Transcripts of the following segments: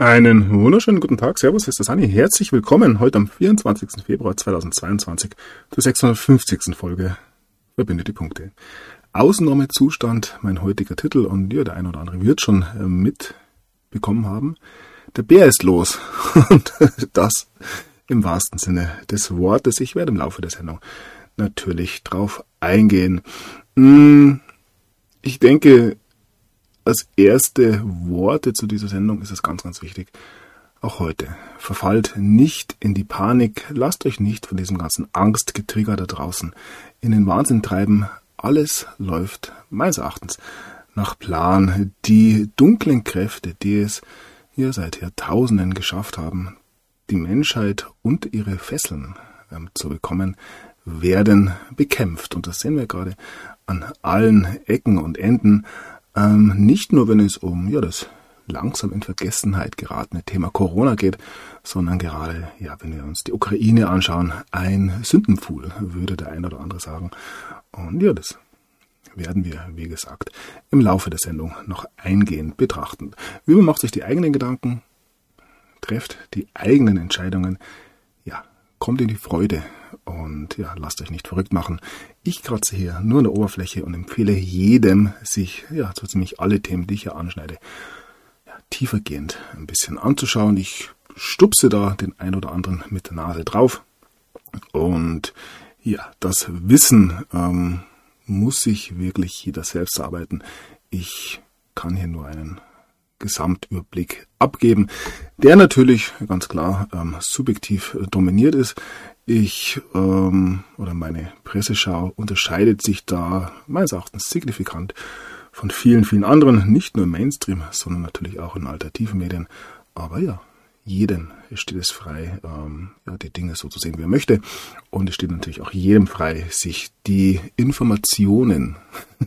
Einen wunderschönen guten Tag. Servus, ist der Sani. Herzlich willkommen heute am 24. Februar 2022 zur 650. Folge Verbinde Punkte. Ausnahmezustand, mein heutiger Titel und ja, der ein oder andere wird schon äh, mitbekommen haben. Der Bär ist los und das im wahrsten Sinne des Wortes. Ich werde im Laufe der Sendung natürlich drauf eingehen. Hm, ich denke, als erste Worte zu dieser Sendung ist es ganz, ganz wichtig. Auch heute. Verfallt nicht in die Panik. Lasst euch nicht von diesem ganzen Angstgetrigger da draußen in den Wahnsinn treiben. Alles läuft meines Erachtens nach Plan. Die dunklen Kräfte, die es hier seit Jahrtausenden geschafft haben, die Menschheit und ihre Fesseln ähm, zu bekommen, werden bekämpft. Und das sehen wir gerade an allen Ecken und Enden. Ähm, nicht nur, wenn es um ja, das langsam in Vergessenheit geratene Thema Corona geht, sondern gerade, ja, wenn wir uns die Ukraine anschauen, ein Sündenpfuhl, würde der ein oder andere sagen. Und ja, das werden wir, wie gesagt, im Laufe der Sendung noch eingehend betrachten. Wie man macht sich die eigenen Gedanken, trefft die eigenen Entscheidungen, ja, kommt in die Freude und ja, lasst euch nicht verrückt machen. Ich kratze hier nur an der Oberfläche und empfehle jedem, sich ja, so ziemlich alle Themen, die ich hier anschneide, ja, tiefergehend ein bisschen anzuschauen. Ich stupse da den ein oder anderen mit der Nase drauf. Und ja, das Wissen ähm, muss sich wirklich jeder selbst erarbeiten. Ich kann hier nur einen Gesamtüberblick abgeben, der natürlich ganz klar ähm, subjektiv dominiert ist. Ich ähm, oder meine Presseschau unterscheidet sich da meines Erachtens signifikant von vielen, vielen anderen, nicht nur im Mainstream, sondern natürlich auch in alternativen Medien. Aber ja, jedem steht es frei, ähm, ja, die Dinge so zu sehen, wie er möchte. Und es steht natürlich auch jedem frei, sich die Informationen,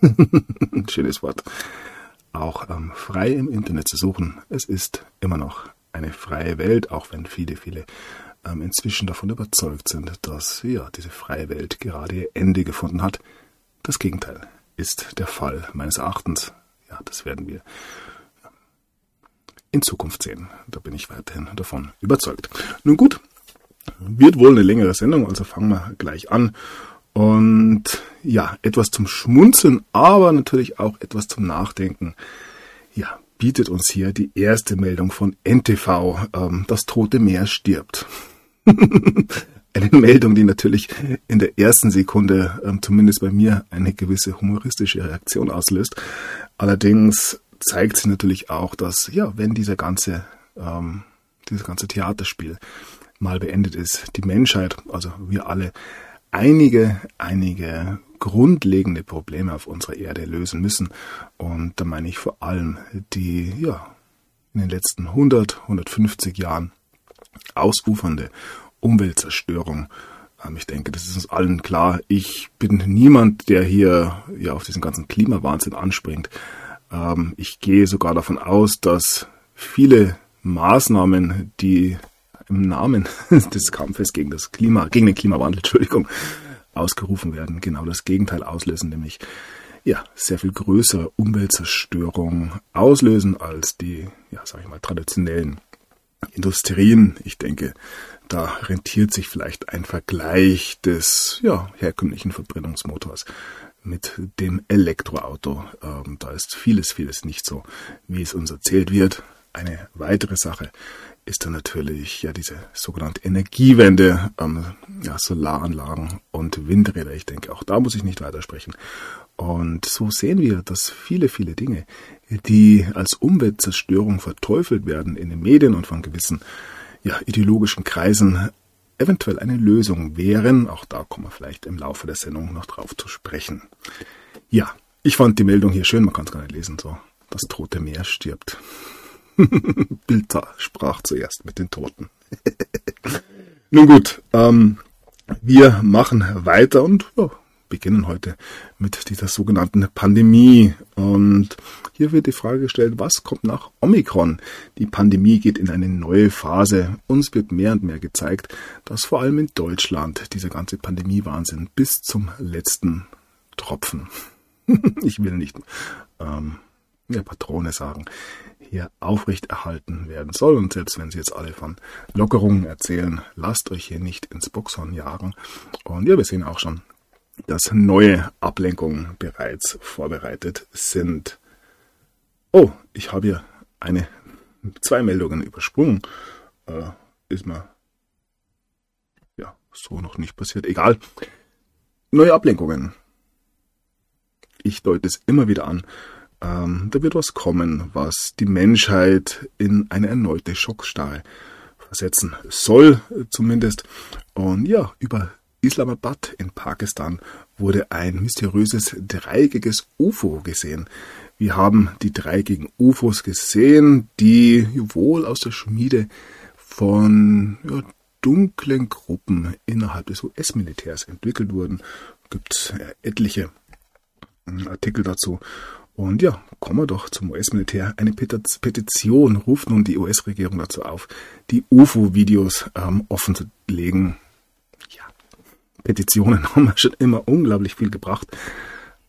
schönes Wort, auch ähm, frei im Internet zu suchen. Es ist immer noch eine freie Welt, auch wenn viele, viele inzwischen davon überzeugt sind, dass ja diese freie Welt gerade ihr Ende gefunden hat. Das Gegenteil ist der Fall meines Erachtens. Ja, das werden wir ähm, in Zukunft sehen. Da bin ich weiterhin davon überzeugt. Nun gut, wird wohl eine längere Sendung, also fangen wir gleich an. Und ja, etwas zum Schmunzeln, aber natürlich auch etwas zum Nachdenken. Ja, bietet uns hier die erste Meldung von NTV. Ähm, das Tote Meer stirbt. eine Meldung, die natürlich in der ersten Sekunde, ähm, zumindest bei mir, eine gewisse humoristische Reaktion auslöst. Allerdings zeigt sie natürlich auch, dass, ja, wenn dieser ganze, ähm, dieses ganze Theaterspiel mal beendet ist, die Menschheit, also wir alle, einige, einige grundlegende Probleme auf unserer Erde lösen müssen. Und da meine ich vor allem die, ja, in den letzten 100, 150 Jahren ausufernde Umweltzerstörung. Ähm, ich denke, das ist uns allen klar. Ich bin niemand, der hier ja auf diesen ganzen Klimawahnsinn anspringt. Ähm, ich gehe sogar davon aus, dass viele Maßnahmen, die im Namen des Kampfes gegen das Klima, gegen den Klimawandel, Entschuldigung, ausgerufen werden, genau das Gegenteil auslösen, nämlich ja, sehr viel größere Umweltzerstörung auslösen als die, ja, sag ich mal, traditionellen Industrien. Ich denke, da rentiert sich vielleicht ein Vergleich des ja, herkömmlichen Verbrennungsmotors mit dem Elektroauto. Ähm, da ist vieles, vieles nicht so, wie es uns erzählt wird. Eine weitere Sache ist dann natürlich ja diese sogenannte Energiewende, ähm, ja, Solaranlagen und Windräder. Ich denke, auch da muss ich nicht weitersprechen. Und so sehen wir, dass viele, viele Dinge, die als Umweltzerstörung verteufelt werden in den Medien und von gewissen ja, ideologischen Kreisen, eventuell eine Lösung wären. Auch da kommen wir vielleicht im Laufe der Sendung noch drauf zu sprechen. Ja, ich fand die Meldung hier schön, man kann es gar nicht lesen, so. Das tote Meer stirbt. Bilder sprach zuerst mit den Toten. Nun gut, ähm, wir machen weiter und ja, beginnen heute mit dieser sogenannten Pandemie. Und hier wird die Frage gestellt, was kommt nach Omikron? Die Pandemie geht in eine neue Phase. Uns wird mehr und mehr gezeigt, dass vor allem in Deutschland dieser ganze Pandemie-Wahnsinn bis zum letzten Tropfen, ich will nicht ähm, ja, Patrone sagen, hier aufrechterhalten werden soll. Und selbst wenn sie jetzt alle von Lockerungen erzählen, lasst euch hier nicht ins Boxhorn jagen. Und ja, wir sehen auch schon, dass neue Ablenkungen bereits vorbereitet sind. Oh, ich habe hier eine, zwei Meldungen übersprungen. Äh, ist mir ja so noch nicht passiert. Egal. Neue Ablenkungen. Ich deute es immer wieder an. Ähm, da wird was kommen, was die Menschheit in eine erneute Schockstarre versetzen soll, zumindest. Und ja, über Islamabad in Pakistan wurde ein mysteriöses dreieckiges UFO gesehen. Wir haben die dreieckigen UFOs gesehen, die wohl aus der Schmiede von ja, dunklen Gruppen innerhalb des US-Militärs entwickelt wurden. Gibt ja, etliche hm, Artikel dazu. Und ja, kommen wir doch zum US-Militär. Eine Petition ruft nun die US-Regierung dazu auf, die UFO-Videos ähm, offen zu legen. Petitionen haben schon immer unglaublich viel gebracht.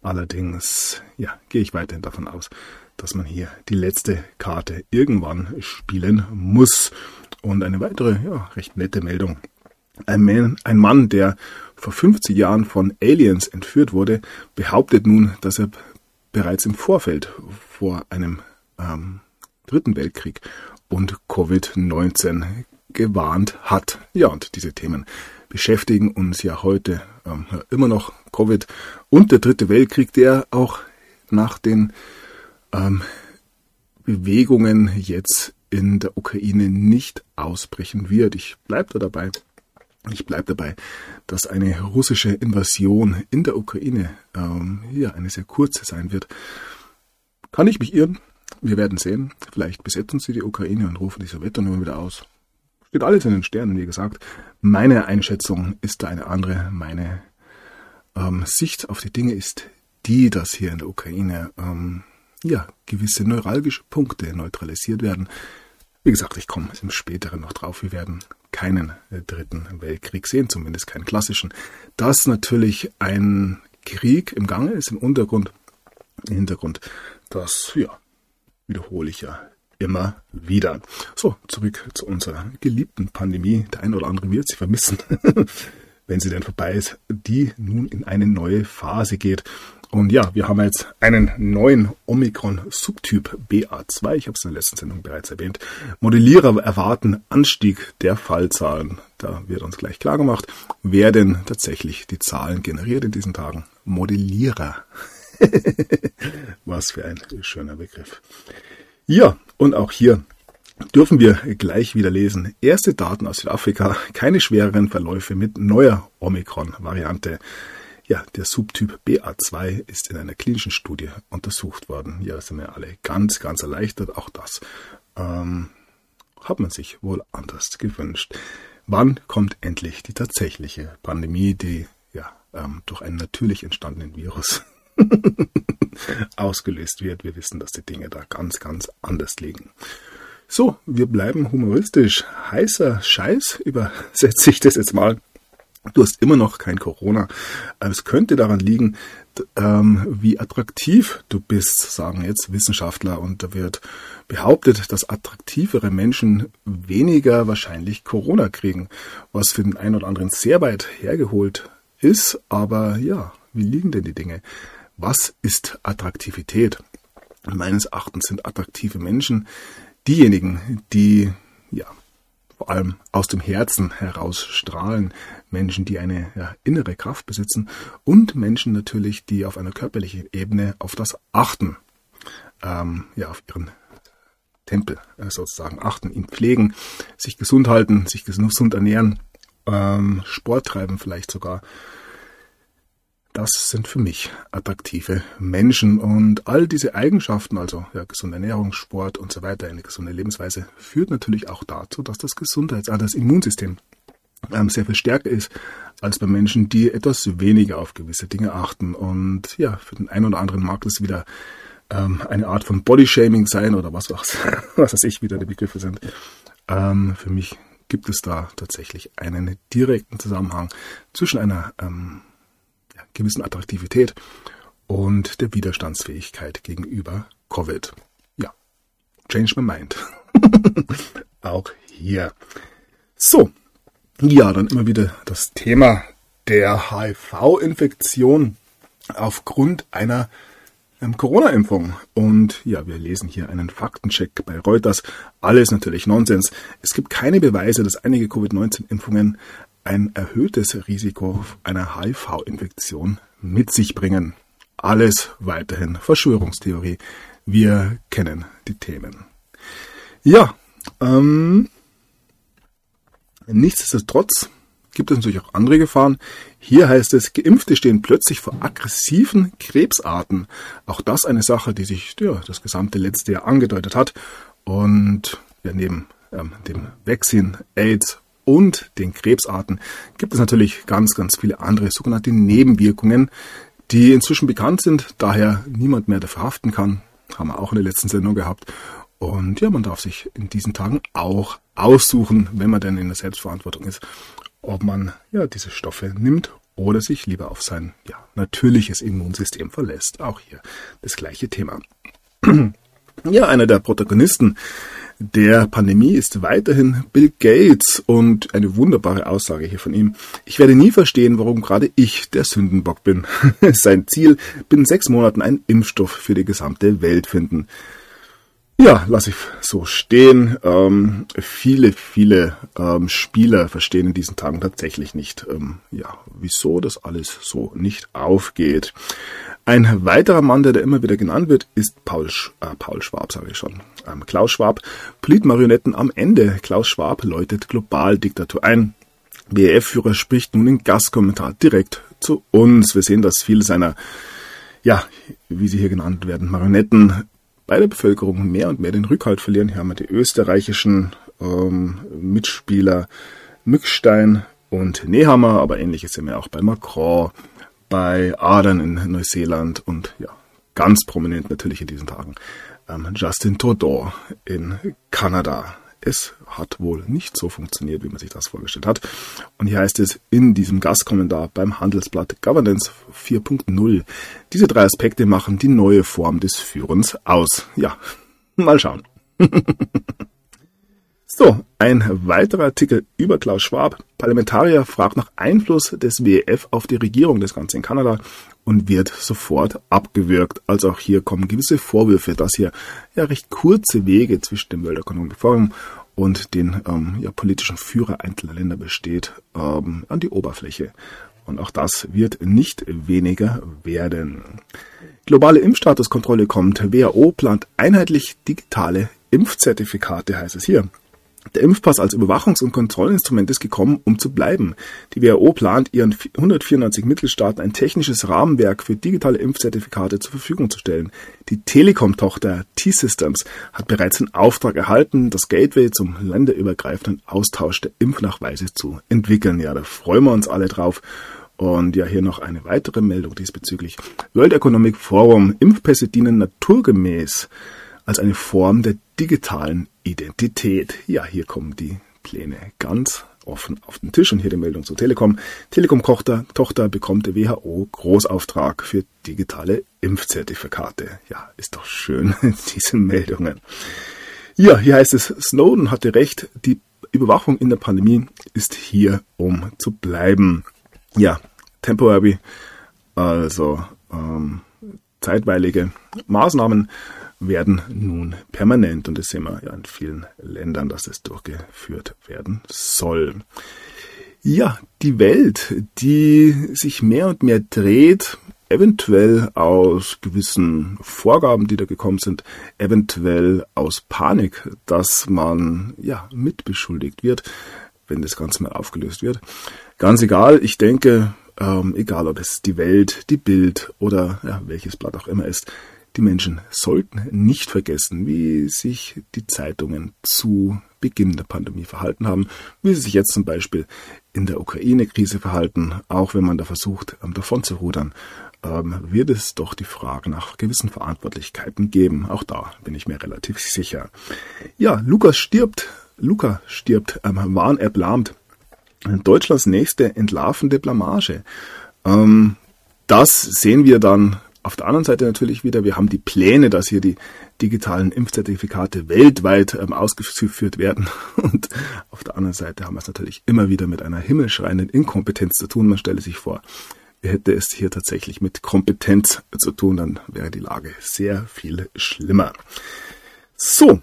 Allerdings, ja, gehe ich weiterhin davon aus, dass man hier die letzte Karte irgendwann spielen muss. Und eine weitere, ja, recht nette Meldung. Ein Mann, ein Mann, der vor 50 Jahren von Aliens entführt wurde, behauptet nun, dass er bereits im Vorfeld vor einem ähm, Dritten Weltkrieg und Covid-19 gewarnt hat. Ja, und diese Themen beschäftigen uns ja heute ähm, immer noch Covid und der dritte Weltkrieg, der auch nach den ähm, Bewegungen jetzt in der Ukraine nicht ausbrechen wird. Ich bleibe da dabei. Ich bleibe dabei, dass eine russische Invasion in der Ukraine ähm, hier eine sehr kurze sein wird. Kann ich mich irren? Wir werden sehen. Vielleicht besetzen sie die Ukraine und rufen die Sowjetunion wieder aus. Steht alles in den Sternen, wie gesagt. Meine Einschätzung ist da eine andere. Meine ähm, Sicht auf die Dinge ist die, dass hier in der Ukraine ähm, ja, gewisse neuralgische Punkte neutralisiert werden. Wie gesagt, ich komme im späteren noch drauf. Wir werden keinen äh, dritten Weltkrieg sehen, zumindest keinen klassischen. Dass natürlich ein Krieg im Gange ist im Untergrund, im Hintergrund, das ja, wiederhole ich ja immer wieder. So, zurück zu unserer geliebten Pandemie. Der eine oder andere wird sie vermissen, wenn sie denn vorbei ist, die nun in eine neue Phase geht. Und ja, wir haben jetzt einen neuen Omikron-Subtyp BA2. Ich habe es in der letzten Sendung bereits erwähnt. Modellierer erwarten Anstieg der Fallzahlen. Da wird uns gleich klar gemacht, wer denn tatsächlich die Zahlen generiert in diesen Tagen. Modellierer. Was für ein schöner Begriff. Ja, und auch hier dürfen wir gleich wieder lesen. Erste Daten aus Südafrika, keine schwereren Verläufe mit neuer Omikron-Variante. Ja, der Subtyp BA2 ist in einer klinischen Studie untersucht worden. Ja, sind wir alle ganz, ganz erleichtert. Auch das ähm, hat man sich wohl anders gewünscht. Wann kommt endlich die tatsächliche Pandemie, die ja ähm, durch einen natürlich entstandenen Virus ausgelöst wird. Wir wissen, dass die Dinge da ganz, ganz anders liegen. So, wir bleiben humoristisch. Heißer Scheiß übersetze ich das jetzt mal. Du hast immer noch kein Corona. Es könnte daran liegen, ähm, wie attraktiv du bist, sagen jetzt Wissenschaftler. Und da wird behauptet, dass attraktivere Menschen weniger wahrscheinlich Corona kriegen, was für den einen oder anderen sehr weit hergeholt ist. Aber ja, wie liegen denn die Dinge? Was ist Attraktivität? Meines Erachtens sind attraktive Menschen diejenigen, die ja vor allem aus dem Herzen heraus strahlen, Menschen, die eine ja, innere Kraft besitzen und Menschen natürlich, die auf einer körperlichen Ebene auf das achten, ähm, ja auf ihren Tempel äh, sozusagen achten, ihn pflegen, sich gesund halten, sich gesund ernähren, ähm, Sport treiben vielleicht sogar das sind für mich attraktive Menschen. Und all diese Eigenschaften, also ja, gesunde Ernährung, Sport und so weiter, eine gesunde Lebensweise, führt natürlich auch dazu, dass das Gesundheits-, also das Immunsystem ähm, sehr viel stärker ist als bei Menschen, die etwas weniger auf gewisse Dinge achten. Und ja, für den einen oder anderen mag das wieder ähm, eine Art von Bodyshaming sein oder was, was, was weiß ich, wieder die Begriffe sind. Ähm, für mich gibt es da tatsächlich einen direkten Zusammenhang zwischen einer ähm, gewissen Attraktivität und der Widerstandsfähigkeit gegenüber Covid. Ja, change my mind. Auch hier. So, ja, dann immer wieder das Thema der HIV-Infektion aufgrund einer ähm, Corona-Impfung. Und ja, wir lesen hier einen Faktencheck bei Reuters. Alles natürlich Nonsens. Es gibt keine Beweise, dass einige Covid-19-Impfungen ein erhöhtes Risiko einer HIV-Infektion mit sich bringen. Alles weiterhin Verschwörungstheorie. Wir kennen die Themen. Ja, ähm, nichtsdestotrotz gibt es natürlich auch andere Gefahren. Hier heißt es, Geimpfte stehen plötzlich vor aggressiven Krebsarten. Auch das eine Sache, die sich ja, das gesamte letzte Jahr angedeutet hat. Und ja, neben ähm, dem Vaccine, AIDS und den Krebsarten gibt es natürlich ganz, ganz viele andere sogenannte Nebenwirkungen, die inzwischen bekannt sind, daher niemand mehr dafür haften kann. Haben wir auch in der letzten Sendung gehabt. Und ja, man darf sich in diesen Tagen auch aussuchen, wenn man denn in der Selbstverantwortung ist, ob man ja diese Stoffe nimmt oder sich lieber auf sein ja, natürliches Immunsystem verlässt. Auch hier das gleiche Thema. ja, einer der Protagonisten der Pandemie ist weiterhin Bill Gates und eine wunderbare Aussage hier von ihm. Ich werde nie verstehen, warum gerade ich der Sündenbock bin. Sein Ziel, binnen sechs Monaten einen Impfstoff für die gesamte Welt finden. Ja, lasse ich so stehen. Ähm, viele, viele ähm, Spieler verstehen in diesen Tagen tatsächlich nicht, ähm, ja, wieso das alles so nicht aufgeht. Ein weiterer Mann, der da immer wieder genannt wird, ist Paul, Sch äh, Paul Schwab, sage ich schon. Ähm, Klaus Schwab, Politmarionetten am Ende. Klaus Schwab läutet Globaldiktatur ein. WEF-Führer spricht nun in Gastkommentar direkt zu uns. Wir sehen, dass viele seiner, ja, wie sie hier genannt werden, Marionetten bei der Bevölkerung mehr und mehr den Rückhalt verlieren. Hier haben wir die österreichischen ähm, Mitspieler Mückstein und Nehammer, aber ähnliches sehen wir auch bei Macron, bei Adern in Neuseeland und ja, ganz prominent natürlich in diesen Tagen ähm, Justin Trudeau in Kanada. Es hat wohl nicht so funktioniert, wie man sich das vorgestellt hat. Und hier heißt es in diesem Gastkommentar beim Handelsblatt Governance 4.0. Diese drei Aspekte machen die neue Form des Führens aus. Ja, mal schauen. so, ein weiterer Artikel über Klaus Schwab. Parlamentarier fragt nach Einfluss des WEF auf die Regierung des Ganzen in Kanada und wird sofort abgewürgt. Also auch hier kommen gewisse Vorwürfe, dass hier ja recht kurze Wege zwischen dem World Economic Forum und den ähm, ja, politischen Führer einzelner Länder besteht, ähm, an die Oberfläche. Und auch das wird nicht weniger werden. Globale Impfstatuskontrolle kommt. WHO plant einheitlich digitale Impfzertifikate, heißt es hier. Der Impfpass als Überwachungs- und Kontrollinstrument ist gekommen, um zu bleiben. Die WHO plant, ihren 194 Mitgliedstaaten ein technisches Rahmenwerk für digitale Impfzertifikate zur Verfügung zu stellen. Die Telekom-Tochter T-Systems hat bereits den Auftrag erhalten, das Gateway zum länderübergreifenden Austausch der Impfnachweise zu entwickeln. Ja, da freuen wir uns alle drauf. Und ja, hier noch eine weitere Meldung diesbezüglich. World Economic Forum. Impfpässe dienen naturgemäß als eine Form der digitalen Identität. Ja, hier kommen die Pläne ganz offen auf den Tisch und hier die Meldung zur Telekom. Telekom-Tochter Tochter bekommt der WHO Großauftrag für digitale Impfzertifikate. Ja, ist doch schön, diese Meldungen. Ja, hier heißt es, Snowden hatte recht, die Überwachung in der Pandemie ist hier, um zu bleiben. Ja, temporary, also ähm, zeitweilige Maßnahmen werden nun permanent und das sehen wir ja in vielen Ländern, dass es durchgeführt werden soll. Ja, die Welt, die sich mehr und mehr dreht, eventuell aus gewissen Vorgaben, die da gekommen sind, eventuell aus Panik, dass man ja mitbeschuldigt wird, wenn das Ganze mal aufgelöst wird. Ganz egal, ich denke, ähm, egal ob es die Welt, die Bild oder ja, welches Blatt auch immer ist, die Menschen sollten nicht vergessen, wie sich die Zeitungen zu Beginn der Pandemie verhalten haben, wie sie sich jetzt zum Beispiel in der Ukraine-Krise verhalten, auch wenn man da versucht, ähm, davon zu rudern, ähm, wird es doch die Frage nach gewissen Verantwortlichkeiten geben. Auch da bin ich mir relativ sicher. Ja, Lukas stirbt. Luca stirbt. Ähm, Warn-App lahmt. Deutschlands nächste entlarvende Blamage. Ähm, das sehen wir dann Auf der anderen Seite natürlich wieder, wir haben die Pläne, dass hier die digitalen Impfzertifikate weltweit ähm, ausgeführt werden. Und auf der anderen Seite haben wir es natürlich immer wieder mit einer himmelschreienden Inkompetenz zu tun. Man stelle sich vor, hätte es hier tatsächlich mit Kompetenz zu tun, dann wäre die Lage sehr viel schlimmer. So,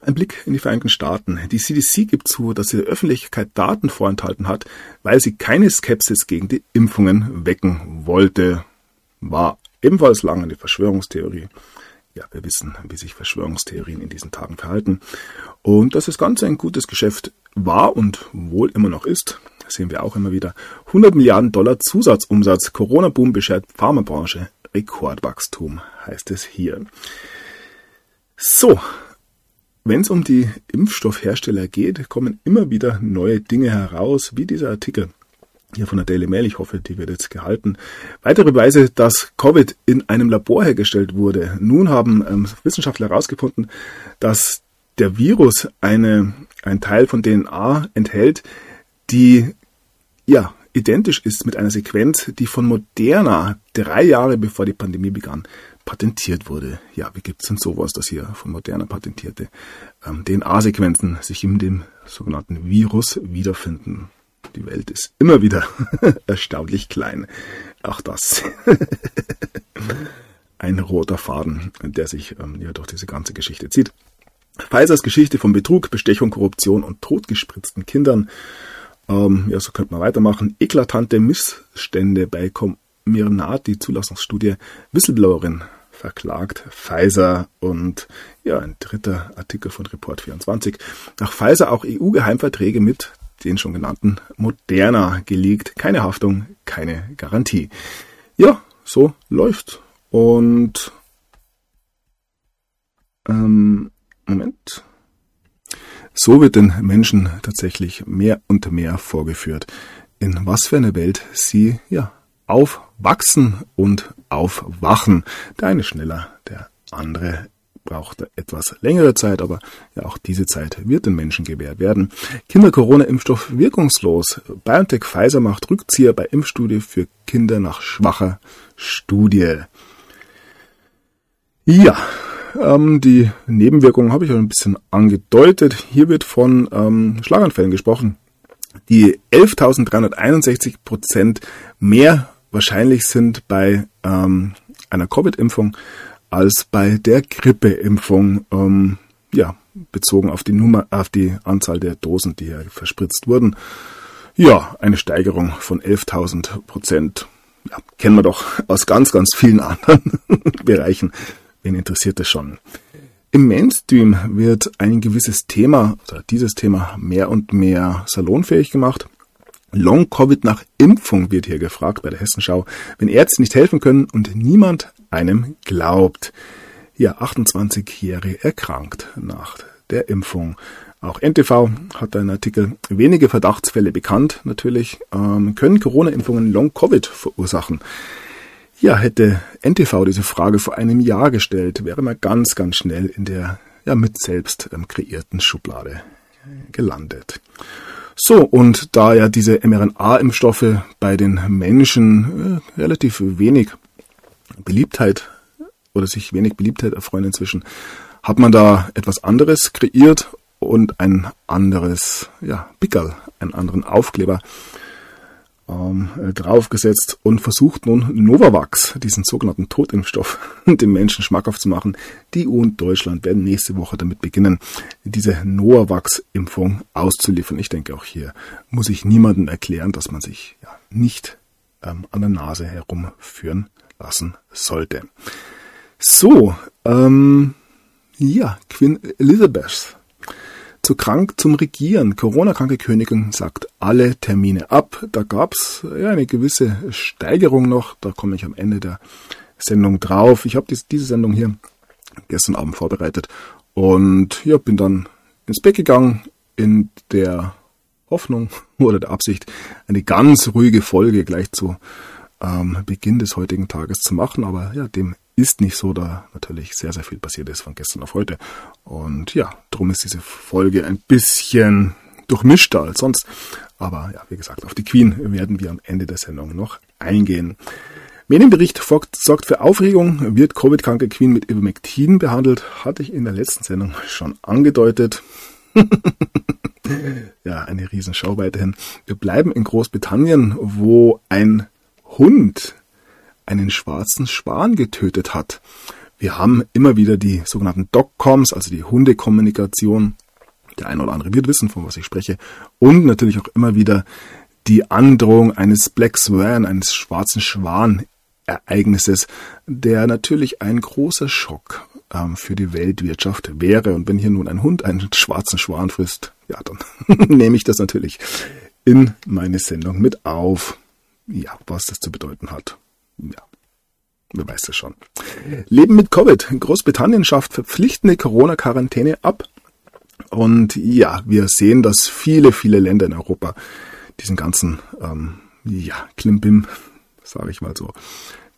ein Blick in die Vereinigten Staaten. Die CDC gibt zu, dass sie der Öffentlichkeit Daten vorenthalten hat, weil sie keine Skepsis gegen die Impfungen wecken wollte. War ebenfalls lange eine Verschwörungstheorie. Ja, wir wissen, wie sich Verschwörungstheorien in diesen Tagen verhalten. Und dass das Ganze ein gutes Geschäft war und wohl immer noch ist, sehen wir auch immer wieder. 100 Milliarden Dollar Zusatzumsatz. Corona-Boom beschert Pharmabranche. Rekordwachstum heißt es hier. So, wenn es um die Impfstoffhersteller geht, kommen immer wieder neue Dinge heraus, wie dieser Artikel hier von der Daily Mail. Ich hoffe, die wird jetzt gehalten. Weitere Beweise, dass Covid in einem Labor hergestellt wurde. Nun haben ähm, Wissenschaftler herausgefunden, dass der Virus eine, ein Teil von DNA enthält, die ja identisch ist mit einer Sequenz, die von Moderna drei Jahre bevor die Pandemie begann patentiert wurde. Ja, wie gibt es denn sowas, dass hier von Moderna patentierte ähm, DNA-Sequenzen sich in dem sogenannten Virus wiederfinden? Die Welt ist immer wieder erstaunlich klein. Auch das. Ein roter Faden, der sich ähm, ja durch diese ganze Geschichte zieht. Pfizers Geschichte von Betrug, Bestechung, Korruption und totgespritzten Kindern. Ähm, ja, so könnte man weitermachen. Eklatante Missstände bei Mirnati Zulassungsstudie Whistleblowerin verklagt Pfizer und ja, ein dritter Artikel von Report 24. Nach Pfizer auch EU-Geheimverträge mit den schon genannten Moderna gelegt. Keine Haftung, keine Garantie. Ja, so läuft. Und ähm, Moment. So wird den Menschen tatsächlich mehr und mehr vorgeführt, in was für eine Welt sie ja aufwachsen und aufwachen. Der eine schneller, der andere braucht etwas längere Zeit, aber ja, auch diese Zeit wird den Menschen gewährt werden. Kinder-Corona-Impfstoff wirkungslos. BioNTech Pfizer macht Rückzieher bei Impfstudie für Kinder nach schwacher Studie. Ja, ähm, die Nebenwirkungen habe ich auch ein bisschen angedeutet. Hier wird von ähm, Schlaganfällen gesprochen, die 11.361 Prozent mehr wahrscheinlich sind bei ähm, einer Covid-Impfung als bei der Grippeimpfung, ähm, ja, bezogen auf die Nummer, auf die Anzahl der Dosen, die hier verspritzt wurden. Ja, eine Steigerung von 11.000 Prozent. Ja, kennen wir doch aus ganz, ganz vielen anderen Bereichen. Wen interessiert das schon? Im Mainstream wird ein gewisses Thema, oder dieses Thema mehr und mehr salonfähig gemacht. Long-Covid nach Impfung wird hier gefragt bei der Hessenschau, wenn Ärzte nicht helfen können und niemand einem glaubt. Ja, 28-Jährige erkrankt nach der Impfung. Auch NTV hat einen Artikel, wenige Verdachtsfälle bekannt, natürlich, ähm, können Corona-Impfungen Long-Covid verursachen. Ja, hätte NTV diese Frage vor einem Jahr gestellt, wäre man ganz, ganz schnell in der ja, mit selbst ähm, kreierten Schublade gelandet. So, und da ja diese mRNA-Impfstoffe bei den Menschen äh, relativ wenig Beliebtheit oder sich wenig Beliebtheit erfreuen inzwischen, hat man da etwas anderes kreiert und ein anderes, ja, Pickerl, einen anderen Aufkleber ähm, äh, draufgesetzt und versucht nun Novavax, diesen sogenannten Totimpfstoff, den Menschen schmackhaft zu machen. Die EU und Deutschland werden nächste Woche damit beginnen, diese Novavax-Impfung auszuliefern. Ich denke, auch hier muss ich niemandem erklären, dass man sich ja, nicht ähm, an der Nase herumführen lassen sollte. So, ähm, ja, Queen Elizabeth zu krank zum Regieren. Corona-kranke Königin sagt alle Termine ab. Da gab's ja eine gewisse Steigerung noch. Da komme ich am Ende der Sendung drauf. Ich habe diese Sendung hier gestern Abend vorbereitet und ja, bin dann ins Bett gegangen in der Hoffnung oder der Absicht, eine ganz ruhige Folge gleich zu ähm, Beginn des heutigen Tages zu machen. Aber ja, dem ist nicht so, da natürlich sehr, sehr viel passiert ist von gestern auf heute. Und ja, drum ist diese Folge ein bisschen durchmischter als sonst. Aber ja, wie gesagt, auf die Queen werden wir am Ende der Sendung noch eingehen. Medienbericht sorgt für Aufregung. Wird Covid-kranke Queen mit Ivermectin behandelt? Hatte ich in der letzten Sendung schon angedeutet. ja, eine Riesenshow weiterhin. Wir bleiben in Großbritannien, wo ein Hund einen schwarzen Schwan getötet hat. Wir haben immer wieder die sogenannten Dogcoms, also die Hundekommunikation. Der eine oder andere wird wissen, von was ich spreche. Und natürlich auch immer wieder die Androhung eines Black Swan, eines schwarzen Schwan Ereignisses, der natürlich ein großer Schock ähm, für die Weltwirtschaft wäre. Und wenn hier nun ein Hund einen schwarzen Schwan frisst, ja, dann nehme ich das natürlich in meine Sendung mit auf. Ja, was das zu bedeuten hat. Ja, wer weiß das schon. Leben mit Covid. Großbritannien schafft verpflichtende Corona-Quarantäne ab. Und ja, wir sehen, dass viele, viele Länder in Europa diesen ganzen, ähm, ja, Klimbim, sage ich mal so,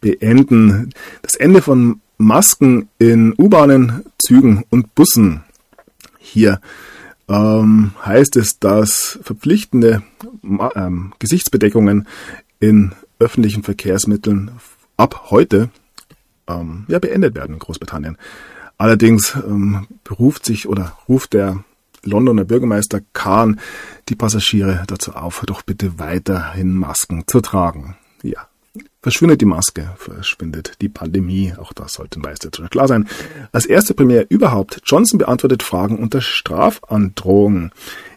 beenden. Das Ende von Masken in U-Bahnen, Zügen und Bussen. Hier ähm, heißt es, dass verpflichtende ähm, Gesichtsbedeckungen in öffentlichen Verkehrsmitteln ab heute ähm, ja, beendet werden in Großbritannien. Allerdings ähm, beruft sich oder ruft der Londoner Bürgermeister Kahn die Passagiere dazu auf, doch bitte weiterhin Masken zu tragen. Ja, Verschwindet die Maske, verschwindet die Pandemie. Auch das sollte jetzt schon klar sein. Als erste Premier überhaupt, Johnson beantwortet Fragen unter Strafandrohung.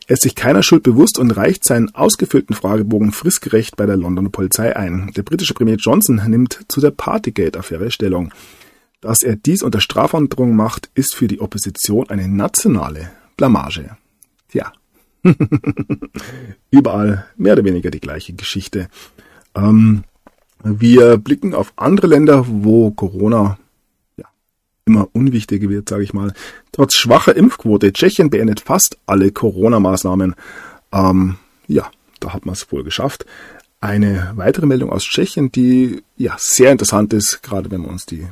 Er ist sich keiner Schuld bewusst und reicht seinen ausgefüllten Fragebogen fristgerecht bei der Londoner Polizei ein. Der britische Premier Johnson nimmt zu der Partygate-Affäre Stellung. Dass er dies unter Strafandrohung macht, ist für die Opposition eine nationale Blamage. Ja. Überall mehr oder weniger die gleiche Geschichte. Ähm, wir blicken auf andere Länder, wo Corona immer unwichtiger wird, sage ich mal. Trotz schwacher Impfquote, Tschechien beendet fast alle Corona-Maßnahmen. Ähm, ja, da hat man es wohl geschafft. Eine weitere Meldung aus Tschechien, die ja sehr interessant ist, gerade wenn wir uns die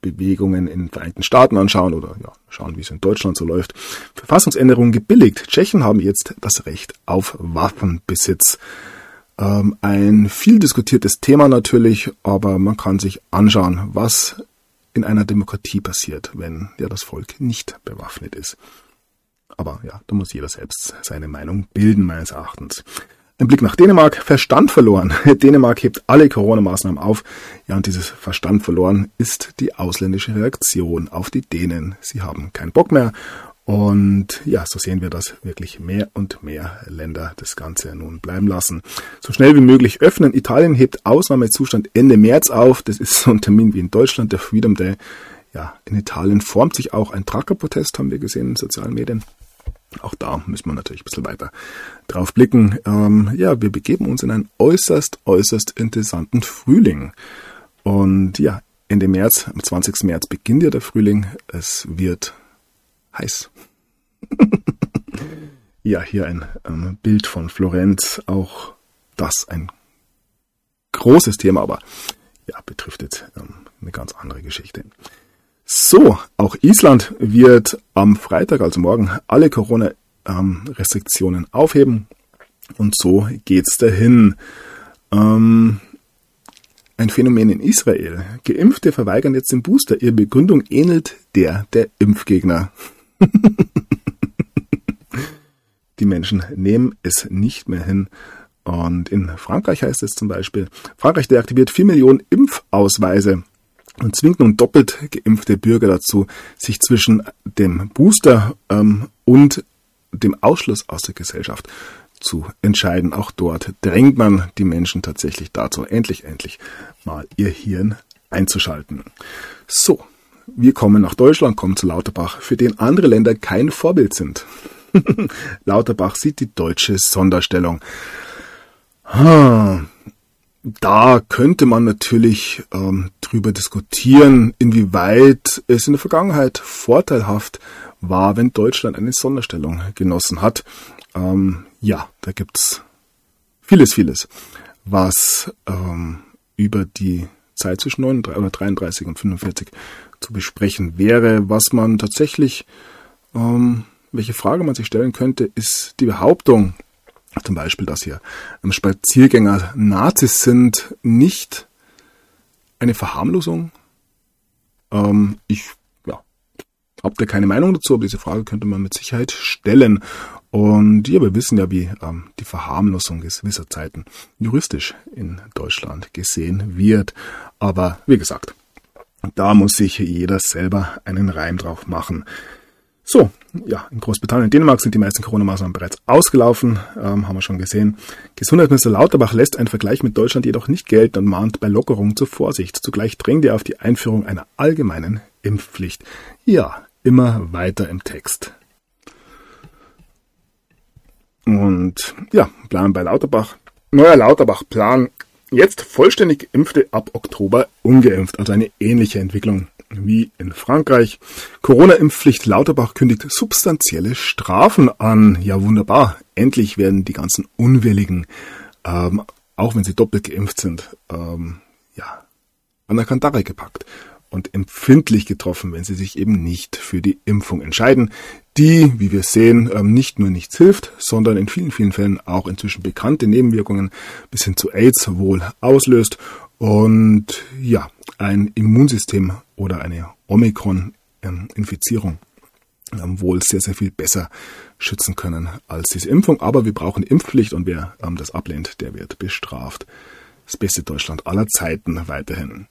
Bewegungen in den Vereinigten Staaten anschauen oder ja, schauen, wie es in Deutschland so läuft. Verfassungsänderungen gebilligt. Tschechen haben jetzt das Recht auf Waffenbesitz. Ähm, ein viel diskutiertes Thema natürlich, aber man kann sich anschauen, was in einer Demokratie passiert, wenn ja das Volk nicht bewaffnet ist. Aber ja, da muss jeder selbst seine Meinung bilden, meines Erachtens. Ein Blick nach Dänemark, Verstand verloren. Dänemark hebt alle Corona-Maßnahmen auf. Ja, und dieses Verstand verloren ist die ausländische Reaktion auf die Dänen. Sie haben keinen Bock mehr und ja, so sehen wir, dass wirklich mehr und mehr Länder das Ganze nun bleiben lassen. So schnell wie möglich öffnen. Italien hebt Ausnahmezustand Ende März auf. Das ist so ein Termin wie in Deutschland, der Freedom Day. Ja, in Italien formt sich auch ein Trucker-Protest, haben wir gesehen in sozialen Medien. Auch da müssen wir natürlich ein bisschen weiter drauf blicken. Ähm, ja, wir begeben uns in einen äußerst, äußerst interessanten Frühling. Und ja, Ende März, am 20. März beginnt ja der Frühling. Es wird heiß. ja, hier ein ähm, Bild von Florenz, auch das ein großes Thema, aber ja, betrifft jetzt ähm, eine ganz andere Geschichte. So, auch Island wird am Freitag, also morgen, alle Corona-Restriktionen ähm, aufheben. Und so geht's dahin. Ähm, ein Phänomen in Israel. Geimpfte verweigern jetzt den Booster. Ihre Begründung ähnelt der der Impfgegner. Die Menschen nehmen es nicht mehr hin. Und in Frankreich heißt es zum Beispiel, Frankreich deaktiviert 4 Millionen Impfausweise und zwingt nun doppelt geimpfte Bürger dazu, sich zwischen dem Booster ähm, und dem Ausschluss aus der Gesellschaft zu entscheiden. Auch dort drängt man die Menschen tatsächlich dazu, endlich, endlich mal ihr Hirn einzuschalten. So, wir kommen nach Deutschland, kommen zu Lauterbach, für den andere Länder kein Vorbild sind. Lauterbach sieht die deutsche Sonderstellung. Da könnte man natürlich ähm, drüber diskutieren, inwieweit es in der Vergangenheit vorteilhaft war, wenn Deutschland eine Sonderstellung genossen hat. Ähm, ja, da gibt's vieles, vieles, was ähm, über die Zeit zwischen 39, 33 und 45 zu besprechen wäre. Was man tatsächlich, ähm, welche Frage man sich stellen könnte, ist die Behauptung, zum Beispiel, dass hier Spaziergänger Nazis sind, nicht eine Verharmlosung? Ähm, ich ja, habe da keine Meinung dazu, aber diese Frage könnte man mit Sicherheit stellen. Und ja, wir wissen ja, wie ähm, die Verharmlosung gewisser Zeiten juristisch in Deutschland gesehen wird. Aber wie gesagt, da muss sich jeder selber einen Reim drauf machen. So, ja, in Großbritannien und Dänemark sind die meisten Corona-Maßnahmen bereits ausgelaufen, ähm, haben wir schon gesehen. Gesundheitsminister Lauterbach lässt einen Vergleich mit Deutschland jedoch nicht gelten und mahnt bei Lockerung zur Vorsicht. Zugleich drängt er auf die Einführung einer allgemeinen Impfpflicht. Ja, immer weiter im Text. Und ja, Plan bei Lauterbach. Neuer Lauterbach-Plan. Jetzt vollständig Geimpfte ab Oktober ungeimpft, also eine ähnliche Entwicklung wie in Frankreich. Corona-Impfpflicht Lauterbach kündigt substanzielle Strafen an. Ja, wunderbar. Endlich werden die ganzen Unwilligen, ähm, auch wenn sie doppelt geimpft sind, ähm, ja, an der Kandare gepackt und empfindlich getroffen, wenn sie sich eben nicht für die Impfung entscheiden, die, wie wir sehen, ähm, nicht nur nichts hilft, sondern in vielen, vielen Fällen auch inzwischen bekannte Nebenwirkungen bis hin zu AIDS wohl auslöst und ja, ein Immunsystem oder eine Omikron-Infizierung ähm, wohl sehr, sehr viel besser schützen können als diese Impfung. Aber wir brauchen Impfpflicht und wer ähm, das ablehnt, der wird bestraft. Das beste Deutschland aller Zeiten weiterhin.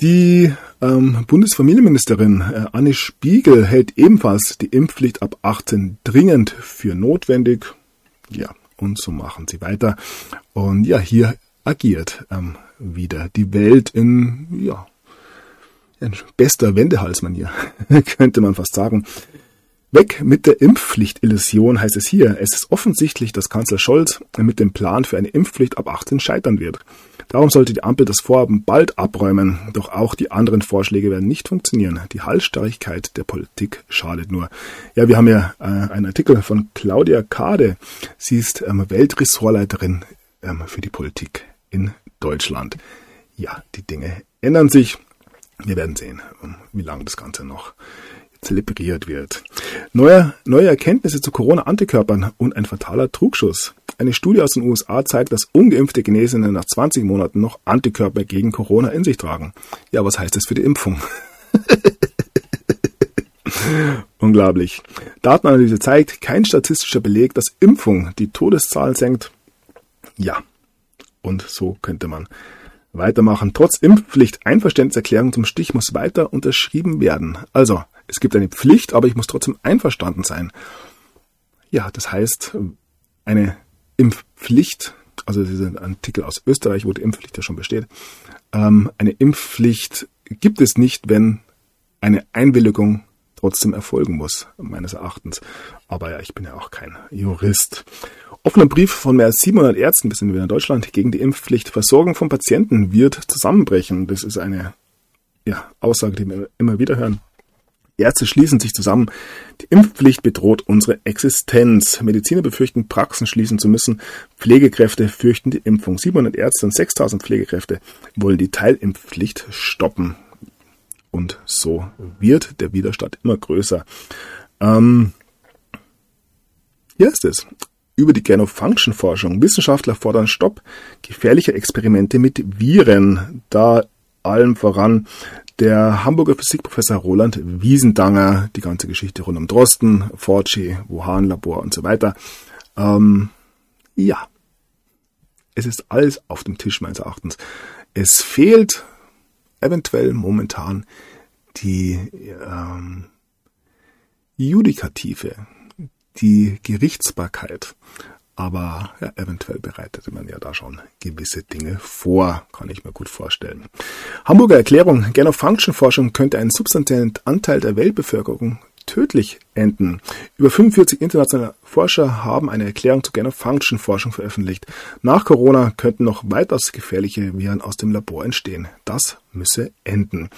Die ähm, Bundesfamilienministerin äh, Anne Spiegel hält ebenfalls die Impfpflicht ab 18 dringend für notwendig. Ja, und so machen sie weiter. Und ja, hier agiert ähm, wieder die Welt in, ja, in bester Wendehalsmanier, könnte man fast sagen. Weg mit der Impfpflicht-Illusion heißt es hier. Es ist offensichtlich, dass Kanzler Scholz mit dem Plan für eine Impfpflicht ab 18 scheitern wird. Darum sollte die Ampel das Vorhaben bald abräumen. Doch auch die anderen Vorschläge werden nicht funktionieren. Die Halsstarrigkeit der Politik schadet nur. Ja, wir haben ja äh, einen Artikel von Claudia Kade. Sie ist ähm, Weltressortleiterin ähm, für die Politik in Deutschland. Ja, die Dinge ändern sich. Wir werden sehen, wie lange das Ganze noch zelebriert wird. Neue, neue Erkenntnisse zu Corona-Antikörpern und ein fataler Trugschuss. Eine Studie aus den USA zeigt, dass ungeimpfte Genesene nach 20 Monaten noch Antikörper gegen Corona in sich tragen. Ja, was heißt das für die Impfung? Unglaublich. Datenanalyse zeigt, kein statistischer Beleg, dass Impfung die Todeszahl senkt. Ja, und so könnte man weitermachen. Trotz Impfpflicht Einverständniserklärung zum Stich muss weiter unterschrieben werden. Also, es gibt eine Pflicht, aber ich muss trotzdem einverstanden sein. Ja, das heißt, eine Impfpflicht, also dieser Artikel aus Österreich, wo die Impfpflicht ja schon besteht, ähm, eine Impfpflicht gibt es nicht, wenn eine Einwilligung trotzdem erfolgen muss, meines Erachtens. Aber ja, ich bin ja auch kein Jurist. Offener Brief von mehr als 700 Ärzten bis in Deutschland gegen die Impfpflicht. Versorgung von Patienten wird zusammenbrechen. Das ist eine ja, Aussage, die wir immer wieder hören. Ärzte schließen sich zusammen. Die Impfpflicht bedroht unsere Existenz. Mediziner befürchten, Praxen schließen zu müssen. Pflegekräfte fürchten die Impfung. 700 Ärzte und 6000 Pflegekräfte wollen die Teilimpfpflicht stoppen. Und so wird der Widerstand immer größer. Ähm, hier ist es über die Gain-of-Function-Forschung. Wissenschaftler fordern Stopp gefährlicher Experimente mit Viren, da allem voran der Hamburger Physikprofessor Roland Wiesendanger, die ganze Geschichte rund um Drosten, Forci, Wuhan-Labor und so weiter. Ähm, ja, es ist alles auf dem Tisch meines Erachtens. Es fehlt eventuell momentan die ähm, Judikative, die Gerichtsbarkeit. Aber ja, eventuell bereitete man ja da schon gewisse Dinge vor, kann ich mir gut vorstellen. Hamburger Erklärung, Gain-of-Function-Forschung könnte einen substanziellen Anteil der Weltbevölkerung tödlich enden. Über 45 internationale Forscher haben eine Erklärung zur Gain-of-Function-Forschung veröffentlicht. Nach Corona könnten noch weitaus gefährliche Viren aus dem Labor entstehen. Das müsse enden.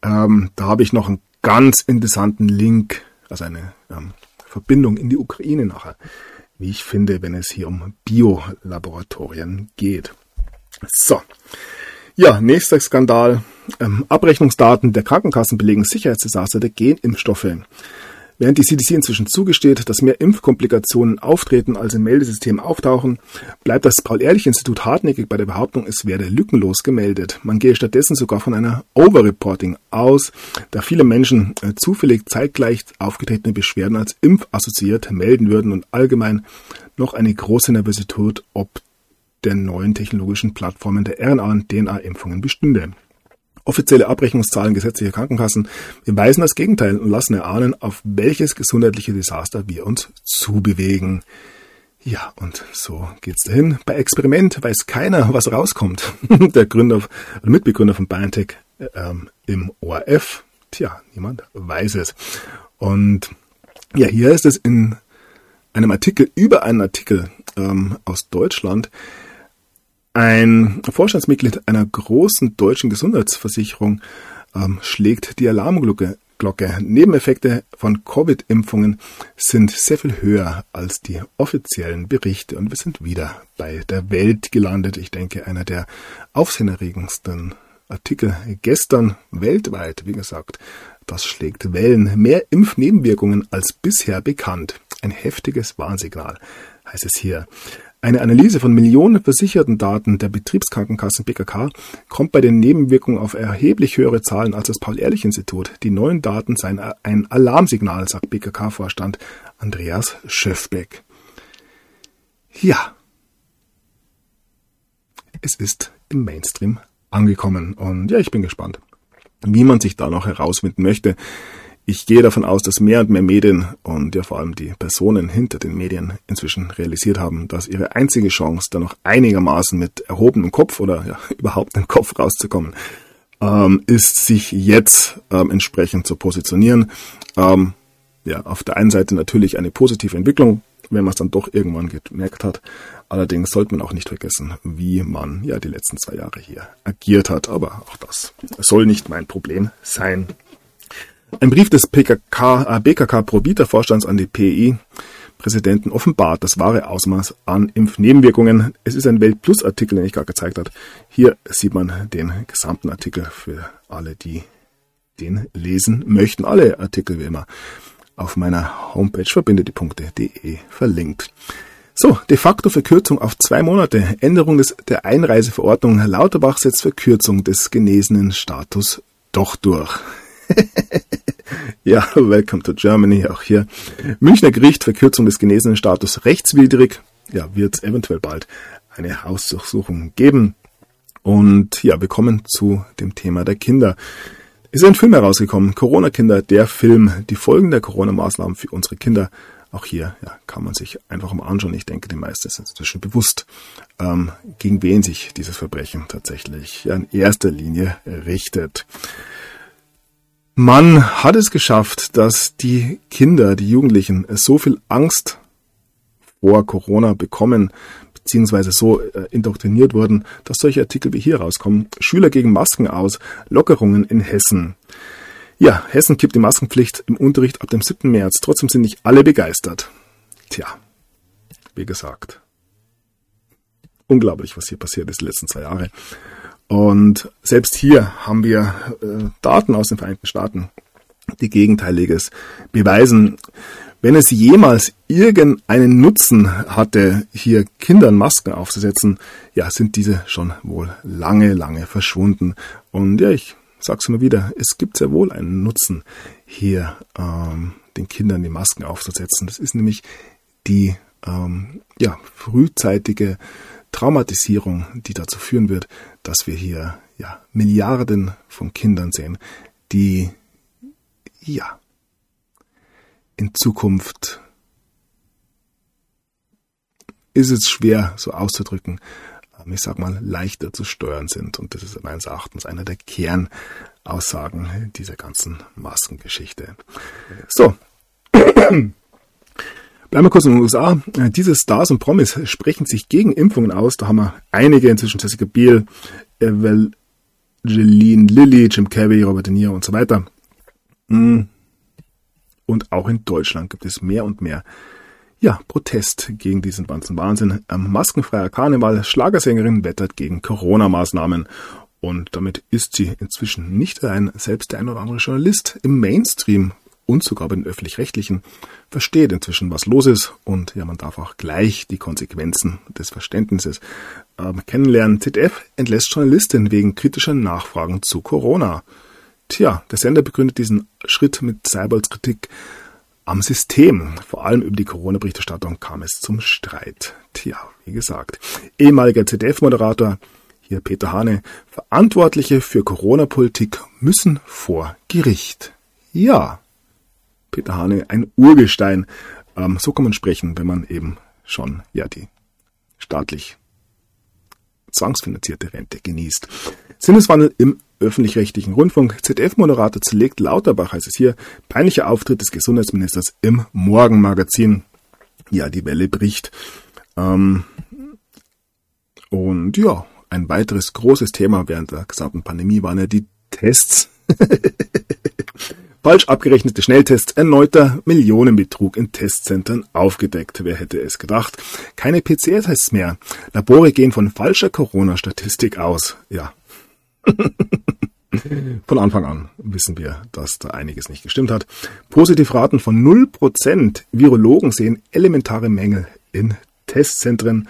Ähm, da habe ich noch einen ganz interessanten Link, also eine ähm, Verbindung in die Ukraine nachher, wie ich finde, wenn es hier um Biolaboratorien geht. So. Ja, nächster Skandal. Ähm, Abrechnungsdaten der Krankenkassen belegen Sicherheitsdesaster der Genimpfstoffe. Während die CDC inzwischen zugesteht, dass mehr Impfkomplikationen auftreten, als im Meldesystem auftauchen, bleibt das Paul-Ehrlich-Institut hartnäckig bei der Behauptung, es werde lückenlos gemeldet. Man gehe stattdessen sogar von einer Overreporting aus, da viele Menschen äh, zufällig zeitgleich aufgetretene Beschwerden als impfassoziiert melden würden und allgemein noch eine große Nervosität ob der neuen technologischen Plattformen der RNA- und DNA-Impfungen bestünde. Offizielle Abrechnungszahlen gesetzlicher Krankenkassen beweisen das Gegenteil und lassen erahnen, auf welches gesundheitliche Desaster wir uns zubewegen. Ja, und so geht's dahin. Bei Experiment weiß keiner, was rauskommt. Der Gründer oder Mitbegründer von BioNTech ähm, im ORF, tja, niemand weiß es. Und ja, hier ist es in einem Artikel über einen Artikel ähm, aus Deutschland, ein Vorstandsmitglied einer großen deutschen Gesundheitsversicherung ähm, schlägt die Alarmglocke. Glocke. Nebeneffekte von Covid-Impfungen sind sehr viel höher als die offiziellen Berichte und wir sind wieder bei der Welt gelandet. Ich denke, einer der aufsehenerregendsten Artikel gestern weltweit, wie gesagt, das schlägt Wellen. Mehr Impfnebenwirkungen als bisher bekannt. Ein heftiges Warnsignal, heißt es hier. Eine Analyse von Millionen versicherten Daten der Betriebskrankenkassen BKK kommt bei den Nebenwirkungen auf erheblich höhere Zahlen als das Paul-Ehrlich-Institut. Die neuen Daten seien ein Alarmsignal, sagt BKK-Vorstand Andreas Schöfbeck. Ja, es ist im Mainstream angekommen und ja, ich bin gespannt, wie man sich da noch herausfinden möchte. Ich gehe davon aus, dass mehr und mehr Medien und ja vor allem die Personen hinter den Medien inzwischen realisiert haben, dass ihre einzige Chance, da noch einigermaßen mit erhobenem Kopf oder ja, überhaupt im Kopf rauszukommen, ähm, ist, sich jetzt ähm, entsprechend zu positionieren. Ähm, ja, auf der einen Seite natürlich eine positive Entwicklung, wenn man es dann doch irgendwann gemerkt hat. Allerdings sollte man auch nicht vergessen, wie man ja die letzten zwei Jahre hier agiert hat. Aber auch das soll nicht mein Problem sein. Ein Brief des PKK, äh, BKK Probita Vorstands an die PI Präsidenten offenbart das wahre Ausmaß an Impfnebenwirkungen. Es ist ein Weltplus-Artikel, den ich gerade gezeigt habe. Hier sieht man den gesamten Artikel für alle, die den lesen möchten. Alle Artikel wie immer auf meiner Homepage verbindetdie.de verlinkt. So, de facto Verkürzung auf zwei Monate. Änderung des, der Einreiseverordnung. Lauterbach setzt Verkürzung des genesenen Status doch durch. ja, welcome to Germany, auch hier. Münchner Gericht, Verkürzung des genesenen Status rechtswidrig. Ja, wird es eventuell bald eine Hausdurchsuchung geben. Und ja, wir kommen zu dem Thema der Kinder. Ist ein Film herausgekommen, Corona-Kinder, der Film, die Folgen der Corona-Maßnahmen für unsere Kinder. Auch hier ja, kann man sich einfach mal anschauen. Ich denke, die meisten sind inzwischen bewusst, ähm, gegen wen sich dieses Verbrechen tatsächlich in erster Linie richtet. Man hat es geschafft, dass die Kinder, die Jugendlichen so viel Angst vor Corona bekommen, beziehungsweise so äh, indoktriniert wurden, dass solche Artikel wie hier rauskommen. Schüler gegen Masken aus, Lockerungen in Hessen. Ja, Hessen kippt die Maskenpflicht im Unterricht ab dem 7. März. Trotzdem sind nicht alle begeistert. Tja, wie gesagt. Unglaublich, was hier passiert ist die letzten zwei Jahre. Und selbst hier haben wir äh, Daten aus den Vereinigten Staaten, die Gegenteiliges beweisen. Wenn es jemals irgendeinen Nutzen hatte, hier Kindern Masken aufzusetzen, ja, sind diese schon wohl lange, lange verschwunden. Und ja, ich sag's immer wieder, es gibt sehr wohl einen Nutzen, hier ähm, den Kindern die Masken aufzusetzen. Das ist nämlich die ähm, ja, frühzeitige Traumatisierung, die dazu führen wird, dass wir hier ja Milliarden von Kindern sehen, die ja in Zukunft ist es schwer so auszudrücken, ähm, ich sag mal leichter zu steuern sind und das ist meines Erachtens einer der Kernaussagen dieser ganzen Maskengeschichte. So. Bleiben wir kurz in den USA. Äh, diese Stars und Promis sprechen sich gegen Impfungen aus. Da haben wir einige inzwischen, Jessica Biel, Evangeline Lilly, Jim Carrey, Robert De Niro und so weiter. Mm. Und auch in Deutschland gibt es mehr und mehr ja, Protest gegen diesen ganzen Wahnsinn. Ähm, maskenfreier Karneval, Schlagersängerin wettert gegen Corona-Maßnahmen. Und damit ist sie inzwischen nicht allein, selbst der ein oder andere Journalist im Mainstream und sogar bei den öffentlich-rechtlichen versteht inzwischen, was los ist und ja, man darf auch gleich die Konsequenzen des Verständnisses äh, kennenlernen. ZDF entlässt Journalistin wegen kritischer Nachfragen zu Corona. Tja, der Sender begründet diesen Schritt mit Seibolds Kritik am System. Vor allem über die Corona-Berichterstattung kam es zum Streit. Tja, wie gesagt, ehemaliger ZDF-Moderator, hier Peter Hane, Verantwortliche für Corona-Politik müssen vor Gericht. Ja, Peter Hane, ein Urgestein. Ähm, so kann man sprechen, wenn man eben schon ja die staatlich zwangsfinanzierte Rente genießt. Sinneswandel im öffentlich-rechtlichen Rundfunk. ZDF-Moderator zerlegt Lauterbach, heißt es hier, peinlicher Auftritt des Gesundheitsministers im Morgenmagazin. Ja, die Welle bricht. Ähm, und ja, ein weiteres großes Thema während der gesamten Pandemie waren ja die Tests. Falsch abgerechnete Schnelltests, erneuter Millionenbetrug in Testzentren aufgedeckt. Wer hätte es gedacht? Keine PCR-Tests mehr. Labore gehen von falscher Corona-Statistik aus. Ja. Von Anfang an wissen wir, dass da einiges nicht gestimmt hat. Positivraten von 0%. Virologen sehen elementare Mängel in Testzentren.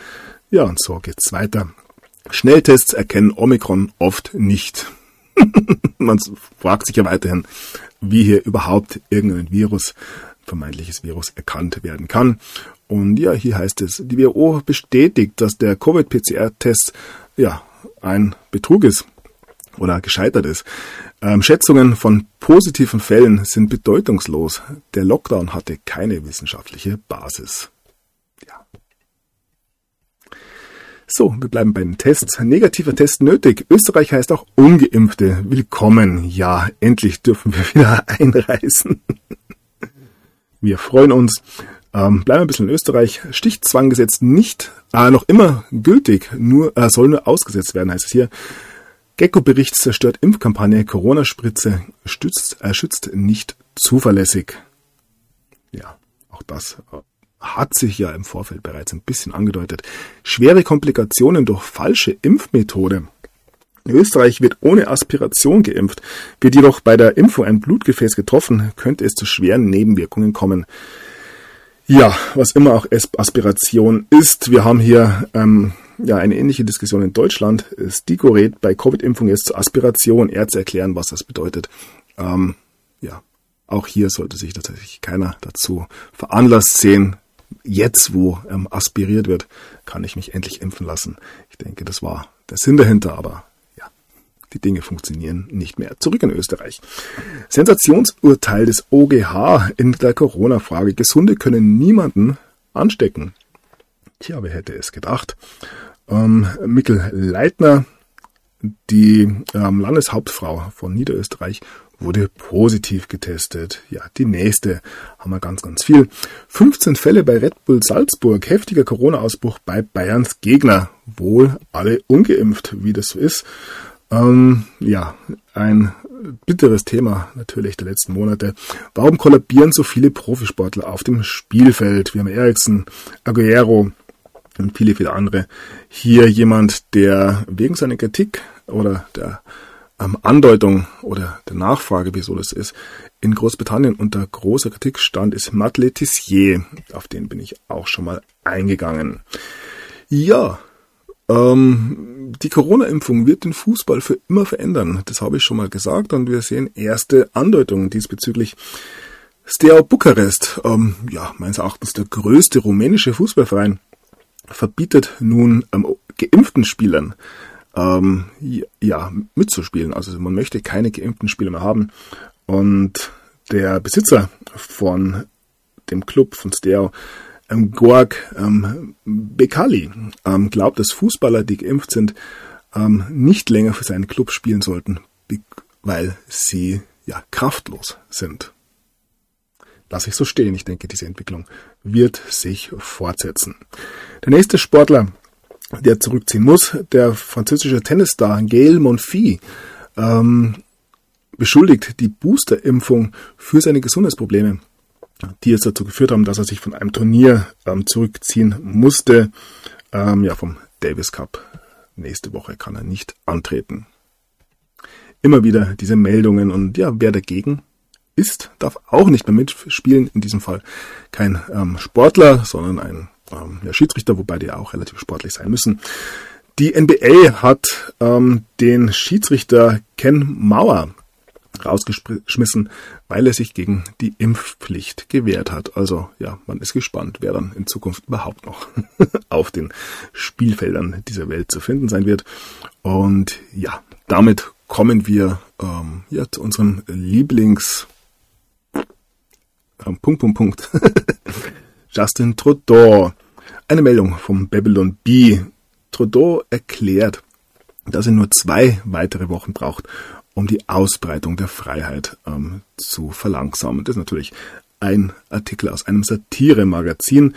Ja, und so geht's weiter. Schnelltests erkennen Omikron oft nicht. Man fragt sich ja weiterhin, wie hier überhaupt irgendein Virus, vermeintliches Virus, erkannt werden kann. Und ja, hier heißt es, die WHO bestätigt, dass der Covid-PCR-Test ja ein Betrug ist oder gescheitert ist. Ähm, Schätzungen von positiven Fällen sind bedeutungslos. Der Lockdown hatte keine wissenschaftliche Basis. So, wir bleiben bei den Tests. Negativer Test nötig. Österreich heißt auch Ungeimpfte. Willkommen. Ja, endlich dürfen wir wieder einreisen. Wir freuen uns. Ähm, bleiben wir ein bisschen in Österreich. Stichzwanggesetz nicht, äh, noch immer gültig, nur äh, soll nur ausgesetzt werden, heißt es hier. Gecko-Bericht zerstört Impfkampagne, Corona-Spritze stützt, äh, schützt nicht zuverlässig. Ja, auch das äh, hat sich ja im Vorfeld bereits ein bisschen angedeutet. Schwere Komplikationen durch falsche Impfmethode. In Österreich wird ohne Aspiration geimpft. Wird jedoch bei der Impfung ein Blutgefäß getroffen, könnte es zu schweren Nebenwirkungen kommen. Ja, was immer auch Aspiration ist. Wir haben hier ähm, ja eine ähnliche Diskussion in Deutschland. STIKO rät bei Covid-Impfung jetzt zur Aspiration. Ärzte erklären, was das bedeutet. Ähm, ja, auch hier sollte sich tatsächlich keiner dazu veranlasst sehen. Jetzt, wo ähm, aspiriert wird, kann ich mich endlich impfen lassen. Ich denke, das war der Sinn dahinter, aber ja, die Dinge funktionieren nicht mehr. Zurück in Österreich. Sensationsurteil des OGH in der Corona-Frage. Gesunde können niemanden anstecken. Tja, wer hätte es gedacht? Ähm, Mikkel Leitner, die ähm, Landeshauptfrau von Niederösterreich, wurde positiv getestet. Ja, die nächste haben wir ganz, ganz viel. 15 Fälle bei Red Bull Salzburg, heftiger Corona-Ausbruch bei Bayerns Gegner. Wohl alle ungeimpft, wie das so ist. Ähm, ja, ein bitteres Thema natürlich der letzten Monate. Warum kollabieren so viele Profisportler auf dem Spielfeld? Wir haben Eriksen, Aguero, und viele, viele andere. Hier jemand, der wegen seiner Kritik oder der ähm, Andeutung oder der Nachfrage, wieso das ist, in Großbritannien unter großer Kritik stand, ist Matt Letizier. Auf den bin ich auch schon mal eingegangen. Ja, ähm, die Corona-Impfung wird den Fußball für immer verändern. Das habe ich schon mal gesagt und wir sehen erste Andeutungen diesbezüglich. Steaua Bukarest, ähm, ja, meines Erachtens der größte rumänische Fußballverein, verbietet nun ähm, geimpften Spielern ähm, ja mitzuspielen. Also man möchte keine geimpften Spieler mehr haben. Und der Besitzer von dem Club von Steo, ähm, Gorg ähm, Bekali, ähm, glaubt, dass Fußballer, die geimpft sind, ähm, nicht länger für seinen Club spielen sollten, weil sie ja kraftlos sind lasse ich so stehen. Ich denke, diese Entwicklung wird sich fortsetzen. Der nächste Sportler, der zurückziehen muss, der französische Tennisstar Gael Monfils, ähm, beschuldigt die Boosterimpfung für seine Gesundheitsprobleme, die es dazu geführt haben, dass er sich von einem Turnier ähm, zurückziehen musste. Ähm, ja, vom Davis Cup. Nächste Woche kann er nicht antreten. Immer wieder diese Meldungen und ja, wer dagegen? ist, darf auch nicht mehr mitspielen. In diesem Fall kein ähm, Sportler, sondern ein ähm, ja, Schiedsrichter, wobei die auch relativ sportlich sein müssen. Die NBA hat ähm, den Schiedsrichter Ken Mauer rausgeschmissen, weil er sich gegen die Impfpflicht gewehrt hat. Also ja, man ist gespannt, wer dann in Zukunft überhaupt noch auf den Spielfeldern dieser Welt zu finden sein wird. Und ja, damit kommen wir ähm, ja, zu unserem Lieblings ähm, Punkt, Punkt, Punkt. Justin Trudeau. Eine Meldung vom Babylon B. Trudeau erklärt, dass er nur zwei weitere Wochen braucht, um die Ausbreitung der Freiheit ähm, zu verlangsamen. Das ist natürlich ein Artikel aus einem Satire-Magazin.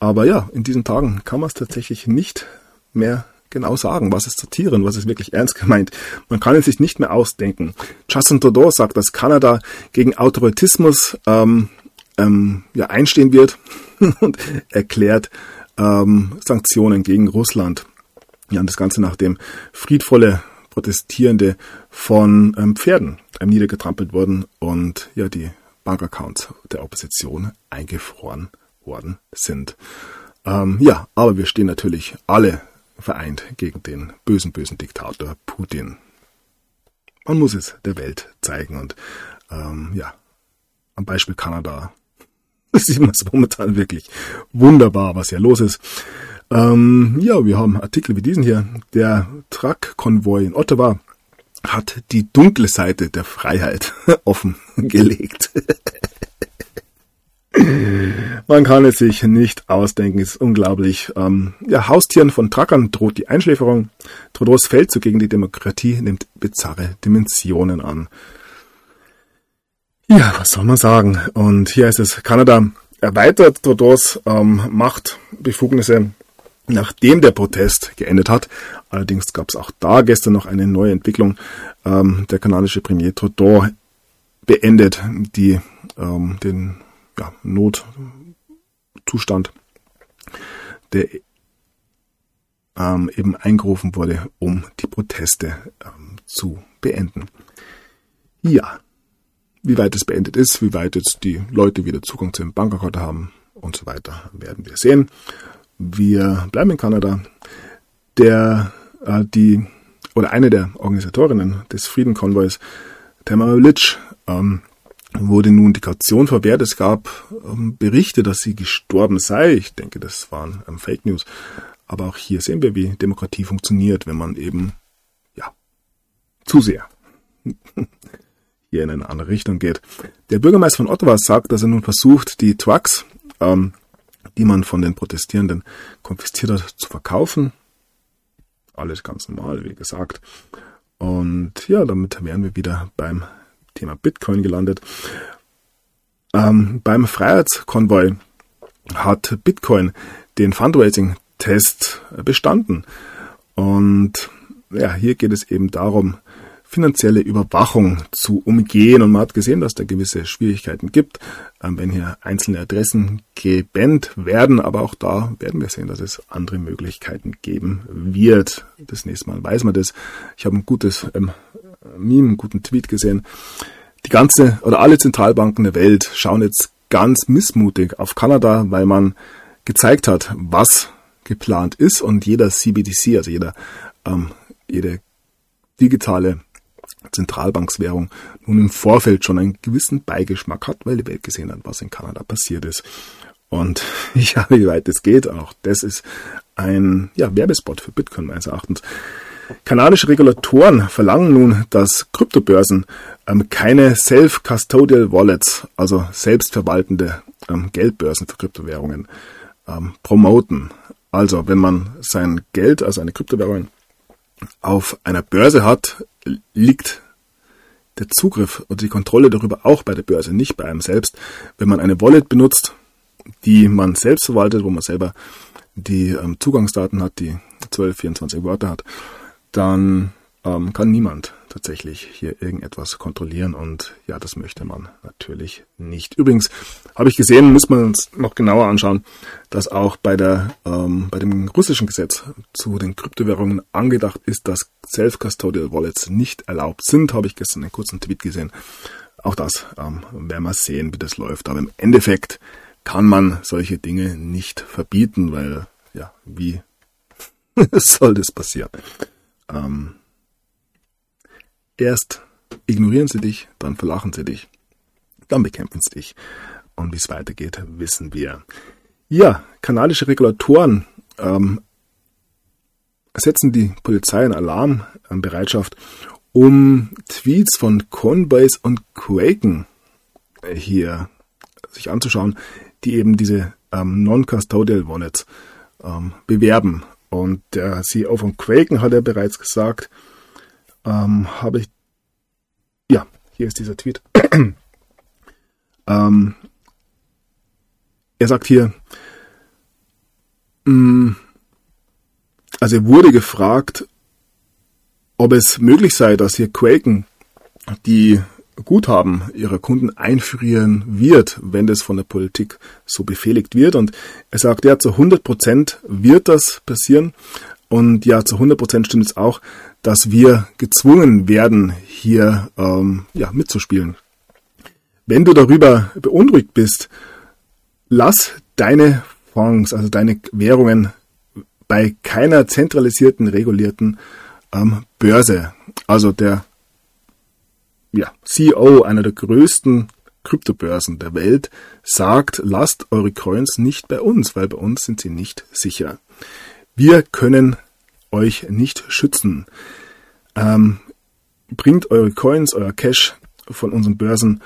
Aber ja, in diesen Tagen kann man es tatsächlich nicht mehr genau sagen, was ist Satire und was ist wirklich ernst gemeint. Man kann es sich nicht mehr ausdenken. Justin Trudeau sagt, dass Kanada gegen Autoritismus ähm, ähm, ja, einstehen wird und erklärt ähm, Sanktionen gegen Russland. Ja, und das Ganze nachdem friedvolle Protestierende von ähm, Pferden ähm, niedergetrampelt wurden und ja die Bankaccounts der Opposition eingefroren worden sind. Ähm, ja, aber wir stehen natürlich alle vereint gegen den bösen, bösen Diktator Putin. Man muss es der Welt zeigen und ähm, ja, am Beispiel Kanada sieht man es momentan wirklich wunderbar, was hier los ist. Ähm, ja, wir haben Artikel wie diesen hier. Der Truck-Konvoi in Ottawa hat die dunkle Seite der Freiheit offengelegt. Man kann es sich nicht ausdenken, ist unglaublich. Ähm, ja, Haustieren von Truckern droht die Einschläferung. Trudeaus Feldzug gegen die Demokratie nimmt bizarre Dimensionen an. Ja, was soll man sagen? Und hier ist es, Kanada erweitert Trudeaus ähm, Machtbefugnisse, nachdem der Protest geendet hat. Allerdings gab es auch da gestern noch eine neue Entwicklung. Ähm, der kanadische Premier Trudeau beendet die, ähm, den ja, Notzustand, der ähm, eben eingerufen wurde, um die Proteste ähm, zu beenden. Ja, wie weit es beendet ist, wie weit jetzt die Leute wieder Zugang zu dem Bankaccount haben und so weiter, werden wir sehen. Wir bleiben in Kanada. Der, äh, die, oder eine der Organisatorinnen des Freedom Convoys, Tamara Litsch, ähm, wurde nun die Kaution verwehrt. Es gab ähm, Berichte, dass sie gestorben sei. Ich denke, das waren ähm, Fake News. Aber auch hier sehen wir, wie Demokratie funktioniert, wenn man eben, ja, zu sehr hier in eine andere Richtung geht. Der Bürgermeister von Ottawa sagt, dass er nun versucht, die Trucks, ähm, die man von den Protestierenden konfisziert hat, zu verkaufen. Alles ganz normal, wie gesagt. Und ja, damit wären wir wieder beim Thema Bitcoin gelandet. Ähm, beim Freiheitskonvoi hat Bitcoin den Fundraising-Test bestanden. Und ja, hier geht es eben darum, finanzielle Überwachung zu umgehen. Und man hat gesehen, dass da gewisse Schwierigkeiten gibt, ähm, wenn hier einzelne Adressen gebannt werden. Aber auch da werden wir sehen, dass es andere Möglichkeiten geben wird. Das nächste Mal weiß man das. Ich habe ein gutes ähm, Meme, einen guten Tweet gesehen. Die ganze oder alle Zentralbanken der Welt schauen jetzt ganz missmutig auf Kanada, weil man gezeigt hat, was geplant ist und jeder CBDC, also jeder, ähm, jede digitale Zentralbankswährung nun im Vorfeld schon einen gewissen Beigeschmack hat, weil die Welt gesehen hat, was in Kanada passiert ist. Und ja, wie weit es geht, auch das ist ein ja, Werbespot für Bitcoin meines Erachtens. Kanadische Regulatoren verlangen nun, dass Kryptobörsen ähm, keine Self-Custodial Wallets, also selbstverwaltende ähm, Geldbörsen für Kryptowährungen, ähm, promoten. Also wenn man sein Geld, also eine Kryptowährung, auf einer Börse hat, liegt der Zugriff und die Kontrolle darüber auch bei der Börse, nicht bei einem selbst. Wenn man eine Wallet benutzt, die man selbst verwaltet, wo man selber die ähm, Zugangsdaten hat, die 12, 24 Wörter hat, dann ähm, kann niemand tatsächlich hier irgendetwas kontrollieren und ja, das möchte man natürlich nicht. Übrigens habe ich gesehen, muss man uns noch genauer anschauen, dass auch bei der ähm, bei dem russischen Gesetz zu den Kryptowährungen angedacht ist, dass Self-Custodial Wallets nicht erlaubt sind. Habe ich gestern einen kurzen Tweet gesehen. auch das ähm, werden wir sehen, wie das läuft. Aber im Endeffekt kann man solche Dinge nicht verbieten, weil, ja, wie soll das passieren? Ähm, erst ignorieren sie dich, dann verlachen sie dich, dann bekämpfen sie dich. Und wie es weitergeht, wissen wir. Ja, kanadische Regulatoren ähm, setzen die Polizei in Alarmbereitschaft, um Tweets von Coinbase und Quaken hier sich anzuschauen, die eben diese ähm, Non-Custodial Wallets ähm, bewerben. Und der CEO von Quaken hat ja bereits gesagt, ähm, habe ich, ja, hier ist dieser Tweet. ähm, er sagt hier, mh, mm, also er wurde gefragt, ob es möglich sei, dass hier Quaken die Guthaben ihrer Kunden einfrieren wird, wenn das von der Politik so befehligt wird. Und er sagt, ja, zu 100 Prozent wird das passieren. Und ja, zu 100 Prozent stimmt es auch, dass wir gezwungen werden, hier ähm, ja, mitzuspielen. Wenn du darüber beunruhigt bist, lass deine Fonds, also deine Währungen bei keiner zentralisierten, regulierten ähm, Börse. Also der ja, CEO einer der größten Kryptobörsen der Welt sagt, lasst eure Coins nicht bei uns, weil bei uns sind sie nicht sicher. Wir können euch nicht schützen. Ähm, bringt eure Coins, euer Cash von unseren Börsen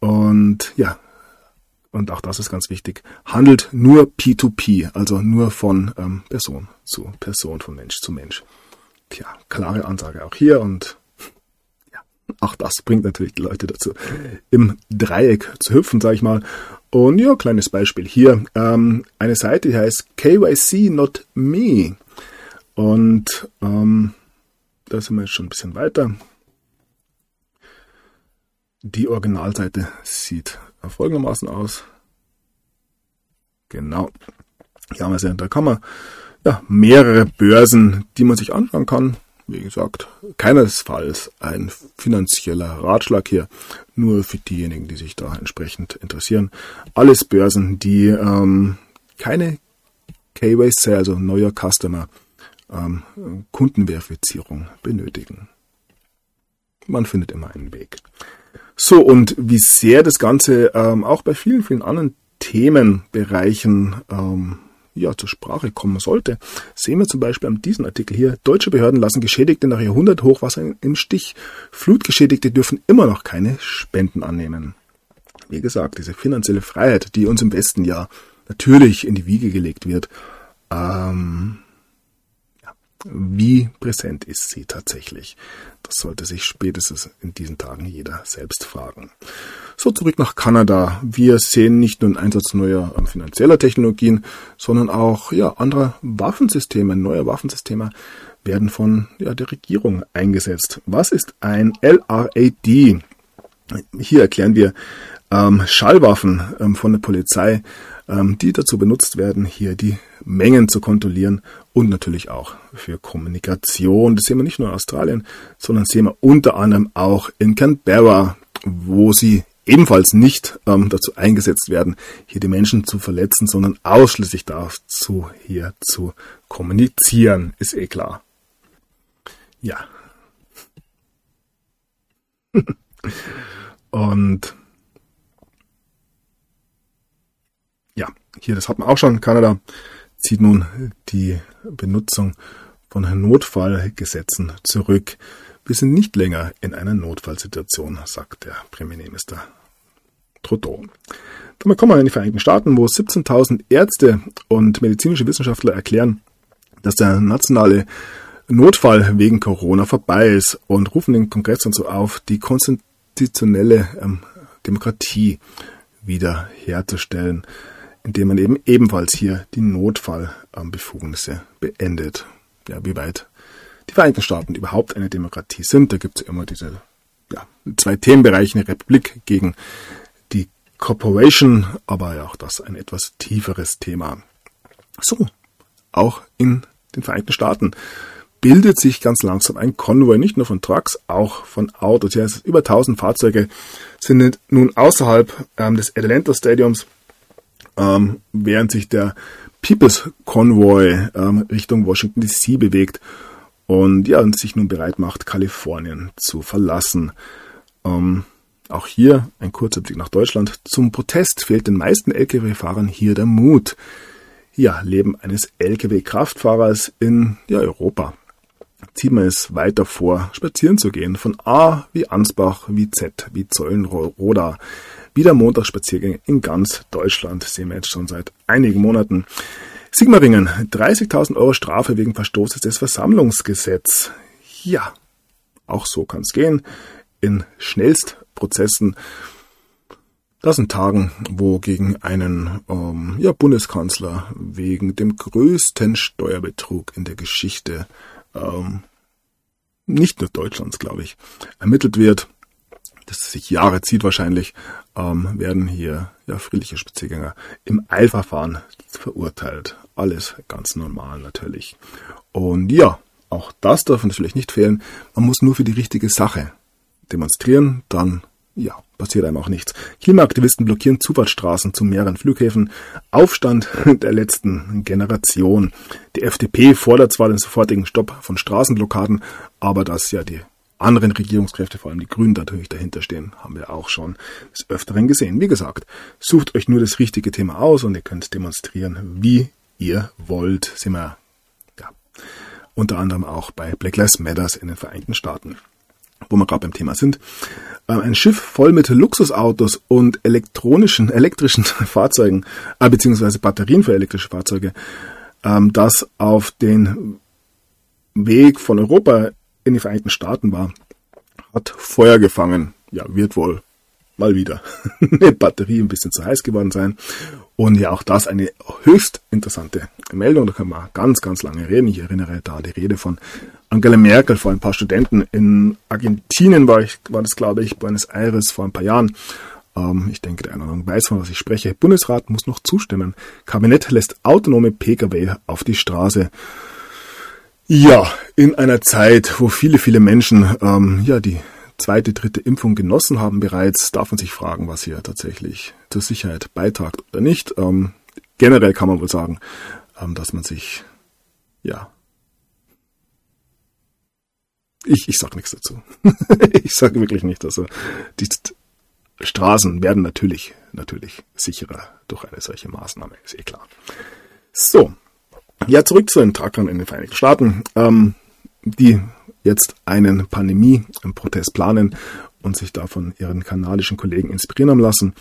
und ja, und auch das ist ganz wichtig, handelt nur P2P, also nur von ähm, Person zu Person, von Mensch zu Mensch. Tja, klare Ansage auch hier und ja, auch das bringt natürlich die Leute dazu, im Dreieck zu hüpfen, sage ich mal. Und ja, kleines Beispiel hier, ähm, eine Seite, die heißt KYC Not Me. Und ähm, da sind wir jetzt schon ein bisschen weiter. Die Originalseite sieht folgendermaßen aus. Genau. Hier haben wir es Da kann man ja, mehrere Börsen, die man sich anschauen kann. Wie gesagt, keinesfalls ein finanzieller Ratschlag hier, nur für diejenigen, die sich da entsprechend interessieren. Alles Börsen, die ähm, keine KYC, also neuer Customer, ähm, Kundenverifizierung benötigen. Man findet immer einen Weg. So, und wie sehr das Ganze ähm, auch bei vielen, vielen anderen Themenbereichen ähm, ja, zur Sprache kommen sollte, sehen wir zum Beispiel an diesem Artikel hier. Deutsche Behörden lassen Geschädigte nach Jahrhunderthochwasser im Stich. Flutgeschädigte dürfen immer noch keine Spenden annehmen. Wie gesagt, diese finanzielle Freiheit, die uns im Westen ja natürlich in die Wiege gelegt wird, ähm, wie präsent ist sie tatsächlich? Das sollte sich spätestens in diesen Tagen jeder selbst fragen. So zurück nach Kanada. Wir sehen nicht nur den Einsatz neuer ähm, finanzieller Technologien, sondern auch ja, anderer Waffensysteme, neue Waffensysteme werden von ja, der Regierung eingesetzt. Was ist ein LRAD? Hier erklären wir ähm, Schallwaffen ähm, von der Polizei, die dazu benutzt werden, hier die Mengen zu kontrollieren und natürlich auch für Kommunikation. Das sehen wir nicht nur in Australien, sondern sehen wir unter anderem auch in Canberra, wo sie ebenfalls nicht ähm, dazu eingesetzt werden, hier die Menschen zu verletzen, sondern ausschließlich dazu, hier zu kommunizieren. Ist eh klar. Ja. und ja, hier, das hat man auch schon. Kanada zieht nun die Benutzung von Notfallgesetzen zurück. Wir sind nicht länger in einer Notfallsituation, sagt der Premierminister Trudeau. Damit kommen wir in die Vereinigten Staaten, wo 17.000 Ärzte und medizinische Wissenschaftler erklären, dass der nationale Notfall wegen Corona vorbei ist und rufen den Kongress dazu auf, die konstitutionelle ähm, Demokratie wiederherzustellen indem man eben ebenfalls hier die Notfallbefugnisse beendet. Ja, wie weit die Vereinigten Staaten überhaupt eine Demokratie sind. Da gibt es immer diese ja, zwei Themenbereiche, eine Republik gegen die Corporation, aber ja auch das ein etwas tieferes Thema. So, auch in den Vereinigten Staaten bildet sich ganz langsam ein Konvoi, nicht nur von Trucks, auch von Autos. Ja, über 1000 Fahrzeuge sind nun außerhalb ähm, des Atlanta Stadiums, ähm, während sich der People's Convoy ähm, Richtung Washington DC bewegt und ja, und sich nun bereit macht, Kalifornien zu verlassen. Ähm, auch hier ein kurzer Blick nach Deutschland. Zum Protest fehlt den meisten Lkw-Fahrern hier der Mut. Ja, Leben eines Lkw-Kraftfahrers in ja, Europa. Zieht man es weiter vor, spazieren zu gehen. Von A wie Ansbach, wie Z, wie Zollenroda. Wieder Montagsspaziergänge in ganz Deutschland sehen wir jetzt schon seit einigen Monaten. Sigmaringen, 30.000 Euro Strafe wegen Verstoßes des Versammlungsgesetzes. Ja, auch so kann es gehen. In Schnellstprozessen, das sind Tagen, wo gegen einen ähm, ja, Bundeskanzler wegen dem größten Steuerbetrug in der Geschichte ähm, nicht nur Deutschlands, glaube ich, ermittelt wird das sich Jahre zieht wahrscheinlich, ähm, werden hier ja, friedliche Spaziergänger im Eilverfahren verurteilt. Alles ganz normal natürlich. Und ja, auch das darf natürlich nicht fehlen. Man muss nur für die richtige Sache demonstrieren, dann ja, passiert einem auch nichts. Klimaaktivisten blockieren Zufahrtsstraßen zu mehreren Flughäfen. Aufstand der letzten Generation. Die FDP fordert zwar den sofortigen Stopp von Straßenblockaden, aber dass ja die anderen Regierungskräfte, vor allem die Grünen natürlich dahinter stehen, haben wir auch schon des Öfteren gesehen. Wie gesagt, sucht euch nur das richtige Thema aus und ihr könnt demonstrieren, wie ihr wollt. Sind wir ja, unter anderem auch bei Black Lives Matters in den Vereinigten Staaten, wo wir gerade beim Thema sind. Ähm, ein Schiff voll mit Luxusautos und elektronischen, elektrischen Fahrzeugen, äh, beziehungsweise Batterien für elektrische Fahrzeuge, ähm, das auf den Weg von Europa in den Vereinigten Staaten war, hat Feuer gefangen. Ja, wird wohl mal wieder eine Batterie ein bisschen zu heiß geworden sein. Und ja, auch das eine höchst interessante Meldung. Da können wir ganz, ganz lange reden. Ich erinnere da die Rede von Angela Merkel vor ein paar Studenten in Argentinien war ich, war das glaube ich, Buenos Aires vor ein paar Jahren. Ähm, ich denke, der eine oder andere weiß, von was ich spreche. Bundesrat muss noch zustimmen. Kabinett lässt autonome Pkw auf die Straße. Ja, in einer Zeit, wo viele, viele Menschen ähm, ja die zweite, dritte Impfung genossen haben bereits, darf man sich fragen, was hier tatsächlich zur Sicherheit beitragt oder nicht. Ähm, generell kann man wohl sagen, ähm, dass man sich ja ich, ich sag nichts dazu. ich sage wirklich nicht. Also die Straßen werden natürlich, natürlich sicherer durch eine solche Maßnahme, ist eh klar. So, ja, zurück zu den Truckern in den Vereinigten Staaten, ähm, die jetzt einen Pandemie-Protest planen und sich da von ihren kanadischen Kollegen inspirieren haben lassen.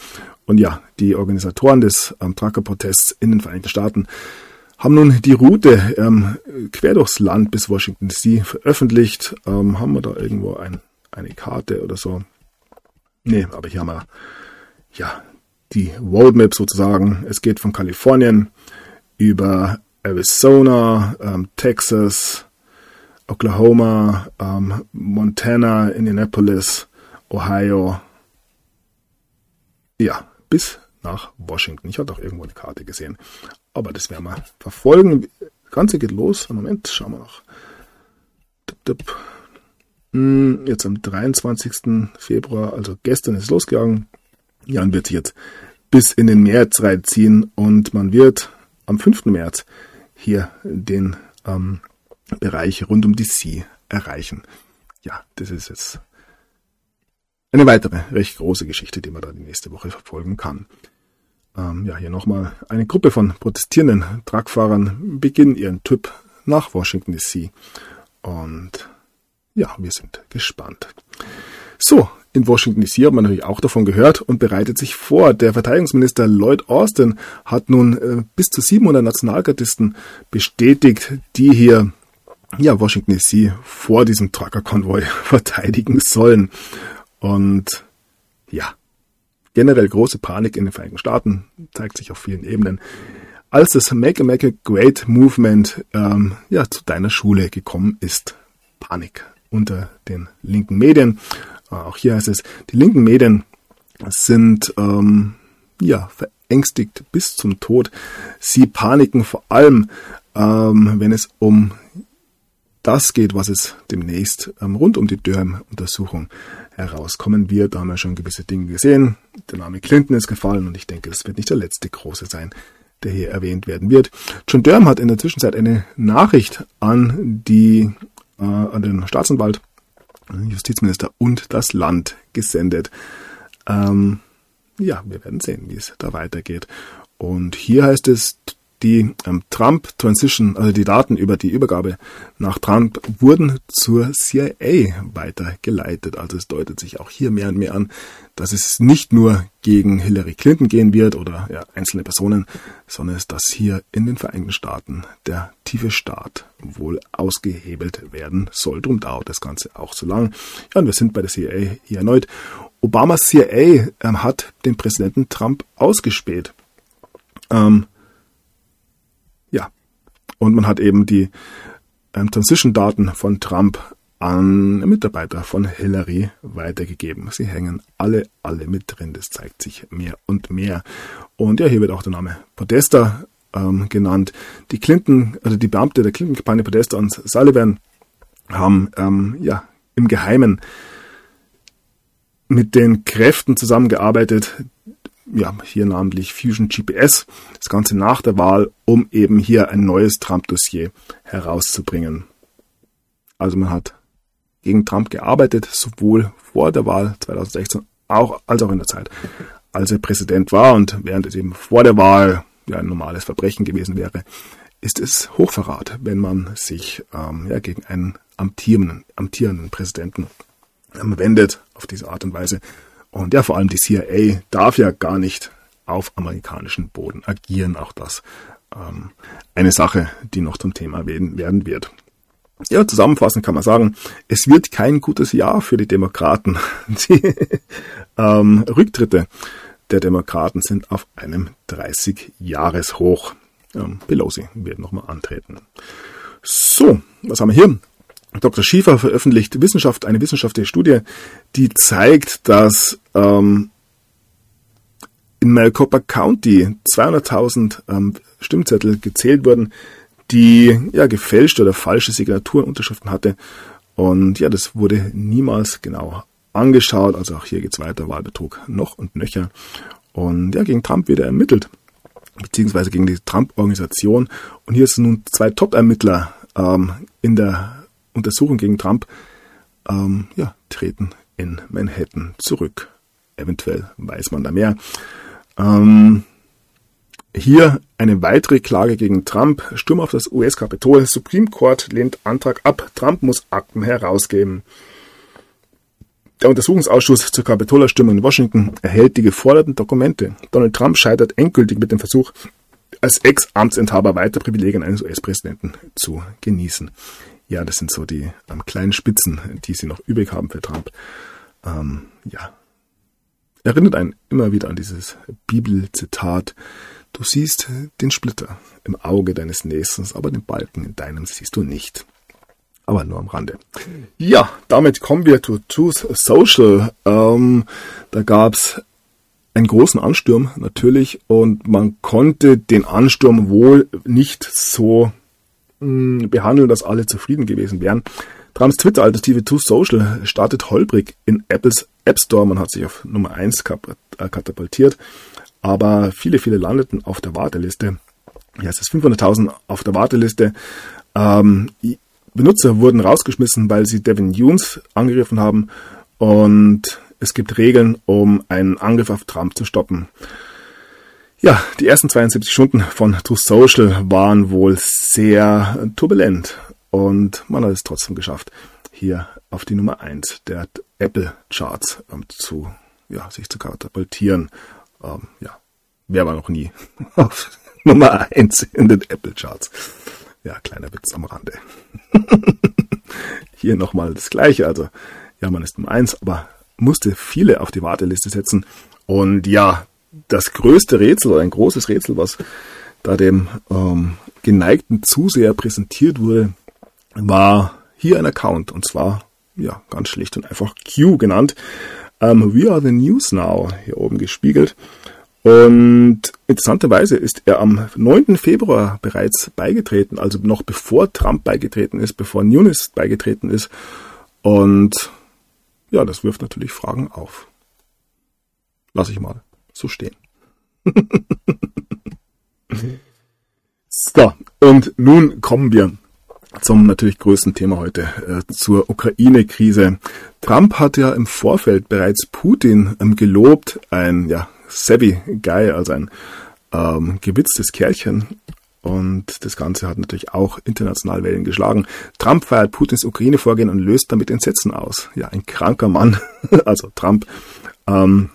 Und ja, die Organisatoren des ähm, Trucker-Protests in den Vereinigten Staaten haben nun die Route ähm, quer durchs Land bis Washington DC veröffentlicht. Ähm, haben wir da irgendwo ein, eine Karte oder so? Nee, aber hier haben wir ja die Roadmap sozusagen. Es geht von Kalifornien über Arizona, ähm, Texas, Oklahoma, ähm, Montana, Indianapolis, Ohio. Ja, bis nach Washington. Ich hatte auch irgendwo eine Karte gesehen. Aber das werden wir verfolgen. Das Ganze geht los. Moment, schauen wir noch. Hm, jetzt am 23. Februar, also gestern ist es losgegangen. Ja, und wird sich jetzt bis in den März reinziehen und man wird am 5. März hier den ähm, Bereich rund um die See erreichen. Ja, das ist jetzt eine weitere recht große Geschichte, die man da die nächste Woche verfolgen kann. Ähm, ja, hier nochmal eine Gruppe von protestierenden Truckfahrern beginnen ihren Trip nach Washington DC. Und ja, wir sind gespannt. So, in Washington DC hat man natürlich auch davon gehört und bereitet sich vor. Der Verteidigungsminister Lloyd Austin hat nun äh, bis zu 700 Nationalgardisten bestätigt, die hier ja, Washington DC vor diesem Trucker-Konvoi verteidigen sollen. Und ja, generell große Panik in den Vereinigten Staaten, zeigt sich auf vielen Ebenen. Als das Make America Great Movement ähm, ja, zu deiner Schule gekommen ist, Panik unter den linken Medien. Auch hier heißt es, die linken Medien sind ähm, ja verängstigt bis zum Tod. Sie paniken vor allem, ähm, wenn es um das geht, was es demnächst ähm, rund um die Durham-Untersuchung herauskommen wird. Da haben wir schon gewisse Dinge gesehen. Der Name Clinton ist gefallen und ich denke, das wird nicht der letzte große sein, der hier erwähnt werden wird. John Durham hat in der Zwischenzeit eine Nachricht an die, äh, an den Staatsanwalt, Justizminister und das Land gesendet. Ähm, ja, wir werden sehen, wie es da weitergeht. Und hier heißt es, die ähm, Trump Transition, also die Daten über die Übergabe nach Trump wurden zur CIA weitergeleitet. Also es deutet sich auch hier mehr und mehr an, dass es nicht nur gegen Hillary Clinton gehen wird oder ja, einzelne Personen, sondern dass hier in den Vereinigten Staaten der tiefe Staat wohl ausgehebelt werden soll. Drum dauert das Ganze auch so lang. Ja, und wir sind bei der CIA hier erneut. Obamas CIA ähm, hat den Präsidenten Trump ausgespäht. Ähm, und man hat eben die ähm, Transition-Daten von Trump an Mitarbeiter von Hillary weitergegeben. Sie hängen alle, alle mit drin. Das zeigt sich mehr und mehr. Und ja, hier wird auch der Name Podesta ähm, genannt. Die Clinton, also die Beamte der Clinton-Kampagne Podesta und Sullivan haben ähm, ja im Geheimen mit den Kräften zusammengearbeitet, ja, hier namentlich Fusion GPS, das Ganze nach der Wahl, um eben hier ein neues Trump-Dossier herauszubringen. Also man hat gegen Trump gearbeitet, sowohl vor der Wahl 2016 auch, als auch in der Zeit, als er Präsident war und während es eben vor der Wahl ja ein normales Verbrechen gewesen wäre, ist es Hochverrat, wenn man sich ähm, ja, gegen einen amtierenden, amtierenden Präsidenten wendet auf diese Art und Weise. Und ja, vor allem die CIA darf ja gar nicht auf amerikanischem Boden agieren. Auch das ähm, eine Sache, die noch zum Thema werden wird. Ja, zusammenfassend kann man sagen, es wird kein gutes Jahr für die Demokraten. Die ähm, Rücktritte der Demokraten sind auf einem 30-Jahres-Hoch. Ähm, Pelosi wird nochmal antreten. So, was haben wir hier? Dr. Schiefer veröffentlicht Wissenschaft, eine wissenschaftliche Studie, die zeigt, dass ähm, in Maricopa County 200.000 ähm, Stimmzettel gezählt wurden, die ja gefälschte oder falsche Signaturenunterschriften hatte. Und ja, das wurde niemals genau angeschaut. Also auch hier geht's weiter, Wahlbetrug noch und nöcher. Und ja, gegen Trump wird er ermittelt, beziehungsweise gegen die Trump-Organisation. Und hier sind nun zwei Top-Ermittler ähm, in der Untersuchung gegen Trump ähm, ja, treten in Manhattan zurück. Eventuell weiß man da mehr. Ähm, hier eine weitere Klage gegen Trump. Sturm auf das US-Kapitol. Supreme Court lehnt Antrag ab. Trump muss Akten herausgeben. Der Untersuchungsausschuss zur Kapitolerstürmung in Washington erhält die geforderten Dokumente. Donald Trump scheitert endgültig mit dem Versuch, als Ex-Amtsinhaber weiter Privilegien eines US-Präsidenten zu genießen. Ja, das sind so die ähm, kleinen Spitzen, die sie noch übrig haben für Trump. Ähm, ja. Erinnert einen immer wieder an dieses Bibelzitat. Du siehst den Splitter im Auge deines Nächsten, aber den Balken in deinem siehst du nicht. Aber nur am Rande. Ja, damit kommen wir zu Truth Social. Ähm, da gab's einen großen Ansturm natürlich und man konnte den Ansturm wohl nicht so behandeln, dass alle zufrieden gewesen wären. Trumps Twitter-Alternative Too Social startet holprig in Apples App Store. Man hat sich auf Nummer 1 äh, katapultiert, aber viele, viele landeten auf der Warteliste. Ja, es ist 500.000 auf der Warteliste. Ähm, Benutzer wurden rausgeschmissen, weil sie Devin Nunes angegriffen haben und es gibt Regeln, um einen Angriff auf Trump zu stoppen. Ja, die ersten 72 Stunden von True Social waren wohl sehr turbulent und man hat es trotzdem geschafft, hier auf die Nummer 1 der Apple Charts ähm, zu, ja, sich zu katapultieren. Ähm, ja, wer war noch nie auf Nummer 1 in den Apple Charts? Ja, kleiner Witz am Rande. hier nochmal das gleiche, also ja, man ist Nummer 1, aber musste viele auf die Warteliste setzen und ja, das größte Rätsel oder ein großes Rätsel, was da dem ähm, geneigten Zuseher präsentiert wurde, war hier ein Account und zwar ja ganz schlicht und einfach Q genannt. Ähm, We are the News Now hier oben gespiegelt Und interessanterweise ist er am 9. Februar bereits beigetreten, also noch bevor Trump beigetreten ist, bevor Nunes beigetreten ist. Und ja, das wirft natürlich Fragen auf. Lass ich mal so stehen. so, und nun kommen wir zum natürlich größten Thema heute, äh, zur Ukraine-Krise. Trump hat ja im Vorfeld bereits Putin ähm, gelobt, ein ja, savvy Guy, also ein ähm, gewitztes Kerlchen. Und das Ganze hat natürlich auch international Wellen geschlagen. Trump feiert Putins Ukraine-Vorgehen und löst damit Entsetzen aus. Ja, ein kranker Mann, also Trump. Ähm,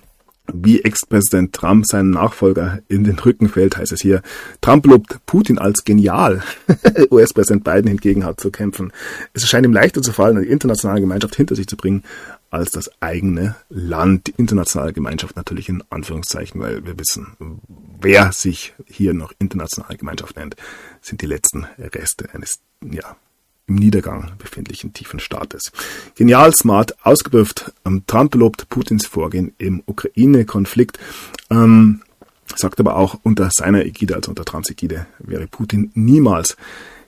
wie Ex-Präsident Trump seinen Nachfolger in den Rücken fällt, heißt es hier. Trump lobt Putin als genial. US-Präsident Biden hingegen hat zu kämpfen. Es erscheint ihm leichter zu fallen, die internationale Gemeinschaft hinter sich zu bringen, als das eigene Land. Die internationale Gemeinschaft natürlich in Anführungszeichen, weil wir wissen, wer sich hier noch internationale Gemeinschaft nennt, sind die letzten Reste eines, ja, im Niedergang befindlichen tiefen Staates. Genial, smart, ausgeprüft. Ähm, Trump lobt Putins Vorgehen im Ukraine-Konflikt. Ähm, sagt aber auch, unter seiner Ägide, also unter Trumps Ägide, wäre Putin niemals